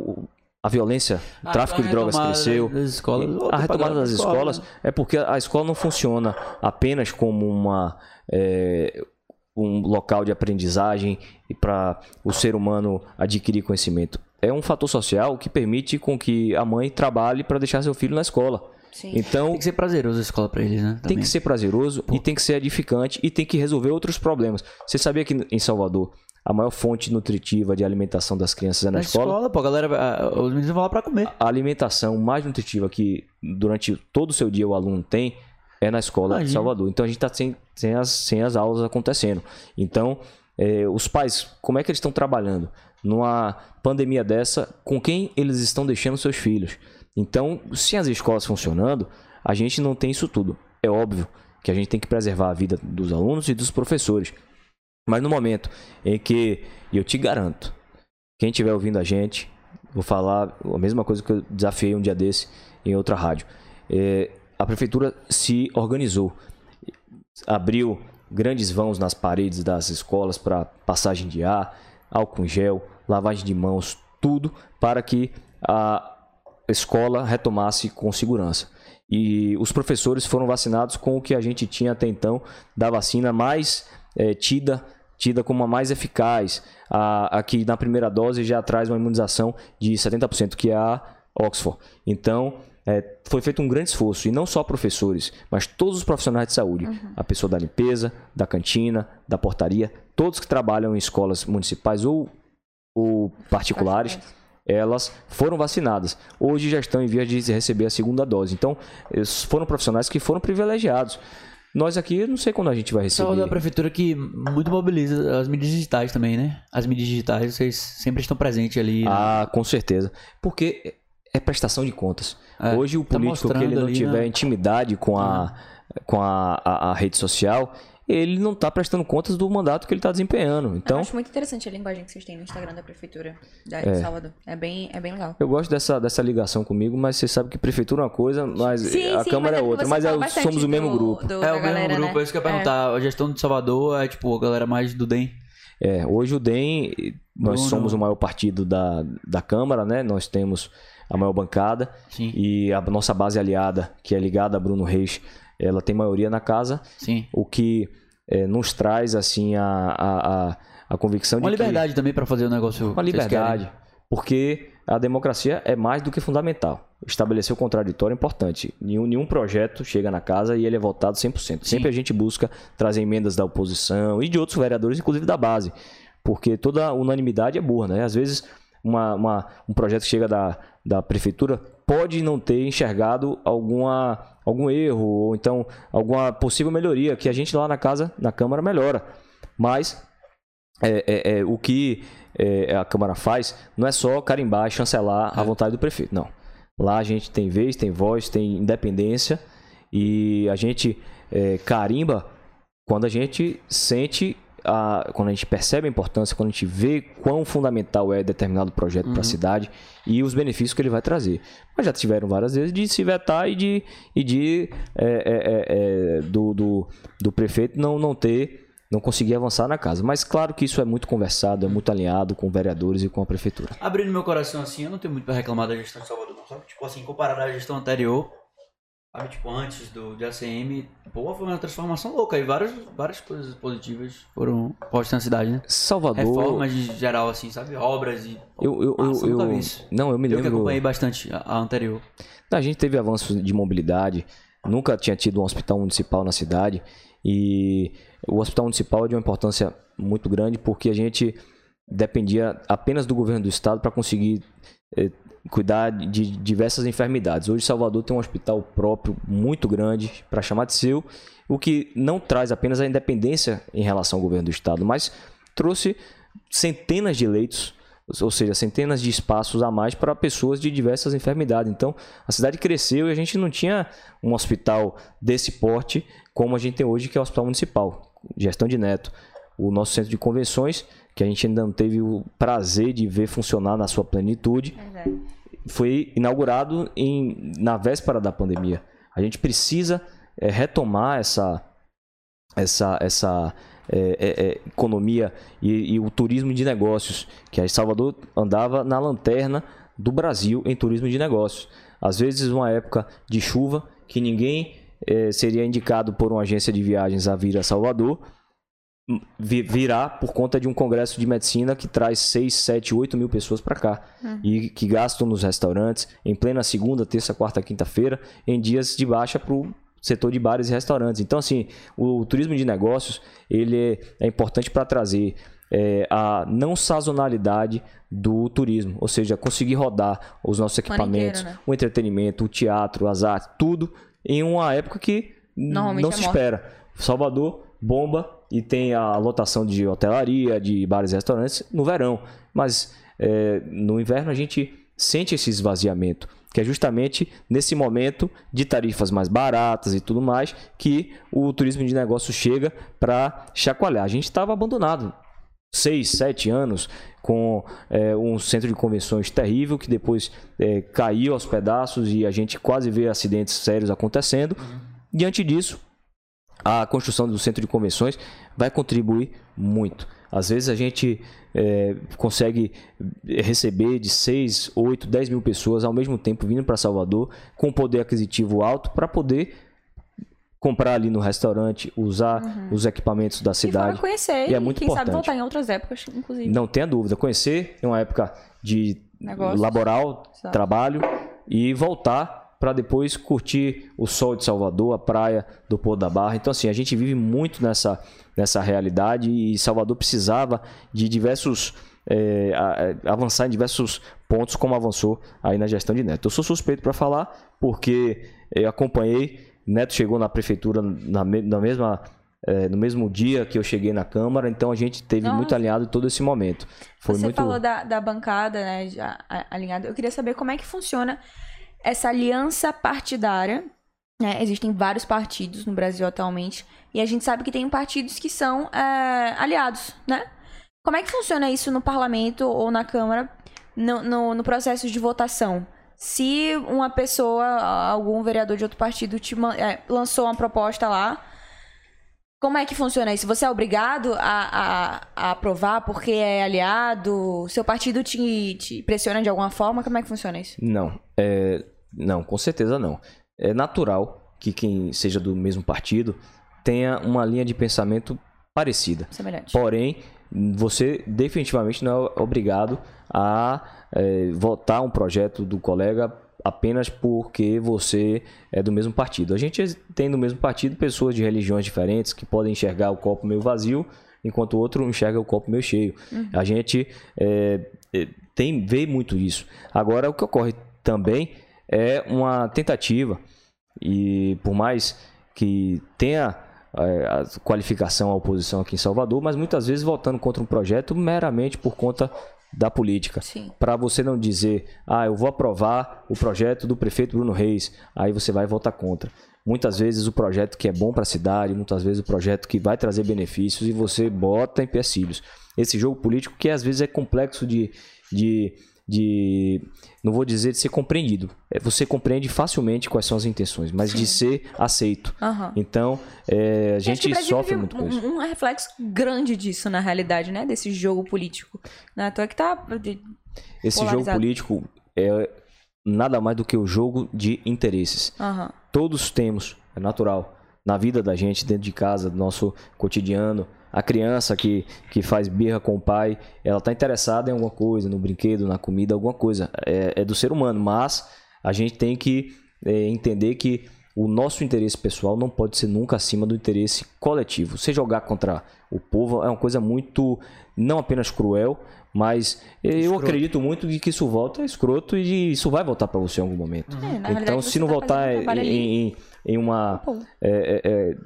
a violência, o tráfico de drogas cresceu. Escolas, a retomada das escolas é porque a escola não funciona apenas como uma. É, um local de aprendizagem e para o ser humano adquirir conhecimento. É um fator social que permite com que a mãe trabalhe para deixar seu filho na escola. Sim. Então, tem que ser prazeroso a escola para eles, né? Também. Tem que ser prazeroso Pô. e tem que ser edificante e tem que resolver outros problemas. Você sabia que em Salvador a maior fonte nutritiva de alimentação das crianças é na, na escola? escola, pô, a galera, os meninos vão lá para comer. A alimentação mais nutritiva que durante todo o seu dia o aluno tem é na escola Imagina. de Salvador. Então a gente está sem, sem, as, sem as aulas acontecendo. Então, é, os pais, como é que eles estão trabalhando? Numa pandemia dessa, com quem eles estão deixando seus filhos? Então, sem as escolas funcionando, a gente não tem isso tudo. É óbvio que a gente tem que preservar a vida dos alunos e dos professores. Mas no momento em que, eu te garanto, quem estiver ouvindo a gente, vou falar a mesma coisa que eu desafiei um dia desse em outra rádio. É, a prefeitura se organizou, abriu grandes vãos nas paredes das escolas para passagem de ar, álcool em gel, lavagem de mãos, tudo para que a, escola retomasse com segurança. E os professores foram vacinados com o que a gente tinha até então da vacina mais é, tida tida como a mais eficaz, a, a que na primeira dose já traz uma imunização de 70%, que é a Oxford. Então, é, foi feito um grande esforço, e não só professores, mas todos os profissionais de saúde, uhum. a pessoa da limpeza, da cantina, da portaria, todos que trabalham em escolas municipais ou, ou particulares, elas foram vacinadas. Hoje já estão em vias de receber a segunda dose. Então, foram profissionais que foram privilegiados. Nós aqui, não sei quando a gente vai receber. Só da prefeitura que muito mobiliza as mídias digitais também, né? As mídias digitais, vocês sempre estão presentes ali. Né? Ah, com certeza. Porque é prestação de contas. É, Hoje o tá político que ele não tiver né? intimidade com a, com a, a, a rede social, ele não está prestando contas do mandato que ele está desempenhando. Então, eu acho muito interessante a linguagem que vocês têm no Instagram da prefeitura da é. Salvador. É bem, é bem legal. Eu gosto dessa, dessa ligação comigo, mas você sabe que prefeitura é uma coisa, mas sim, a sim, Câmara é, é outra. Mas é, somos do, o mesmo grupo. Do, é o mesmo galera, grupo, né? é isso que eu ia perguntar. É. A gestão de Salvador é tipo a galera mais do DEM. É, hoje o DEM, nós Bruno. somos o maior partido da, da Câmara, né? Nós temos a maior bancada Sim, e a nossa base aliada, que é ligada a Bruno Reis, ela tem maioria na casa, sim. o que eh, nos traz assim a, a, a, a convicção Uma de que liberdade também pra fazer o negócio. uma que liberdade, porque a democracia é mais do que fundamental. Estabelecer o contraditório é importante. Nenhum, nenhum projeto chega na casa e ele é votado 100%. Sempre a gente busca trazer emendas da oposição e de outros vereadores, inclusive da base, porque toda unanimidade é burra, né? Às vezes uma, uma- um projeto que chega da, da prefeitura pode não ter enxergado alguma, algum erro ou então alguma possível melhoria que a gente lá na casa, na Câmara, melhora. Mas é, é, é, o que é, a Câmara faz não é só carimbar e chancelar a vontade do prefeito, não. Lá a gente tem vez, tem voz, tem independência e a gente é, carimba quando a gente sente, a, quando a gente percebe a importância, quando a gente vê quão fundamental é determinado projeto para a cidade e os benefícios que ele vai trazer. Mas já tiveram várias vezes de se vetar e de, e de é, é, é, é, do, do, do prefeito não, não ter não conseguir avançar na casa. Mas claro que isso é muito conversado, é muito alinhado com vereadores e com a prefeitura. Abrindo meu coração assim, eu não tenho muito pra reclamar da gestão de Salvador, não. Sabe? Tipo assim, comparado à gestão anterior, sabe? Tipo, antes do de ACM, pô, foi uma transformação louca. E várias, várias coisas positivas foram postas na cidade, né? Salvador. Reformas de geral, assim, sabe? Obras e. Eu, eu, eu, nunca eu- vi isso. não, eu me Eu que lembro. acompanhei bastante a, a anterior. A gente teve avanços de mobilidade, nunca tinha tido um hospital municipal na cidade e o hospital municipal é de uma importância muito grande porque a gente dependia apenas do governo do estado para conseguir eh, cuidar de diversas enfermidades. Hoje Salvador tem um hospital próprio muito grande para chamar de seu, o que não traz apenas a independência em relação ao governo do estado, mas trouxe centenas de leitos ou seja, centenas de espaços a mais para pessoas de diversas enfermidades. Então, a cidade cresceu e a gente não tinha um hospital desse porte como a gente tem hoje, que é o Hospital Municipal, gestão de Neto. O nosso centro de convenções, que a gente ainda não teve o prazer de ver funcionar na sua plenitude, foi inaugurado em, na véspera da pandemia. A gente precisa eh, retomar essa, essa, essa é, é, é, economia e, e o turismo de negócios, que a Salvador andava na lanterna do Brasil em turismo de negócios. Às vezes, uma época de chuva que ninguém eh, seria indicado por uma agência de viagens a vir a Salvador, virá por conta de um congresso de medicina que traz 6, 7, 8 mil pessoas para cá e que gastam nos restaurantes em plena segunda, terça, quarta, quinta-feira, em dias de baixa para o setor de bares e restaurantes. Então, assim, o, turismo de negócios ele é, é importante para trazer é, a não sazonalidade do turismo, ou seja, conseguir rodar os nossos equipamentos, inteiro, né? o entretenimento, o teatro, as artes, tudo em uma época que não é se espera. Salvador bomba e tem a lotação de hotelaria, de bares e restaurantes no verão, mas é, no inverno a gente sente esse esvaziamento, que é justamente nesse momento de tarifas mais baratas e tudo mais que o turismo de negócio chega para chacoalhar. A gente estava abandonado seis, sete anos com é, um centro de convenções terrível que depois é, caiu aos pedaços e a gente quase vê acidentes sérios acontecendo. Diante disso, a construção do centro de convenções vai contribuir muito. Às vezes a gente é, consegue receber de 6, 8, 10 mil pessoas ao mesmo tempo vindo para Salvador com poder aquisitivo alto para poder comprar ali no restaurante, usar os equipamentos da E cidade. conhecer E é e, muito quem sabe importante. voltar em outras épocas, inclusive. Não tenha dúvida. Conhecer em uma época de Negócios. laboral, Exato. trabalho e voltar para depois curtir o sol de Salvador, a praia do Porto da Barra. Então, assim, a gente vive muito nessa, nessa realidade e Salvador precisava de diversos. é, a- a- avançar em diversos pontos, como avançou aí na gestão de Neto. Eu sou suspeito para falar, porque eu acompanhei. Neto chegou na prefeitura na, na mesma é, no mesmo dia que eu cheguei na Câmara, então a gente teve muito Nossa. alinhado todo esse momento. Foi Você muito falou da, da bancada, né, alinhada. Eu queria saber como é que funciona essa aliança partidária. né? Existem vários partidos no Brasil atualmente. E a gente sabe que tem partidos que são é, aliados, né? Como é que funciona isso no parlamento ou na Câmara, no, no, no processo de votação? Se uma pessoa, algum vereador de outro partido te é, lançou uma proposta lá, Como é que funciona isso? Você é obrigado a, a, a aprovar porque é aliado? Seu partido te, te pressiona de alguma forma? Como é que funciona isso? Não, é, não, com certeza não. É natural que quem seja do mesmo partido tenha uma linha de pensamento parecida. Semelhante. Porém, você definitivamente não é obrigado a é, votar um projeto do colega apenas porque você é do mesmo partido. A gente tem no mesmo partido pessoas de religiões diferentes que podem enxergar o copo meio vazio, enquanto o outro enxerga o copo meio cheio. Uhum. A gente é, é, tem vê muito isso. Agora, o que ocorre também é uma tentativa e por mais que tenha é, a qualificação à oposição aqui em Salvador, mas muitas vezes votando contra um projeto meramente por conta da política. Para você não dizer, ah, eu vou aprovar o projeto do prefeito Bruno Reis, aí você vai votar contra. Muitas vezes o projeto que é bom para a cidade, muitas vezes o projeto que vai trazer benefícios e você bota empecilhos. Esse jogo político que às vezes é complexo de, de de não vou dizer de ser compreendido. É, você compreende facilmente quais são as intenções, mas Sim. de ser aceito. Uhum. Então, é, a gente sofre muito com isso. Um reflexo grande disso na realidade, né? Desse jogo político. Né? Então é que tá. Esse jogo político é nada mais do que o jogo de interesses. Uhum. Todos temos, é natural, na vida da gente, dentro de casa, do nosso cotidiano, a criança que, que faz birra com o pai, ela está interessada em alguma coisa, no brinquedo, na comida, alguma coisa. É, é do ser humano, mas a gente tem que é, entender que o nosso interesse pessoal não pode ser nunca acima do interesse coletivo. Você jogar contra o povo é uma coisa muito, não apenas cruel, mas eu escroto. acredito muito que isso volta escroto e isso vai voltar para você em algum momento. É, então, se não tá voltar em, em, em, uma é, é, é,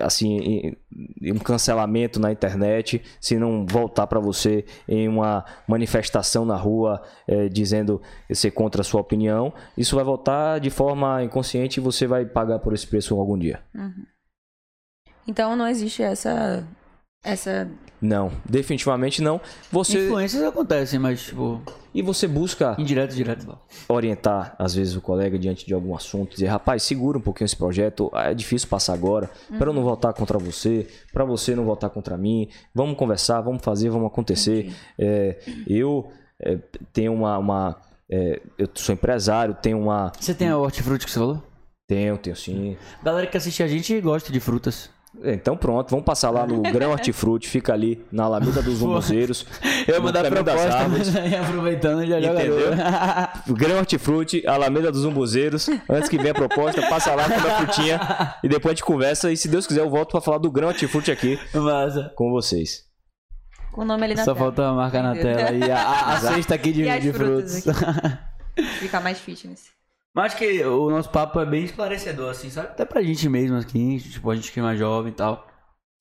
assim em, em, um cancelamento na internet, se não voltar para você em uma manifestação na rua é, dizendo ser contra a sua opinião, isso vai voltar de forma inconsciente e você vai pagar por esse preço algum dia. Uhum. Então não existe essa essa. Não, definitivamente não. Você. Influências acontecem, mas tipo. E você busca. Indireto, direto. Orientar, às vezes, o colega diante de algum assunto, dizer, rapaz, segura um pouquinho esse projeto, é difícil passar agora, uhum. para eu não votar contra você, para você não votar contra mim, vamos conversar, vamos fazer, vamos acontecer. É, eu é, tenho uma. uma é, eu sou empresário, tenho uma. Você tem a hortifruti que você falou? Tenho, tenho sim. Galera que assiste a gente gosta de frutas. Então pronto, vamos passar lá no Grão Hortifruti, fica ali na Alameda dos Umbuzeiros. Eu vou mandar proposta, aproveitando já joga Entendeu? Grão Hortifruti, Alameda dos Umbuzeiros. Antes que venha a proposta, passa lá com a frutinha e depois a gente conversa. E se Deus quiser, eu volto para falar do Grão Hortifruti aqui Massa. com vocês. O nome ali na Só tela. Só falta a marca na tela. E a, a, a cesta aqui de, de frutos. Fica mais fitness. Mas acho que o nosso papo é bem esclarecedor, assim, sabe? Até pra gente mesmo aqui, tipo, a gente que é mais jovem e tal.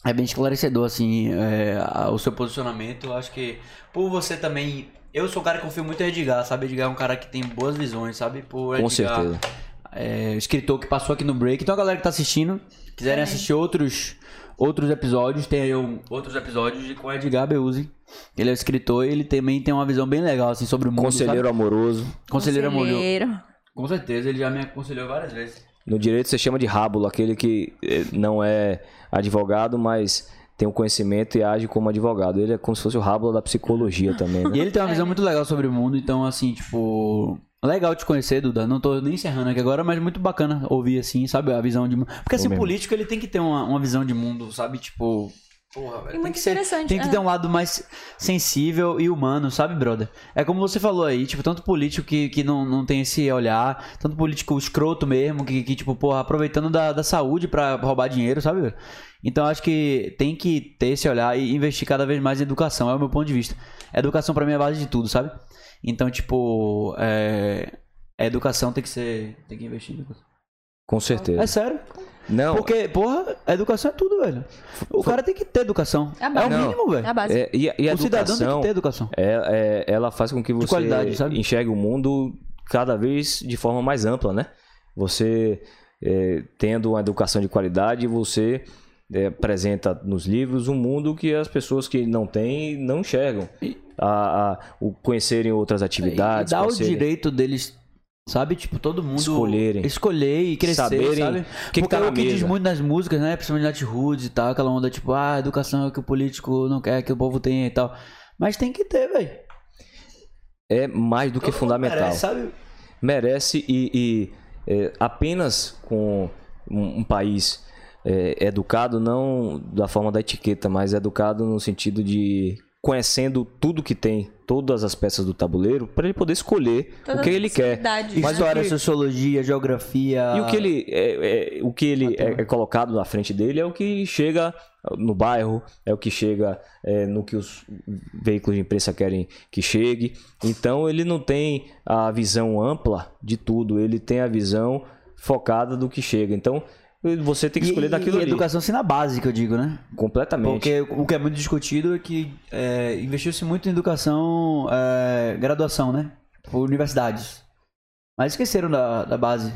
É bem esclarecedor, assim, é, o seu posicionamento. Acho que por você também. Eu sou um cara que confio muito em Edgar, sabe? Edgar é um cara que tem boas visões, sabe? Por Com certeza. É, escritor que passou aqui no break. Então a galera que tá assistindo, quiserem é. assistir outros, outros episódios, tem aí um, outros episódios com Edgar Beuzzi. Ele é escritor e ele também tem uma visão bem legal, assim, sobre o mundo. Conselheiro sabe? amoroso. Conselheiro, Conselheiro amoroso. Com certeza, ele já me aconselhou várias vezes. No direito você chama de rábulo, aquele que eh, não é advogado, mas tem o um conhecimento e age como advogado. Ele é como se fosse o rábulo da psicologia também. Né? E ele tem uma visão muito legal sobre o mundo, então assim, tipo, legal te conhecer, Duda. Não tô nem encerrando aqui agora, mas muito bacana ouvir assim, sabe, a visão de mundo. Porque assim, o político ele tem que ter uma, uma visão de mundo, sabe, tipo, Porra, velho. E muito ser, interessante. tem que ter um lado mais sensível e humano, sabe, brother? É como você falou aí, tipo, tanto político que, que não, não tem esse olhar, tanto político escroto mesmo, que, que tipo, porra, aproveitando da, da saúde para roubar dinheiro, sabe, velho? Então acho que tem que ter esse olhar e investir cada vez mais em educação, é o meu ponto de vista. educação para mim é a base de tudo, sabe? Então, tipo, é... a educação tem que ser. Tem que investir em educação. Com certeza. É sério? Não. Porque, porra, educação é tudo, velho. O cara tem que ter educação. É, é o mínimo, velho. É a base. É, e, e a o cidadão tem que ter educação. É, é, ela faz com que você enxergue o mundo cada vez de forma mais ampla, né? Você, é, tendo uma educação de qualidade, você é, apresenta nos livros um mundo que as pessoas que não têm não enxergam. A, a, o conhecerem outras atividades. E dá conhecerem... o direito deles Sabe? Tipo, todo mundo. Escolherem. Escolher e crescer, Saberem sabe? o que que Porque tá na é o que diz mesa. muito nas músicas, né? Principalmente na Roots e tal, aquela onda tipo, ah, educação é o que o político não quer que o povo tenha e tal. Mas tem que ter, velho. É mais do que Todo mundo fundamental. merece, sabe? merece e, e, é, apenas com um, um país é, educado, não da forma da etiqueta, mas educado no sentido de conhecendo tudo que tem, todas as peças do tabuleiro, para ele poder escolher Todas o que ele quer. Mas né? História, que- sociologia, geografia. E o que ele, é, é, o que ele é, é colocado na frente dele é o que chega no bairro, é o que chega é, no que os veículos de imprensa querem que chegue. Então ele não tem a visão ampla de tudo, ele tem a visão focada do que chega. Então você tem que escolher e, daquilo e ali. educação ensina básica, eu digo, né? Completamente. Porque o que é muito discutido é que é, investiu-se muito em educação, é, graduação, né? Por universidades. Mas esqueceram da, da base.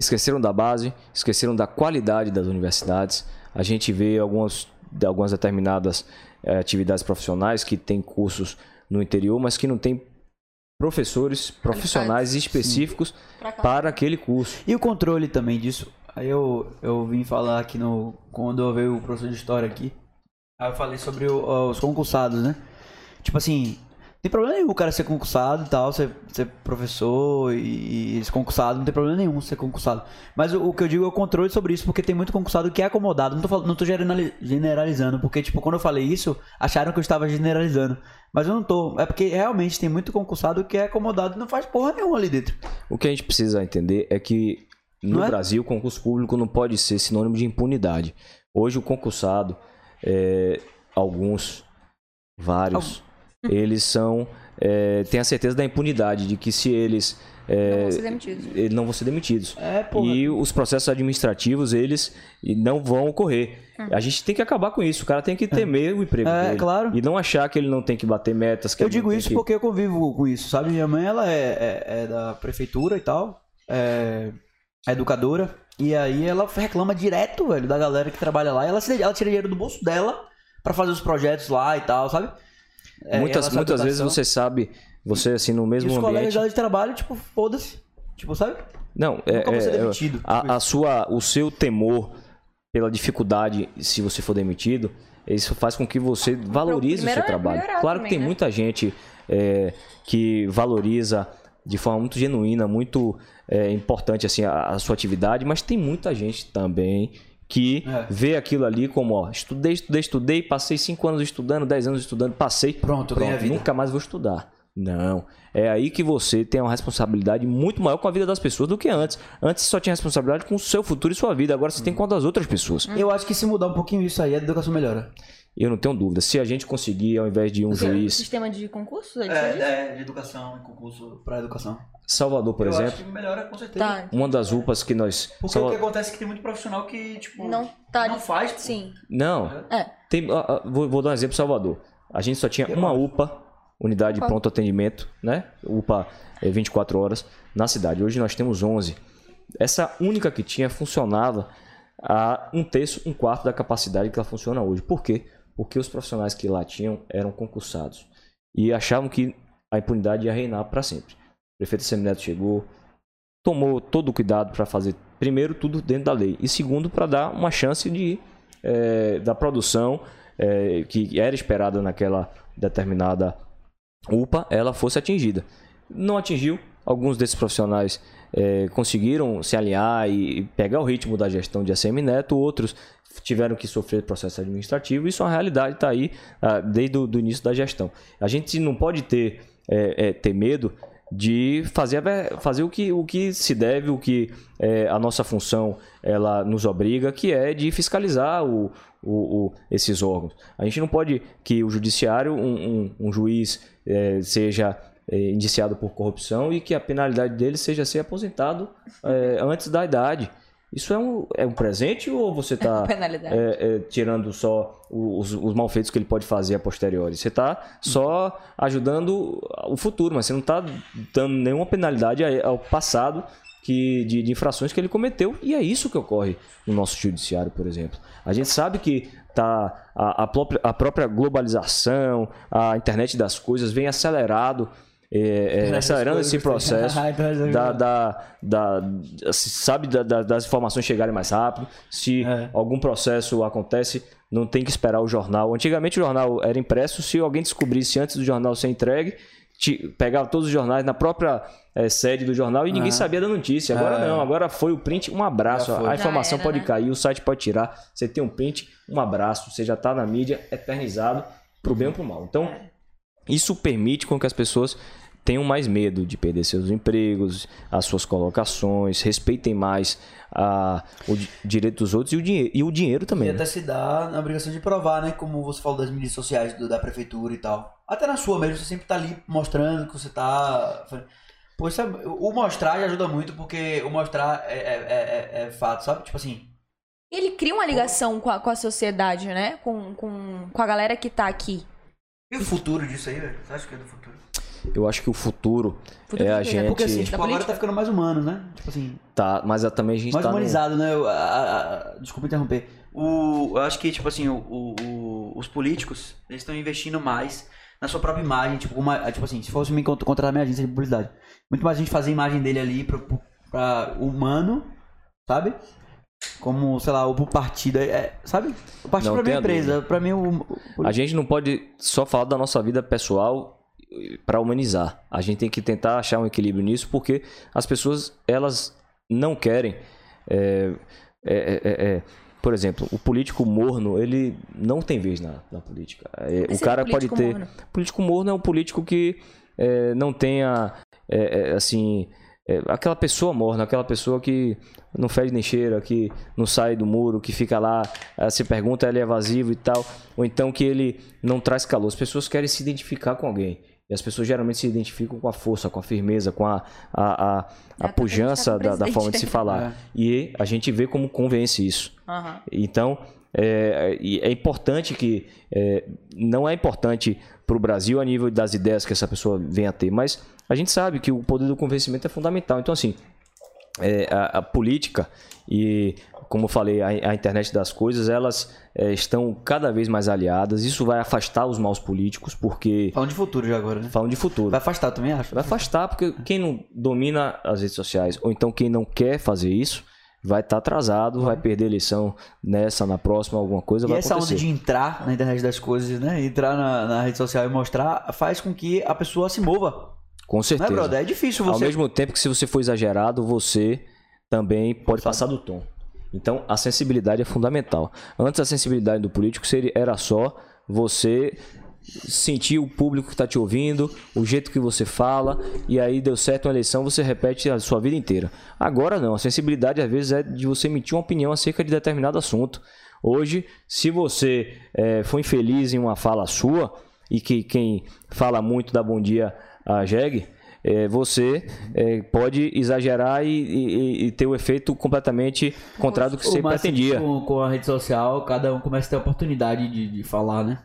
Esqueceram da base, esqueceram da qualidade das universidades. A gente vê algumas, de algumas determinadas eh, atividades profissionais que têm cursos no interior, mas que não tem professores profissionais específicos para aquele curso. E o controle também disso. Aí eu, eu vim falar aqui no. Quando eu veio o professor de história aqui. Aí eu falei sobre o- os concursados, né? Tipo assim, tem problema nenhum o cara ser concursado e tal, ser, ser professor e, e ser concursado, não tem problema nenhum ser concursado. Mas o, o que eu digo é o controle sobre isso, porque tem muito concursado que é acomodado. Não tô, não tô generali- generalizando, porque, tipo, quando eu falei isso, acharam que eu estava generalizando. Mas eu não tô. É porque realmente tem muito concursado que é acomodado e não faz porra nenhuma ali dentro. O que a gente precisa entender é que no é? Brasil o concurso público não pode ser sinônimo de impunidade. Hoje o concursado, é, alguns, vários, eles são é, têm a certeza da impunidade de que se eles é, Não vão ser demitidos. eles não vão ser demitidos. É, porra. E os processos administrativos, eles não vão ocorrer. A gente tem que acabar com isso. O cara tem que temer o emprego É, dele. claro. E não achar que ele não tem que bater metas. Que Eu digo isso que- porque eu convivo com isso, sabe? Minha mãe, ela é, é- é da prefeitura e tal, é, é educadora, e aí ela reclama direto, velho, da galera que trabalha lá, e ela, se- ela tira dinheiro do bolso dela pra fazer os projetos lá e tal, sabe? É, muitas muitas vezes você sabe, você assim, no E mesmo os colegas ambiente... dela de trabalho, tipo, foda-se. Tipo, sabe? Não, é, Nunca vou ser é- é- demitido, tipo a, a sua, o seu temor pela dificuldade se você for demitido, isso faz com que você valorize o seu é trabalho. Claro também, que tem né? muita gente é, que valoriza de forma muito genuína, muito é, importante assim a, a sua atividade, mas tem muita gente também que É. vê aquilo ali como, ó, estudei, estudei, estudei, passei cinco anos estudando, dez anos estudando, passei, Pronto, ganhei a vida. nunca mais vou estudar. Não. É aí que você tem uma responsabilidade muito maior com a vida das pessoas do que antes. Antes você só tinha responsabilidade com o seu futuro e sua vida. Agora você tem com a das outras pessoas. Eu acho que se mudar um pouquinho isso aí, a educação melhora. Eu não tenho dúvida. Se a gente conseguir, ao invés de um O juiz. sistema de concurso? É, É, de educação, concurso pra educação. Salvador, por exemplo, que melhora com certeza. Tá. uma das UPAs que nós. Porque Salva- o que acontece é que tem muito profissional que, tipo, Não tá. não faz, pô. Sim. Não. É. Tem, ah, vou, vou dar um exemplo Salvador. A gente só tinha uma UPA, unidade de pronto atendimento, né? UPA é 24 horas na cidade. Hoje nós temos 11. Essa única que tinha funcionava a um terço, um quarto da capacidade que ela funciona hoje. Por quê? Porque os profissionais que lá tinham eram concursados e achavam que a impunidade ia reinar para sempre. Prefeito Semineto chegou, tomou todo o cuidado para fazer, primeiro, tudo dentro da lei, e segundo, para dar uma chance de, eh, da produção eh, que era esperada naquela determinada UPA, ela fosse atingida. Não atingiu, alguns desses profissionais eh, conseguiram se alinhar e pegar o ritmo da gestão de ACM Neto, outros tiveram que sofrer processo administrativo, isso é uma realidade, está aí ah, desde o início da gestão. A gente não pode ter, eh, eh, ter medo de fazer, fazer o, que, o que se deve, o que eh, a nossa função ela nos obriga, que é de fiscalizar o, o- o- esses órgãos. A gente não pode que o judiciário, um, um- um juiz, eh, seja eh, indiciado por corrupção e que a penalidade dele seja ser aposentado eh, antes da idade. Isso é um, é um presente ou você está Penalidade. tirando só os, os malfeitos que ele pode fazer a posteriori? Você está só ajudando o futuro, mas você não está dando nenhuma penalidade ao passado que, de, de infrações que ele cometeu. E é isso que ocorre no nosso judiciário, por exemplo. A gente sabe que tá, a, a própria, a própria globalização, a internet das coisas vem acelerado é, é, acelerando esse processo Ah, da, da, da- sabe da- da- das informações chegarem mais rápido. Se É. algum processo acontece, não tem que esperar o jornal. Antigamente o jornal era impresso, se alguém descobrisse antes do jornal ser entregue, te- pegava todos os jornais na própria eh, sede do jornal e ninguém Ah. sabia da notícia. Agora É. não, agora foi o print, um abraço. A informação era, pode né? cair, o site pode tirar, você tem um print, um abraço, você já está na mídia eternizado pro bem ou pro mal. Então, isso permite com que as pessoas tenham mais medo de perder seus empregos, as suas colocações, respeitem mais a, o di- direito dos outros e o, dinhe e o dinheiro E também. né? até se dá na obrigação de provar, né? Como você falou das mídias sociais do- da prefeitura e tal. Até na sua mesmo, você sempre tá ali mostrando que você tá. Pô, isso é- o mostrar já ajuda muito, porque o mostrar é, é, é- é fato, sabe? Tipo assim. Ele cria uma ligação com a, com a sociedade, né? Com, com, com a galera que tá aqui. E o futuro disso aí, velho? Você acha que é do futuro? Eu acho que o futuro, Futuro é a? Da gente. Porque assim, tipo, agora política? tá ficando mais humano, né? Tipo assim. Tá, mas também a gente mais tá. num- humanizado, né? Eu- a- a- a- desculpa interromper. O, eu acho que, tipo assim, o, o- o- os políticos, eles estão investindo mais na sua própria imagem. Tipo, uma, tipo assim, se fosse me cont- contratar minha agência de publicidade. Muito mais a gente fazer a imagem dele ali pra, pra humano, sabe? Como, sei lá, o partido. É, sabe? O partido Não pra mim é empresa. Pra mim, o, o- A gente não pode só falar da nossa vida pessoal para humanizar. A gente tem que tentar achar um equilíbrio nisso, porque as pessoas elas não querem. é, é, é, é, por exemplo, o político morno ele não tem vez na, na política. É, o cara pode político ter. morno. Político morno é um político que é, não tenha é, é, assim é, aquela pessoa morna, aquela pessoa que não fede nem cheira, que não sai do muro, que fica lá, se pergunta, ele é evasivo e tal, ou então que ele não traz calor. As pessoas querem se identificar com alguém. E as pessoas geralmente se identificam com a força, com a firmeza, com a, a, a, a tá pujança da, da forma de se falar. E a gente vê como convence isso. Aham. Então, é, é importante que. é, não é importante para o Brasil a nível das ideias que essa pessoa venha a ter, mas a gente sabe que o poder do convencimento é fundamental. Então, assim, é, a, a política e, como eu falei, a, a internet das coisas, elas é, estão cada vez mais aliadas. Isso vai afastar os maus políticos, porque. Falando de futuro já agora, né? Falam de futuro. Vai afastar também, acho. Vai afastar, porque quem não domina as redes sociais, ou então quem não quer fazer isso, vai estar atrasado, vai perder eleição nessa, na próxima, alguma coisa E vai essa acontecer. onda de entrar na internet das coisas, né? Entrar na, na rede social e mostrar, faz com que a pessoa se mova. Com Não é, certeza. brother? É difícil Ao você. mesmo tempo que se você for exagerado, você também pode passar do tom. Então, a sensibilidade é fundamental. Antes, a sensibilidade do político seria, era só você sentir o público que está te ouvindo, o jeito que você fala, e aí deu certo uma eleição, você repete a sua vida inteira. Agora não, a sensibilidade às vezes é de você emitir uma opinião acerca de determinado assunto. Hoje, se você eh, for infeliz em uma fala sua, e que quem fala muito dá bom dia a jegue, eh, você eh, pode exagerar e, e- e ter o efeito completamente contrário do que você pretendia. Com, com a rede social, cada um começa a ter a oportunidade de, de falar, né?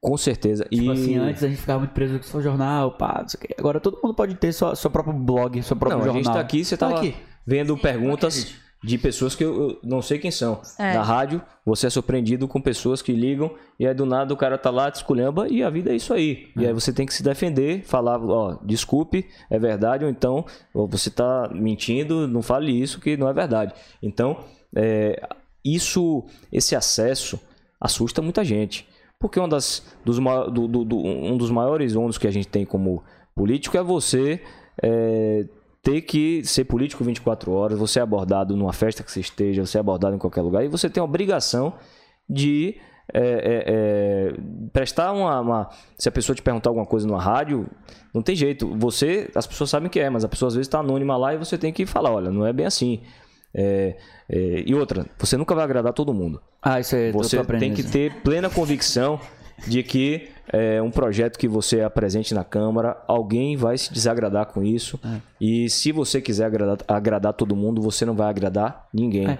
Com certeza. Tipo e... assim, antes a gente ficava muito preso com seu jornal, pá, não sei o quê. Agora todo mundo pode ter sua, seu próprio blog, seu próprio Não, a jornal. gente tá aqui, você Tá tava aqui. vendo perguntas de pessoas que eu, eu não sei quem são. É. Na rádio, você é surpreendido com pessoas que ligam e aí do nada o cara tá lá, te esculhamba e a vida é isso aí. E aí você tem que se defender, falar, ó, desculpe, é verdade, ou então ó, você tá mentindo, não fale isso que não é verdade. Então, é, isso, esse acesso assusta muita gente. Porque uma das, dos, ma- do- do- do- um dos maiores ônus que a gente tem como político é você é, ter que ser político 24 horas, você é abordado numa festa que você esteja, você é abordado em qualquer lugar, e você tem a obrigação de é, é, é, prestar uma, uma- Se a pessoa te perguntar alguma coisa numa rádio, não tem jeito. Você, as pessoas sabem que é, mas a pessoa às vezes está anônima lá e você tem que falar: olha, não é bem assim. É, é, e outra, você nunca vai agradar todo mundo. Ah, isso aí, Você tem que ter plena convicção de que é, um projeto que você apresente na Câmara, alguém vai se desagradar com isso. É. E se você quiser agradar, agradar todo mundo, você não vai agradar ninguém. É.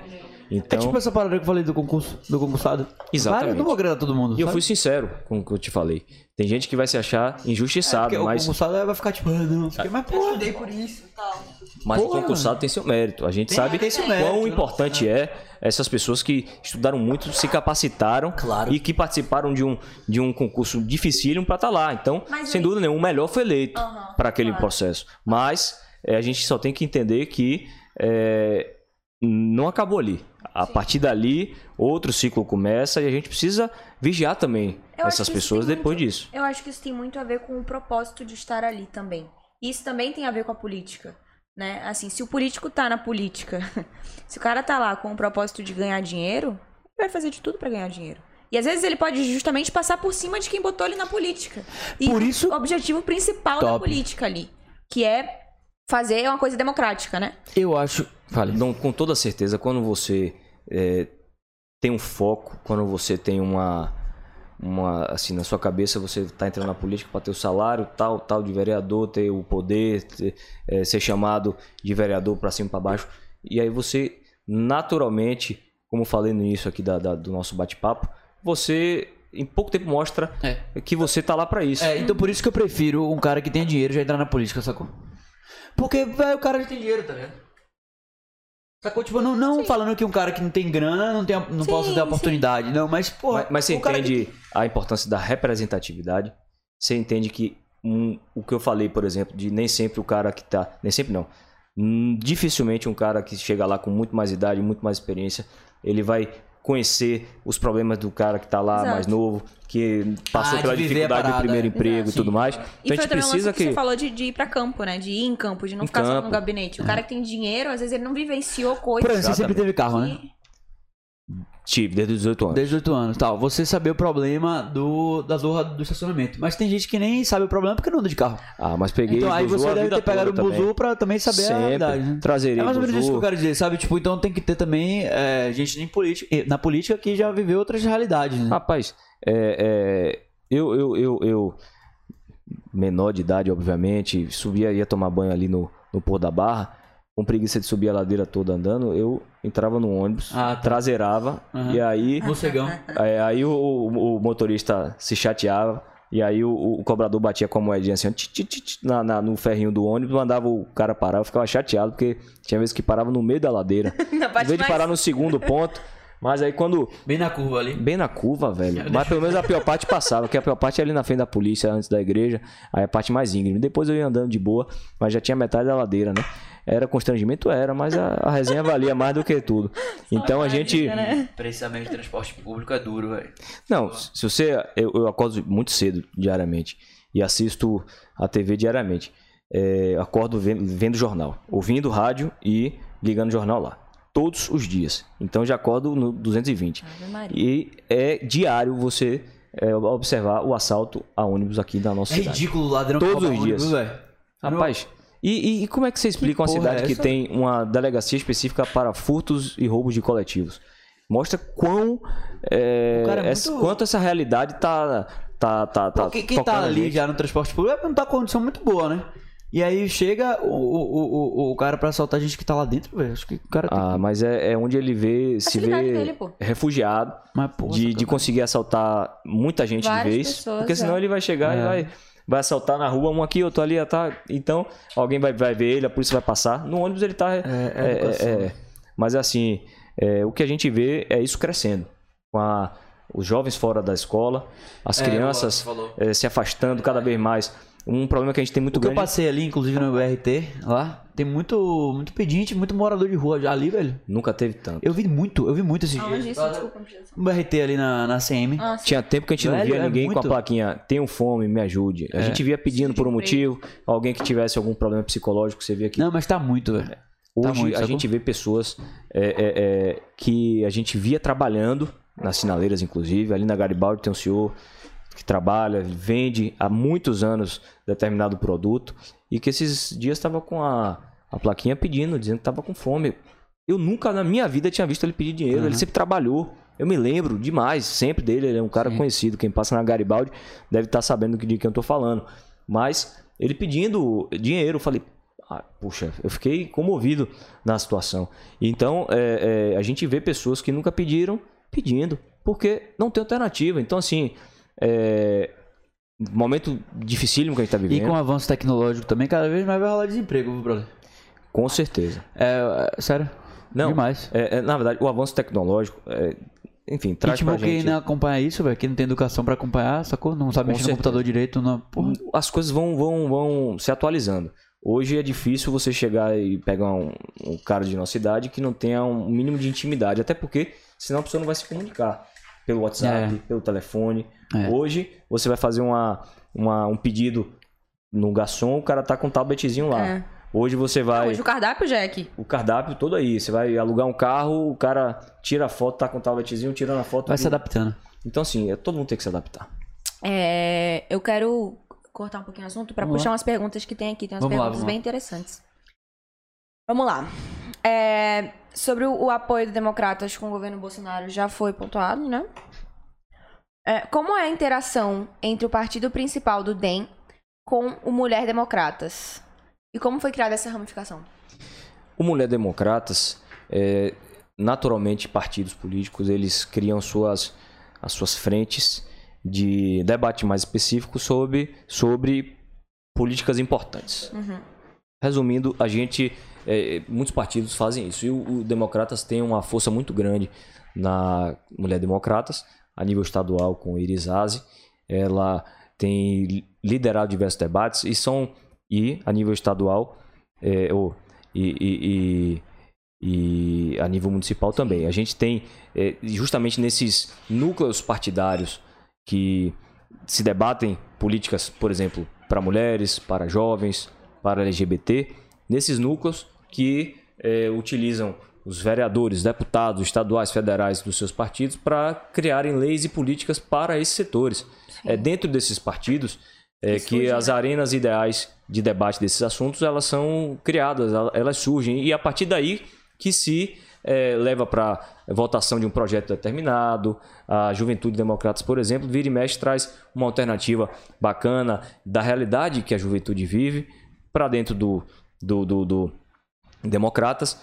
Então, É tipo essa parada que eu falei do concurso, do concursado. Exatamente. Eu não vou agradar todo mundo. e eu sabe? fui sincero com o que eu te falei. Tem gente que vai se achar injustiçado, Porque mas, o concursado vai ficar tipo, ah, não, sei o mas pô, estudei por isso e tal. mas o Porra. concursado tem seu mérito. A gente Tem- sabe tem seu mérito, quão né? importante é essas pessoas que estudaram muito, se capacitaram Claro. e que participaram de um, de um concurso dificílimo para estar lá. Então, Mas sem aí- dúvida nenhuma, o melhor foi eleito Aham, para aquele claro. processo. Mas é, a gente só tem que entender que é, não acabou ali. A partir dali, outro ciclo começa e a gente precisa vigiar também Eu essas pessoas depois muito- disso. Eu acho que isso tem muito a ver com o propósito de estar ali também. Isso também tem a ver com a política, né? Assim, se o político tá na política, se o cara tá lá com o propósito de ganhar dinheiro, ele vai fazer de tudo pra ganhar dinheiro. E às vezes ele pode justamente passar por cima de quem botou ele na política. E Por isso- o objetivo principal da Top. política ali, que é fazer uma coisa democrática, né? Eu acho. Fale. Não, com toda certeza, quando você é, tem um foco, quando você tem uma, uma assim na sua cabeça você está entrando na política para ter o salário tal, tal de vereador, ter o poder, ter, é, ser chamado de vereador para cima e para baixo, e aí você naturalmente, como falei no início aqui da, da- do nosso bate-papo, você em pouco tempo mostra É. que você tá lá para isso. É, então por isso que eu prefiro um cara que tem dinheiro já entrar na política, sacou? Porque, velho, o cara já tem dinheiro, tá ligado? Sacou? Tipo, não, não falando que um cara que não tem grana não, tem, não Sim, possa ter sim. oportunidade, não, mas, porra. Mas, mas você entende a importância da representatividade? Você entende que um- o que eu falei, por exemplo, de nem sempre o cara que tá. Nem sempre não. Hum, Dificilmente um cara que chega lá com muito mais idade, muito mais experiência, ele vai conhecer os problemas do cara que tá lá Exato. mais novo, que passou Ah, pela a dificuldade do parada, primeiro é. emprego e Exato, tudo sim. mais. E Então a foi gente precisa que você que. falou de, de ir pra campo, né? De ir em campo, de não Em ficar só campo. no gabinete. O cara que tem dinheiro, às vezes ele não vivenciou coisas. Por exemplo, você sempre teve carro, né? Tive, desde os 18 anos. Desde 18 anos, tal. Você saber o problema do, da zorra do estacionamento. Mas tem gente que nem sabe o problema porque não anda de carro. Ah, mas peguei. então aí você a deve ter pegado o também. buzu pra também saber a Sempre. realidade, né? Trazerei É mais ou menos buzu. isso que eu quero dizer, sabe? Tipo, então tem que ter também é, gente em política, na política que já viveu outras realidades, né? Rapaz, é, é, eu, eu, eu, eu, menor de idade, obviamente, subia, ia tomar banho ali no, no Pôr da Barra, com preguiça de subir a ladeira toda andando, eu entrava no ônibus, Ah, tá. traseirava, Aham. e aí, Morcegão. é, aí o, o- o motorista se chateava, e aí o, o cobrador batia com a moedinha assim, ó, tch, tch, tch, na, na- no ferrinho do ônibus, mandava o cara parar, eu ficava chateado, porque tinha vezes que parava no meio da ladeira, em vez de parar no segundo ponto, mas aí quando Bem na curva ali. Bem na curva, velho. Mas pelo menos a pior parte passava, que a pior parte é ali na frente da polícia, antes da igreja. Aí a parte mais íngreme. Depois eu ia andando de boa, mas já tinha metade da ladeira, né? Era constrangimento? Era, mas a, a resenha valia mais do que tudo. Então a gente. Precisamente de transporte público é duro, velho. Não, se você. Eu, eu acordo muito cedo diariamente e assisto a TV diariamente. É, acordo vendo, vendo jornal, ouvindo rádio e ligando o jornal lá. Todos os dias. Então já acordo no 220. Ave Maria. E é diário você é, observar o assalto a ônibus aqui na nossa É cidade. ridículo o ladrão Todos os dias. velho. Rapaz, e, e- e como é que você explica uma porra cidade é que tem uma delegacia específica para furtos e roubos de coletivos? Mostra quão. é, é essa- quanto essa realidade tá. tá, tá, tá Pô, quem, quem tá a ali gente. já no transporte público é não tá com condição muito boa, né? E aí chega o, o, o, o cara pra assaltar a gente que tá lá dentro, velho. Acho que o cara tem Ah, que... mas é, é onde ele vê, se Facilidade vê dele, refugiado Mas, porra, de, de conseguir assaltar muita gente Várias de vez. pessoas, porque senão é. ele vai chegar e É. vai, vai assaltar na rua, um aqui, outro ali, tá? Então, alguém vai, vai ver ele, a polícia vai passar. No ônibus ele tá. É, é educação. é- mas assim, é, o que a gente vê é isso crescendo. Com a- os jovens fora da escola, as É, crianças é, se afastando cada vez mais. Um problema que a gente tem muito O que eu grande. passei ali, inclusive no BRT, lá, tem muito, muito pedinte, muito morador de rua já ali, velho. Nunca teve tanto. Eu vi muito, eu vi muito esses Aonde dias. isso? Desculpa, não. Um BRT ali na, na CM. Ah. Tinha tempo que a gente não Velho, via é ninguém com muito. a plaquinha tenho fome, me ajude. A É. gente via pedindo por um motivo, alguém que tivesse algum problema psicológico, você via que Não, mas tá muito, velho. hoje tá muito, a sacou? gente vê pessoas é, é, é, que a gente via trabalhando, nas sinaleiras inclusive, ali na Garibaldi tem um senhor que trabalha, vende há muitos anos determinado produto e que esses dias estava com a, a plaquinha pedindo, dizendo que estava com fome. Eu nunca na minha vida tinha visto ele pedir dinheiro, ele sempre trabalhou. Eu me lembro demais, sempre dele, ele é um cara conhecido. Quem passa na Garibaldi deve estar sabendo de quem eu tô falando. Mas ele pedindo dinheiro, eu falei, ah, puxa, eu fiquei comovido na situação. Então, é, é, a gente vê pessoas que nunca pediram pedindo, porque não tem alternativa. Então, assim, é, momento dificílimo que a gente está E vivendo, com o avanço tecnológico também, cada vez mais vai rolar desemprego, viu, brother? com certeza. É, é, sério. Não, Demais. é- é, na verdade, o avanço tecnológico, é, enfim, E traz tipo, pra quem gente... não acompanha isso, velho, quem não tem educação pra acompanhar, sacou? Não sabe Com mexer no certeza. computador direito, não. Porra. as coisas vão, vão, vão se atualizando. Hoje é difícil você chegar e pegar um, um cara de nossa idade que não tenha um mínimo de intimidade, até porque senão a pessoa não vai se comunicar pelo WhatsApp, É. pelo telefone. É. Hoje você vai fazer uma, uma- um pedido no garçom, o cara tá com um tabletzinho lá. É. Hoje você vai. Hoje o cardápio aqui. O cardápio todo aí. Você vai alugar um carro, o cara tira a foto, tá com o tabletzinho, tirando a foto. Vai se do- adaptando. Então, assim, é, todo mundo tem que se adaptar. É, eu quero cortar um pouquinho o assunto pra Vamos puxar lá. umas perguntas que tem aqui. Tem umas Vamos lá, perguntas vamos bem lá. interessantes. Vamos lá. É, sobre o, o apoio do Democratas com o governo Bolsonaro já foi pontuado, né? É, como é a interação entre o partido principal do DEM com o Mulher Democratas? E como foi criada essa ramificação? O Mulher Democratas, é, naturalmente, partidos políticos, eles criam suas, as suas frentes de debate mais específico sobre, sobre políticas importantes. Resumindo, a gente, é, muitos partidos fazem isso. E o, o Democratas tem uma força muito grande na Mulher Democratas, a nível estadual com Iris Aze. Ela tem liderado diversos debates e são e a nível estadual é, ou, e, e- e- e a nível municipal também. A gente tem é, justamente nesses núcleos partidários que se debatem políticas, por exemplo, para mulheres, para jovens, para LGBT, nesses núcleos que é, utilizam os vereadores, deputados estaduais, federais dos seus partidos para criarem leis e políticas para esses setores. É dentro desses partidos é, que surge, as arenas ideais de debate desses assuntos elas são criadas, el- elas surgem e a partir daí que se é, leva para votação de um projeto determinado. A Juventude Democratas, por exemplo, vira e mexe traz uma alternativa bacana da realidade que a juventude vive para dentro do, do, do, do Democratas,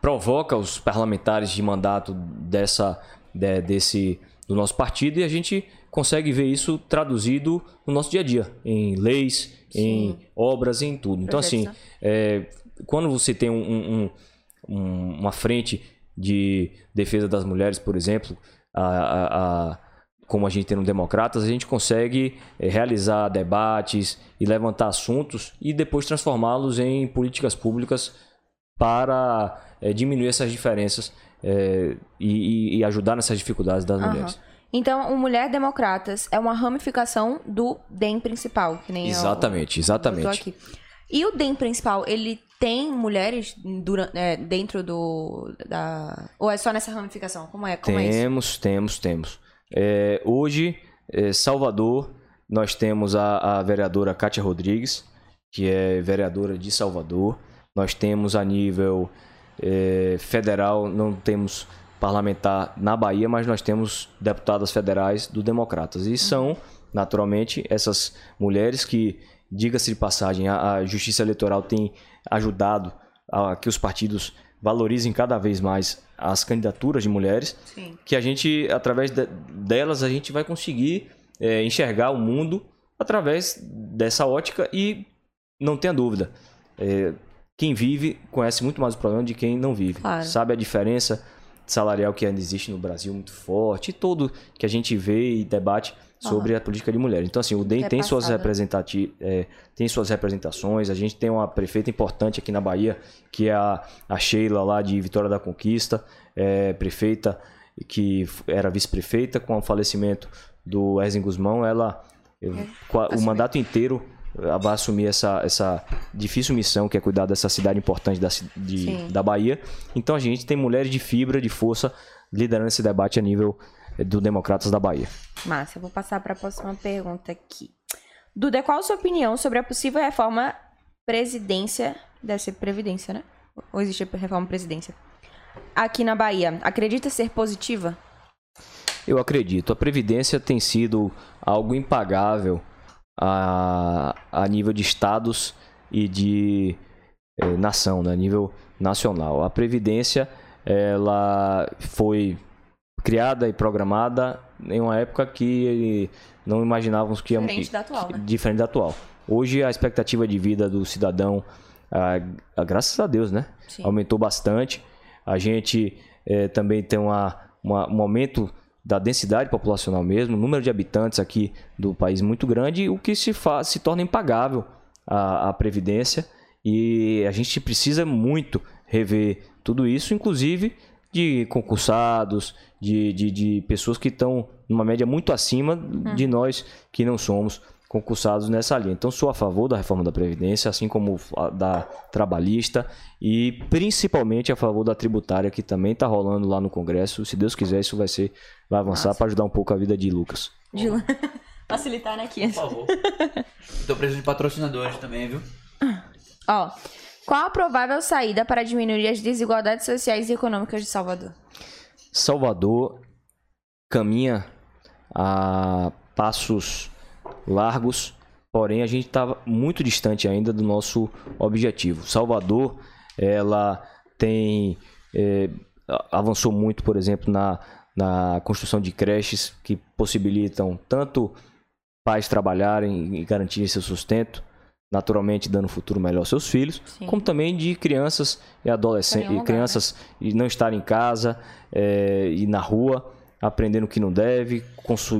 provoca os parlamentares de mandato dessa, de- desse do nosso partido e a gente consegue ver isso traduzido no nosso dia a dia, em leis, em obras, em tudo. Então, assim, é, quando você tem um- um- um- uma frente de defesa das mulheres, por exemplo, a- a- a- como a gente tem no Democratas, a gente consegue é, realizar debates e levantar assuntos e depois transformá-los em políticas públicas para é, diminuir essas diferenças é, e, e- ajudar nessas dificuldades das Aham. mulheres. Então, o Mulher Democratas é uma ramificação do DEM principal, que nem eu- Exatamente, eu exatamente. aqui. E o DEM principal, ele tem mulheres dura- é, dentro do. Da... Ou é só nessa ramificação? Como é? Como é? Temos, temos, temos. É, hoje, é, Salvador, nós temos a, a vereadora Kátia Rodrigues, que é vereadora de Salvador. Nós temos a nível é, federal, não temos parlamentar na Bahia, mas nós temos deputadas federais do Democratas. E são, naturalmente, essas mulheres que, diga-se de passagem, a, a Justiça Eleitoral tem ajudado a que os partidos valorizem cada vez mais as candidaturas de mulheres Sim. que a gente, através de- delas, a gente vai conseguir é, enxergar o mundo através dessa ótica e não tenha dúvida. é, quem vive conhece muito mais o problema de quem não vive. Claro. Sabe a diferença salarial que ainda existe no Brasil muito forte e tudo que a gente vê e debate sobre a política de mulher. Então, assim, o DEM É tem suas, representati é, tem suas representações. A gente tem uma prefeita importante aqui na Bahia, que é a, a Sheila lá de Vitória da Conquista, é, prefeita que era vice-prefeita com o falecimento do Erzen Guzmão. Ela, eu- o É, assumiu. mandato inteiro vai assumir essa, essa difícil missão que é cuidar dessa cidade importante da, de, da Bahia. Então a gente tem mulheres de fibra, de força, liderando esse debate a nível eh, do Democratas da Bahia. Eu vou passar para a próxima pergunta aqui. Duda, qual a sua opinião sobre a possível reforma presidência? Deve ser previdência, né? Ou existe a reforma presidência? Aqui na Bahia, acredita ser positiva? Eu acredito. A Previdência tem sido algo impagável a, a nível de estados e de eh, nação, né? a nível nacional. A Previdência ela foi criada e programada em uma época que não imaginávamos que ia Diferente da atual, né? diferente da atual. Hoje a expectativa de vida do cidadão, ah, ah, graças a Deus, né? Sim. Aumentou bastante. A gente é, também tem uma, uma, um aumento da densidade populacional mesmo, número de habitantes aqui do país muito grande, o que se, faz, se torna impagável a, a Previdência. E a gente precisa muito rever tudo isso, inclusive de concursados, de, de, de pessoas que estão numa média muito acima de nós que não somos concursados nessa linha. Então, sou a favor da reforma da Previdência, assim como a da trabalhista e principalmente a favor da tributária, que também está rolando lá no Congresso. Se Deus quiser, isso vai ser vai avançar para ajudar um pouco a vida de Lucas. De... Facilitar, né, aqui. Por favor. Tô precisando de patrocinadores também, viu? Ó, qual a provável saída para diminuir as desigualdades sociais e econômicas de Salvador? Salvador caminha a passos largos, porém a gente está muito distante ainda do nosso objetivo. Salvador, ela tem é, avançou muito, por exemplo, na, na construção de creches que possibilitam tanto pais trabalharem e garantirem seu sustento, naturalmente dando um futuro melhor aos seus filhos, Sim. como também de crianças e adolescentes, e crianças e não estarem em casa é, e na rua, aprendendo o que não deve,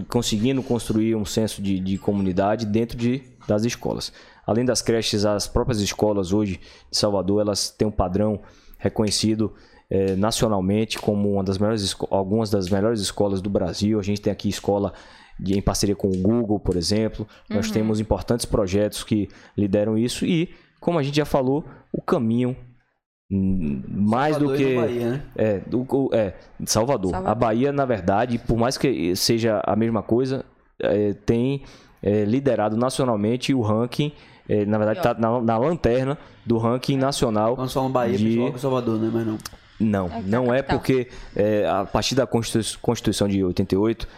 conseguindo construir um senso de, de comunidade dentro de, das escolas. Além das creches, as próprias escolas hoje de Salvador, elas têm um padrão reconhecido eh, nacionalmente como uma das melhores, algumas das melhores escolas do Brasil. A gente tem aqui escola de- em parceria com o Google, por exemplo. Nós temos importantes projetos que lideram isso e, como a gente já falou, o caminho mais do Salvador e que Bahia, né? é, do, é, Salvador. Salvador. A Bahia, na verdade, por mais que seja a mesma coisa, é, tem é, liderado nacionalmente o ranking. é, na verdade, está na, na lanterna do ranking nacional. Quando falam Bahia, de- pessoal, com Salvador, né? Mas não. Não, É, não é porque é, a partir da Constitu- Constituição de 88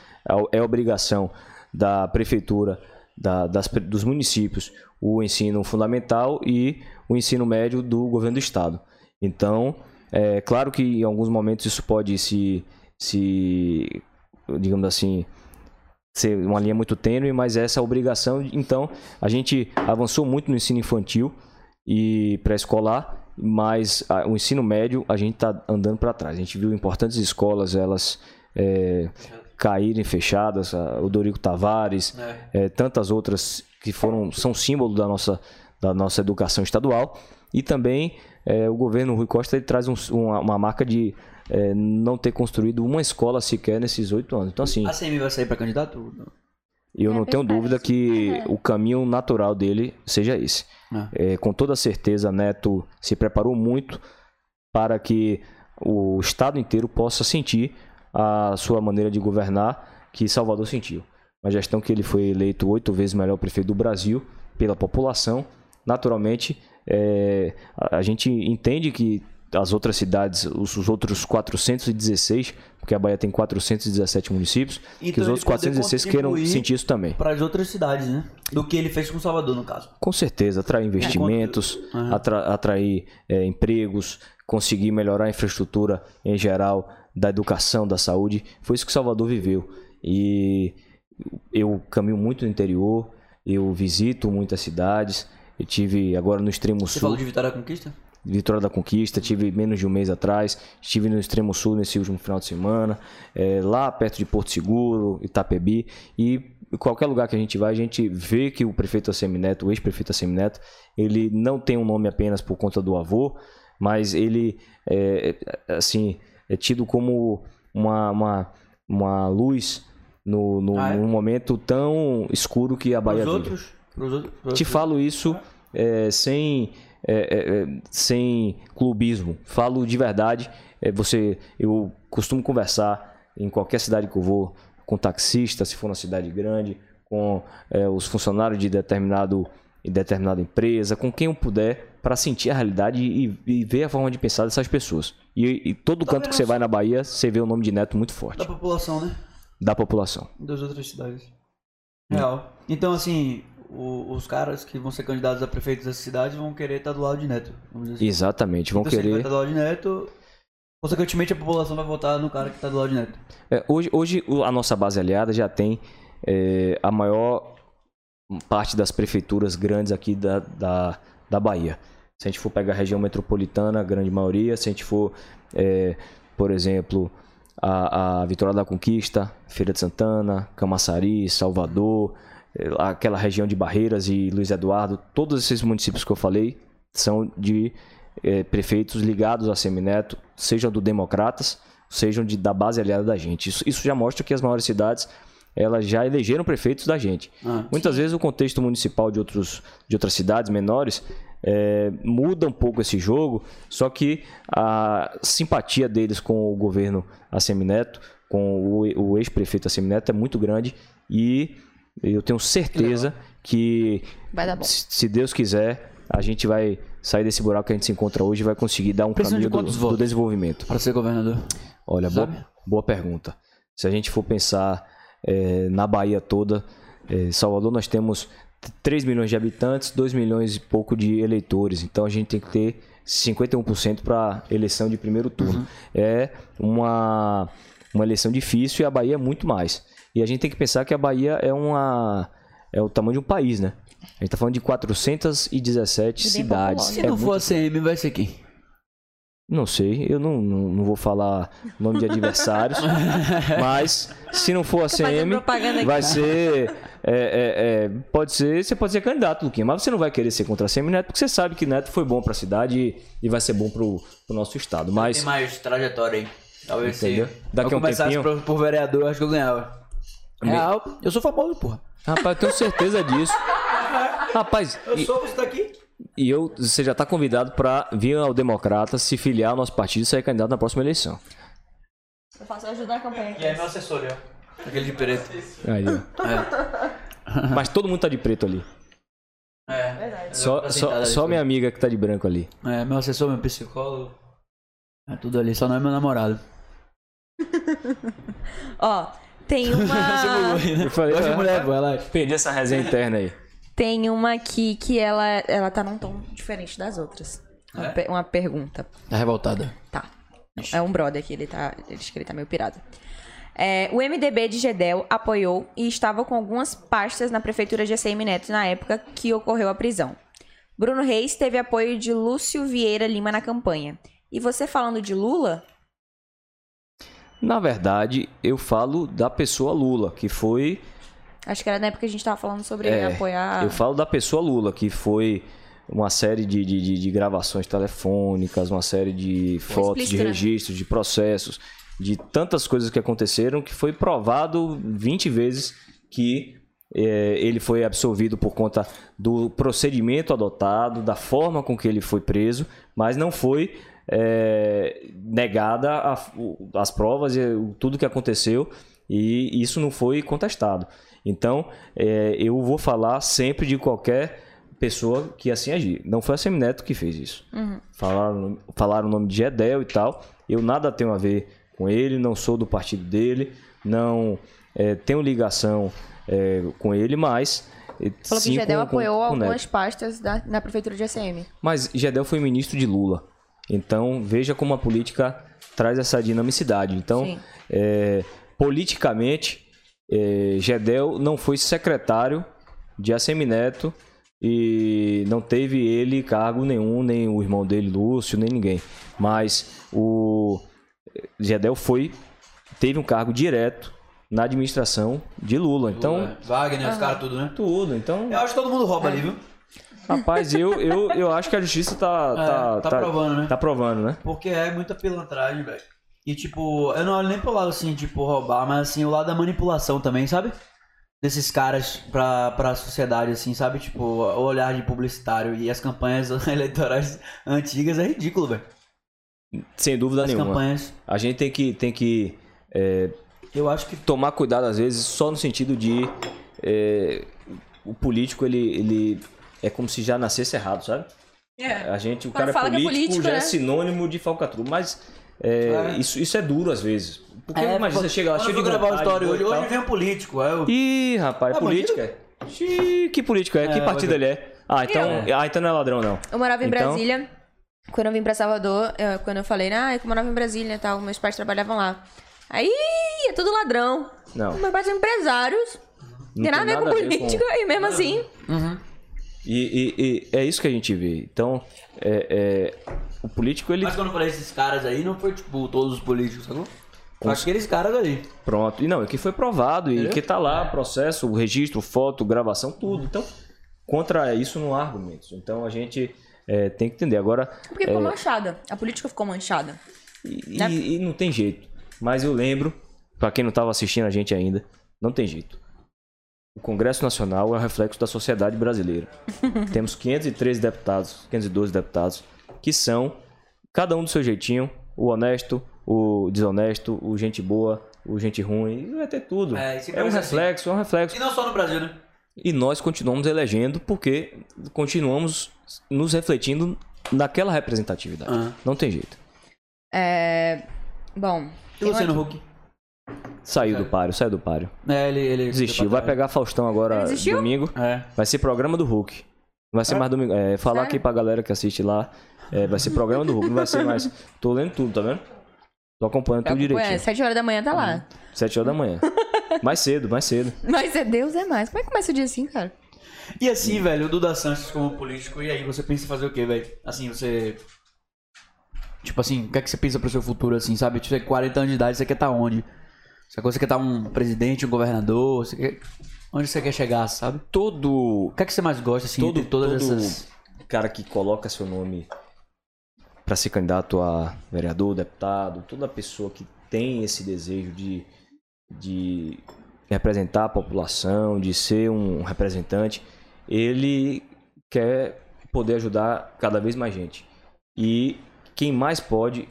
é, é obrigação da prefeitura, da- das dos municípios, o ensino fundamental e o ensino médio do governo do estado. Então, é claro que em alguns momentos isso pode se, se digamos assim, ser uma linha muito tênue, mas essa é obrigação. Então, a gente avançou muito no ensino infantil e pré-escolar, mas a- o ensino médio a gente está andando para trás. A gente viu importantes escolas elas é, caírem fechadas, a- o Dorico Tavares, é, tantas outras que foram são símbolo da nossa da nossa educação estadual e também é, o governo Rui Costa ele traz um- uma, uma marca de é, não ter construído uma escola sequer nesses oito anos. Então assim, A CM vai sair pra candidato? e eu É, não tenho parece. dúvida que o caminho natural dele seja esse. Ah. É, com toda certeza, Neto se preparou muito para que o estado inteiro possa sentir a sua maneira de governar que Salvador sentiu. Uma gestão que ele foi eleito oito vezes o melhor prefeito do Brasil pela população. Naturalmente, é, a gente entende que as outras cidades, os, os outros 416, porque a Bahia tem 417 municípios, que Então os ele outros poder 416 queiram sentir isso também. Para as outras cidades, né? Do que ele fez com Salvador, no caso. Com certeza, atrair investimentos, Aham. atra- atrair é, empregos, conseguir melhorar a infraestrutura em geral da educação, da saúde. Foi isso que Salvador viveu. E eu caminho muito no interior, eu visito muitas cidades. Eu tive agora no extremo Você sul. falou de Vitória da Conquista? Vitória da Conquista, tive menos de um mês atrás, estive no extremo sul nesse último final de semana, é, lá perto de Porto Seguro, Itapebi, e qualquer lugar que a gente vai, a gente vê que o prefeito Assemineto, o ex-prefeito Assemineto, ele não tem um nome apenas por conta do avô, mas ele é, é, assim, é tido como uma, uma, uma luz no, no, Ah, é? num momento tão escuro que a Bahia os vive. outros? Pros Te falo isso é, sem, é, é, é, sem clubismo. Falo de verdade. É, você, eu costumo conversar em qualquer cidade que eu vou com taxista, se for uma cidade grande, com é, os funcionários de determinado, de determinada empresa, com quem eu puder, para sentir a realidade e, e ver a forma de pensar dessas pessoas. E, e todo Tá canto que você vai na Bahia, você vê o nome de Neto muito forte Da população, né? da população. Das outras cidades. Real. Então, assim, o- os caras que vão ser candidatos a prefeitos dessas cidades vão querer estar do lado de Neto. Assim. Exatamente. Vão então, se ele vai querer. estar do lado de Neto, consequentemente a população vai votar no cara que está do lado de Neto. É, hoje, hoje a nossa base aliada já tem é, a maior parte das prefeituras grandes aqui da, da, da Bahia. Se a gente for pegar a região metropolitana, a grande maioria, se a gente for, é, por exemplo, a, a Vitória da Conquista, Feira de Santana, Camaçari, Salvador, aquela região de Barreiras e Luiz Eduardo, todos esses municípios que eu falei são de é, prefeitos ligados a Semineto, sejam do Democratas, sejam de, da base aliada da gente. Isso, isso já mostra que as maiores cidades elas já elegeram prefeitos da gente. Ah, Muitas vezes o contexto municipal de, outros, de outras cidades menores é, muda um pouco esse jogo, só que a simpatia deles com o governo Assemineto, com o, o ex-prefeito Assemineto é muito grande e eu tenho certeza que, se Deus quiser, a gente vai sair desse buraco que a gente se encontra hoje e vai conseguir dar um Precisa de caminho do, do desenvolvimento. Para ser governador. Olha, boa, boa pergunta. Se a gente for pensar eh, na Bahia toda, eh, Salvador nós temos 3 milhões de habitantes, 2 milhões e pouco de eleitores. Então a gente tem que ter 51% para eleição de primeiro turno. É uma, uma eleição difícil e a Bahia é muito mais. E a gente tem que pensar que a Bahia é uma é o tamanho de um país, né? A gente tá falando de 417 E bem cidades. populosa. Se É não for a CM, vai ser quem? não sei, eu não, não, não vou falar nome de adversários, mas se não for a CM, vai ser. é, é, é, pode ser, você pode ser candidato, Luquinha, mas você não vai querer ser contra a CM Neto, porque você sabe que Neto foi bom pra cidade e, e vai ser bom pro, pro nosso estado. Mas Tem mais trajetória aí. Talvez Entendeu? se Daqui a eu um começasse tempinho- por, por vereador, eu acho que eu ganhava. Real, eu sou famoso, porra. Rapaz, eu tenho certeza disso. Rapaz, Eu e, sou, você tá aqui? e eu, você já tá convidado pra vir ao Democrata, se filiar ao nosso partido e sair candidato na próxima eleição. Eu faço ajudar a campanha aqui. E é meu assessor, ó. Aquele de preto. Aí, ó. Mas todo mundo tá de preto ali. É. Verdade. Só, só, só minha amiga que tá de branco ali. É, meu assessor, meu psicólogo. É tudo ali, só não é meu namorado. Ó, tem uma. Eu falei, ah, mulher, ela. Perdi essa resenha interna aí. tem uma aqui que ela, ela tá num tom diferente das outras. Uma, É? uma pergunta. Tá revoltada. Tá. É um brother aqui, ele tá. Ele diz que ele tá meio pirado. É, o MDB de Gedel apoiou e estava com algumas pastas na prefeitura de ACM Neto na época que ocorreu a prisão. Bruno Reis teve apoio de Lúcio Vieira Lima na campanha. E você falando de Lula? Na verdade, eu falo da pessoa Lula, que foi. Acho que era na época que a gente tava falando sobre É, apoiar. Eu falo da pessoa Lula, que foi uma série de, de, de- gravações telefônicas, uma série de fotos, de né? registros, de processos, de tantas coisas que aconteceram que foi provado 20 vezes que é, ele foi absolvido por conta do procedimento adotado, da forma com que ele foi preso, mas não foi é, negada a- as provas e tudo que aconteceu e isso não foi contestado. Então, é, eu vou falar sempre de qualquer pessoa que assim agir. Não foi a Semineto que fez isso. Falaram, falaram o nome de Gedel e tal. Eu nada tenho a ver com ele, não sou do partido dele, não é, tenho ligação é, com ele, mas. é, Falou sim que Gedel com- apoiou com algumas Neto. pastas pastas da, na prefeitura de ACM. Mas Gedel foi ministro de Lula. Então, veja como a política traz essa dinamicidade. Então, é, politicamente, é, Gedel não foi secretário de Assemineto e não teve ele cargo nenhum, nem o irmão dele, Lúcio, nem ninguém. Mas o Gedel foi, teve um cargo direto na administração de Lula. Então, Wagner, os caras tudo, né? tudo. Então, Eu acho que todo mundo rouba ali, viu? Rapaz, eu, eu, eu acho que a justiça tá, tá, É, tá provando, né? Tá provando, né? Porque é muita pilantragem, velho. E tipo, eu não olho nem pro lado assim, tipo, roubar, mas assim, o lado da manipulação também, sabe? Desses caras pra, pra sociedade, assim, sabe? Tipo, o olhar de publicitário e as campanhas eleitorais antigas é ridículo, velho. Sem dúvida As nenhuma. campanhas. A gente tem que, tem que é, Eu acho que. tomar cuidado às vezes só no sentido de é, o político ele, ele é como se já nascesse errado, sabe? É. A gente, o Quando cara é que é político, político, já né? é sinônimo de falcatrua, mas é, É. Isso, isso é duro às vezes. Porque imagina você chega lá eu de gravar o vontade, story hoje, tal. hoje vem um político. É o... Ih, rapaz, É política. Xiii, que político é? que É, partido ele é? Ah, então, ah, então não é ladrão, não. Eu morava em Então- Brasília. Quando eu vim pra Salvador, eu- quando eu falei, ah, eu morava em Brasília e tal, meus pais trabalhavam lá. Aí, é tudo ladrão. Não. Meus pais são empresários. Não tem nada a ver com política. E mesmo assim, E, e- e é isso que a gente vê. Então, é, é, o político, ele. Mas quando eu falei esses caras aí, não foi tipo todos os políticos, sacou? Foi Com- aqueles caras ali. Pronto. E não, é que foi provado, e Entendeu? que tá lá, processo, o registro, foto, gravação, tudo. Então, contra isso não há argumentos. Então a gente é, tem que entender. Agora, Porque ficou manchada. A política ficou manchada. E, Né? e não tem jeito. Mas eu lembro, pra quem não estava assistindo a gente ainda, não tem jeito. O Congresso Nacional é o reflexo da sociedade brasileira. Temos 513 deputados, 512 deputados, que são, cada um do seu jeitinho, o honesto, o desonesto, o gente boa, o gente ruim, vai ter tudo. É, É um é assim. reflexo, é um reflexo. E não só no Brasil, né? E nós continuamos elegendo porque continuamos nos refletindo naquela representatividade. Aham. Não tem jeito. É. Bom. E você no Hulk? Saiu do páreo, saiu do páreo. É, ele, ele Desistiu. Vai pegar Faustão agora domingo. É. Vai ser programa do Hulk. Não vai ser mais domingo. É, falar Sério? aqui pra galera que assiste lá. é, vai ser programa do Hulk. Não vai ser mais. Tô lendo tudo, tá vendo? Tô acompanhando tudo direitinho. sete horas da manhã tá lá. Sete horas da manhã. Mais cedo, mais cedo. Mas é Deus é mais. Como é que começa o dia assim, cara? E assim, velho, o Duda Santos como político, e aí você pensa em fazer o quê, velho? Assim, você. Tipo assim, o que é que você pensa pro seu futuro, assim, sabe? Tipo, você tem 40 anos de idade, você quer estar onde? Você quer estar um presidente, um governador? Você quer... Onde você quer chegar, sabe? Todo. O que é que você mais gosta, assim, Todo, de todas todo essas. cara que coloca seu nome pra ser candidato a vereador, deputado, toda pessoa que tem esse desejo de, de representar a população, de ser um representante, ele quer poder ajudar cada vez mais gente. E quem mais pode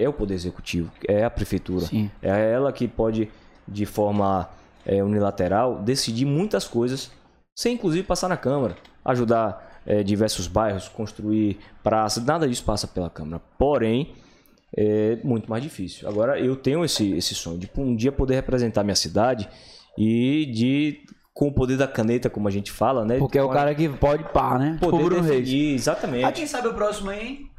é o Poder Executivo, é a Prefeitura. Sim. É ela que pode, de forma é, unilateral, decidir muitas coisas, sem inclusive passar na Câmara, ajudar é, diversos bairros, construir praças, nada disso passa pela Câmara. Porém, é muito mais difícil. Agora, eu tenho esse, esse sonho de um dia poder representar minha cidade e de, com o poder da caneta, como a gente fala, né? Porque é o cara que pode pá, né? Tipo o poder Bruno Reis. Exatamente. Ah, quem sabe o próximo aí, hein?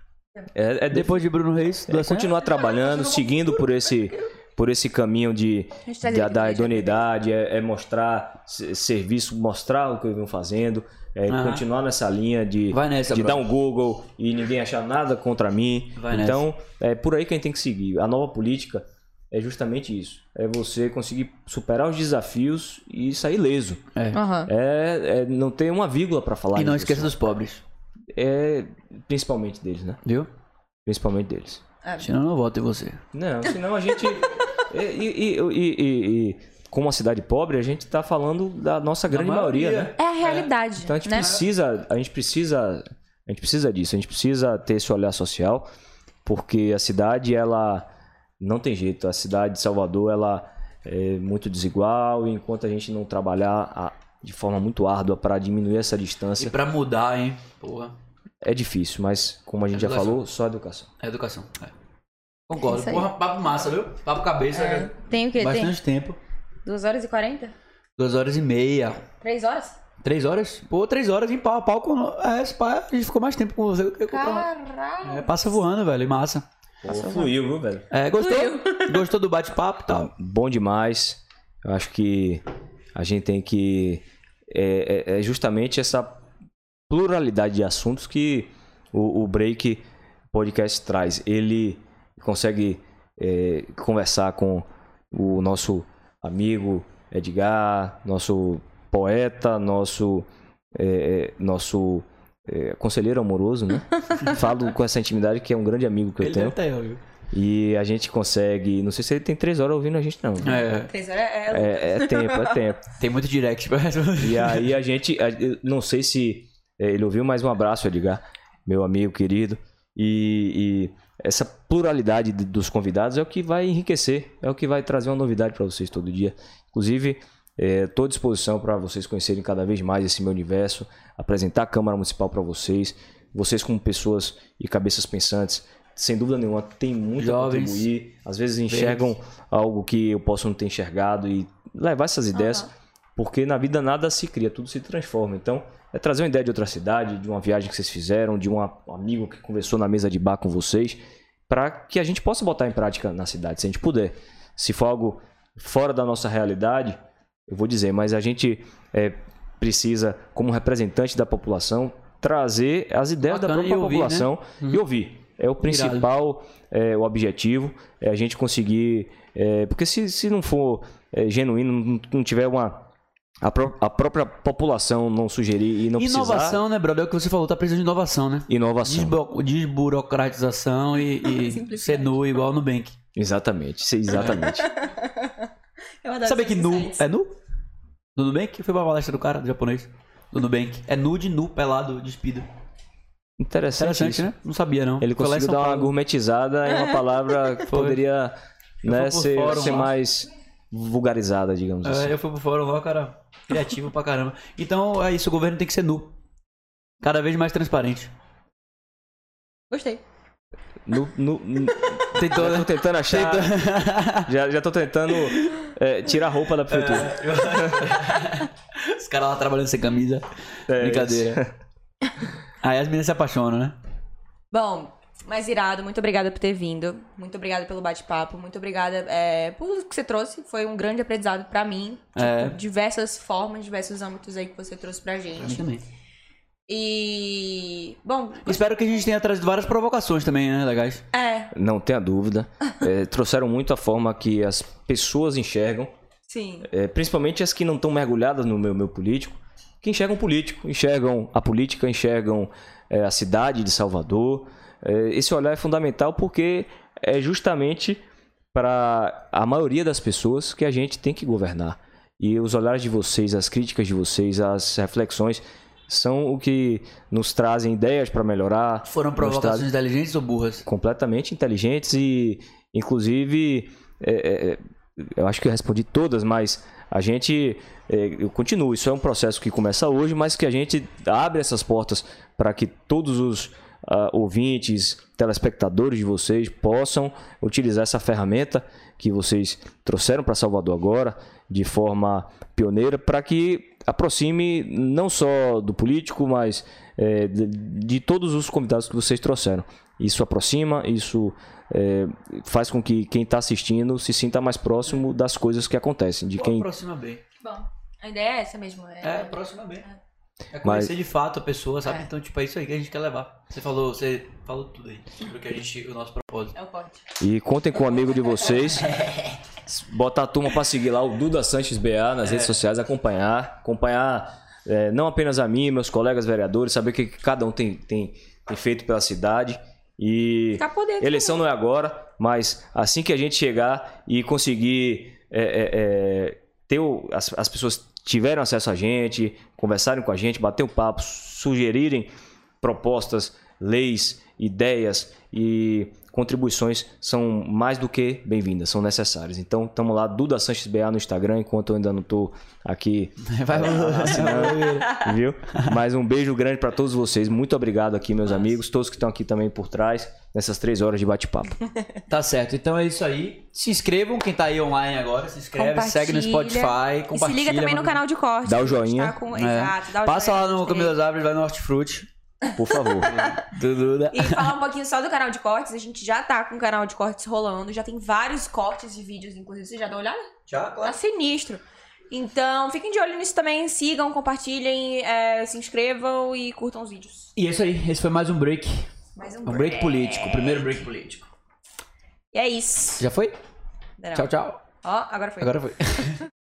É, é de- Depois de Bruno Reis, é continuar trabalhando, seguindo por esse, por esse caminho de, da, aqui, da idoneidade, é, é mostrar se- serviço, mostrar o que eu venho fazendo, é continuar nessa linha de, Vai nessa, de dar um Google e ninguém achar nada contra mim. Vai então, é por aí que a gente tem que seguir. A nova política é justamente isso. É você conseguir superar os desafios e sair leso. Aham. É, é não ter uma vírgula para falar. E não esqueça dos pobres, É principalmente deles, né? viu? Principalmente deles. Senão eu não voto em você. Não, senão a gente. e, e- e- e- e- e como uma cidade pobre, a gente tá falando da nossa grande maioria, maioria. né? É a realidade. Então a gente né? precisa, a gente precisa, a gente precisa disso, a gente precisa ter esse olhar social, porque a cidade ela não tem jeito, a cidade de Salvador ela é muito desigual e enquanto a gente não trabalhar a- de forma muito árdua para diminuir essa E distância, pra mudar, hein? Porra. é difícil, mas como a gente já Educação. falou, só educação. É educação. É. Concordo. Isso aí. Porra, papo massa, viu? Papo cabeça. É. já- Tem o quê? Tem Bastante tempo. 2 horas e 40? Duas horas e meia. 3 horas? Três horas? Pô, três horas em pau a pau com. É, pá, a gente ficou mais tempo com você do que com o Caralho. É, passa voando, velho. e Massa. Pô, fluiu, viu, velho? É, gostou? Gostou do bate-papo e tal? Tá bom demais. Eu acho que a gente tem que. É, é- é justamente essa pluralidade de assuntos que o, o Break Podcast traz. Ele consegue é, conversar com o nosso amigo Edgar, nosso poeta, nosso, é, é, nosso é, conselheiro amoroso, né? Falo com essa intimidade que é um grande amigo que eu Ele tenho. ter, viu? E a gente consegue. Não sei se ele tem três horas ouvindo a gente, não. É, 3 horas é. É, é tempo, é tempo. tem muito direct pra responder. E aí a gente. não sei se é, ele ouviu, mas um abraço, Edgar, meu amigo querido. E, e essa pluralidade de- dos convidados é o que vai enriquecer, é o que vai trazer uma novidade para vocês todo dia. Inclusive, estou à disposição para vocês conhecerem cada vez mais esse meu universo, apresentar a Câmara Municipal para vocês. Vocês, como pessoas e cabeças pensantes, sem dúvida nenhuma, tem muito a Jovens. contribuir. Às vezes enxergam algo que eu posso não ter enxergado e levar essas ideias, porque na vida nada se cria, tudo se transforma. Então, é trazer uma ideia de outra cidade, de uma viagem que vocês fizeram, de um amigo que conversou na mesa de bar com vocês, para que a gente possa botar em prática na cidade, se a gente puder. Se for algo fora da nossa realidade, eu vou dizer, mas a gente é, precisa, como representante da população, trazer as ideias da Bacana, própria e ouvir, né? população e ouvir. É o principal, é, o objetivo, é a gente conseguir. é, porque se, se não for é, genuíno, não, não tiver uma. A, pró- a própria população não sugerir e não precisar. Inovação, né, brother? É o que você falou, tá precisando de inovação, né? Inovação. Desbu- desburocratização e, e ser nu igual no Nubank. Exatamente, exatamente. Eu adoro Sabe que nu insights. é nu? Do Nubank? Eu fui pra palestra do cara, do japonês. Do Nubank. É nu de nu, pelado, despido. Interessante, Interessante, isso. né? Não sabia, não. Ele Foi lá em conseguiu São dar uma Paulo. gourmetizada em uma palavra que poderia né, fui pro ser, fórum ser lá. mais vulgarizada, digamos assim. É, eu fui pro fórum lá, cara. Criativo pra caramba. Então é isso, o governo tem que ser nu. Cada vez mais transparente. Gostei. No, no, no- Tentou, já tô tentando achar. Já, já tô tentando é, tirar a roupa da prefeitura. Os caras lá trabalhando sem camisa. É, Brincadeira. Aí as meninas se apaixonam, né? Bom, mas irado, muito obrigada por ter vindo. Muito obrigada pelo bate-papo. Muito obrigada é, por tudo que você trouxe. Foi um grande aprendizado pra mim. Tipo, É. diversas formas, diversos âmbitos aí que você trouxe pra Pra mim gente. também. E. Bom, Espero que a gente tenha trazido várias provocações também, né, legais? é, Não tenha dúvida. É, trouxeram muito a forma que as pessoas enxergam, sim. é, principalmente as que não estão mergulhadas no meu, meu político, que enxergam político, enxergam a política, enxergam é, a cidade de Salvador. É, esse olhar é fundamental porque é justamente para a maioria das pessoas que a gente tem que governar. E os olhares de vocês, as críticas de vocês, as reflexões são o que nos trazem ideias para melhorar. Foram provocações inteligentes ou burras? completamente inteligentes e, inclusive, é, é, eu acho que eu respondi todas, mas a gente, é, eu continuo. Isso é um processo que começa hoje, mas que a gente abre essas portas para que todos os ah, ouvintes, telespectadores de vocês possam utilizar essa ferramenta que vocês trouxeram para Salvador agora de forma pioneira para que aproxime não só do político, mas é, de, de todos os convidados que vocês trouxeram. Isso aproxima, isso é, faz com que quem está assistindo se sinta mais próximo das coisas que acontecem, de Pô, quem aproxima bem. Bom, a ideia é essa mesmo. É, É, aproxima bem. É Mas- conhecer de fato a pessoa, sabe? É. Então, tipo, é isso aí que a gente quer levar. Você falou, você falou tudo aí. Sobre o que a gente, o nosso propósito. é o corte. E contem com um amigo de vocês. Bota a turma para seguir lá o Duda Sanches BA nas redes sociais, acompanhar. Acompanhar é, não apenas a mim, meus colegas vereadores, saber o que cada um tem, tem, tem feito pela cidade. E dentro eleição não é agora, mas assim que a gente chegar e conseguir é, é, é, ter o- as, as pessoas tiverem acesso a gente, conversarem com a gente, bater um papo, sugerirem propostas, leis, ideias e contribuições são mais do que bem-vindas, são necessárias. Então, estamos lá, Duda Sanches BA no Instagram, enquanto eu ainda não estou aqui Vai, vai, viu? Mas um beijo grande para todos vocês. Muito obrigado aqui, meus amigos, todos que estão aqui também por trás, nessas três horas de bate-papo. Tá certo, então é isso aí. Se inscrevam, quem tá aí online agora, se inscreve, segue no Spotify, E se compartilha. liga também no canal de corte. Dá o a gente joinha. tá com- É. Exato, dá o Passa joinha, lá no querer. das Árvores, vai no Hortifruti. Por favor. E falar um pouquinho só do canal de cortes, a gente já tá com o canal de cortes rolando, já tem vários cortes de vídeos, inclusive, você já deu uma olhada? Já, Tá sinistro. Então, fiquem de olho nisso também, sigam, compartilhem, é, se inscrevam e curtam os vídeos. E é isso aí, esse foi mais um break. Mais um Um break político, o primeiro break político. E é isso. Já foi? Não. Tchau, tchau. Ó, agora foi. Agora foi.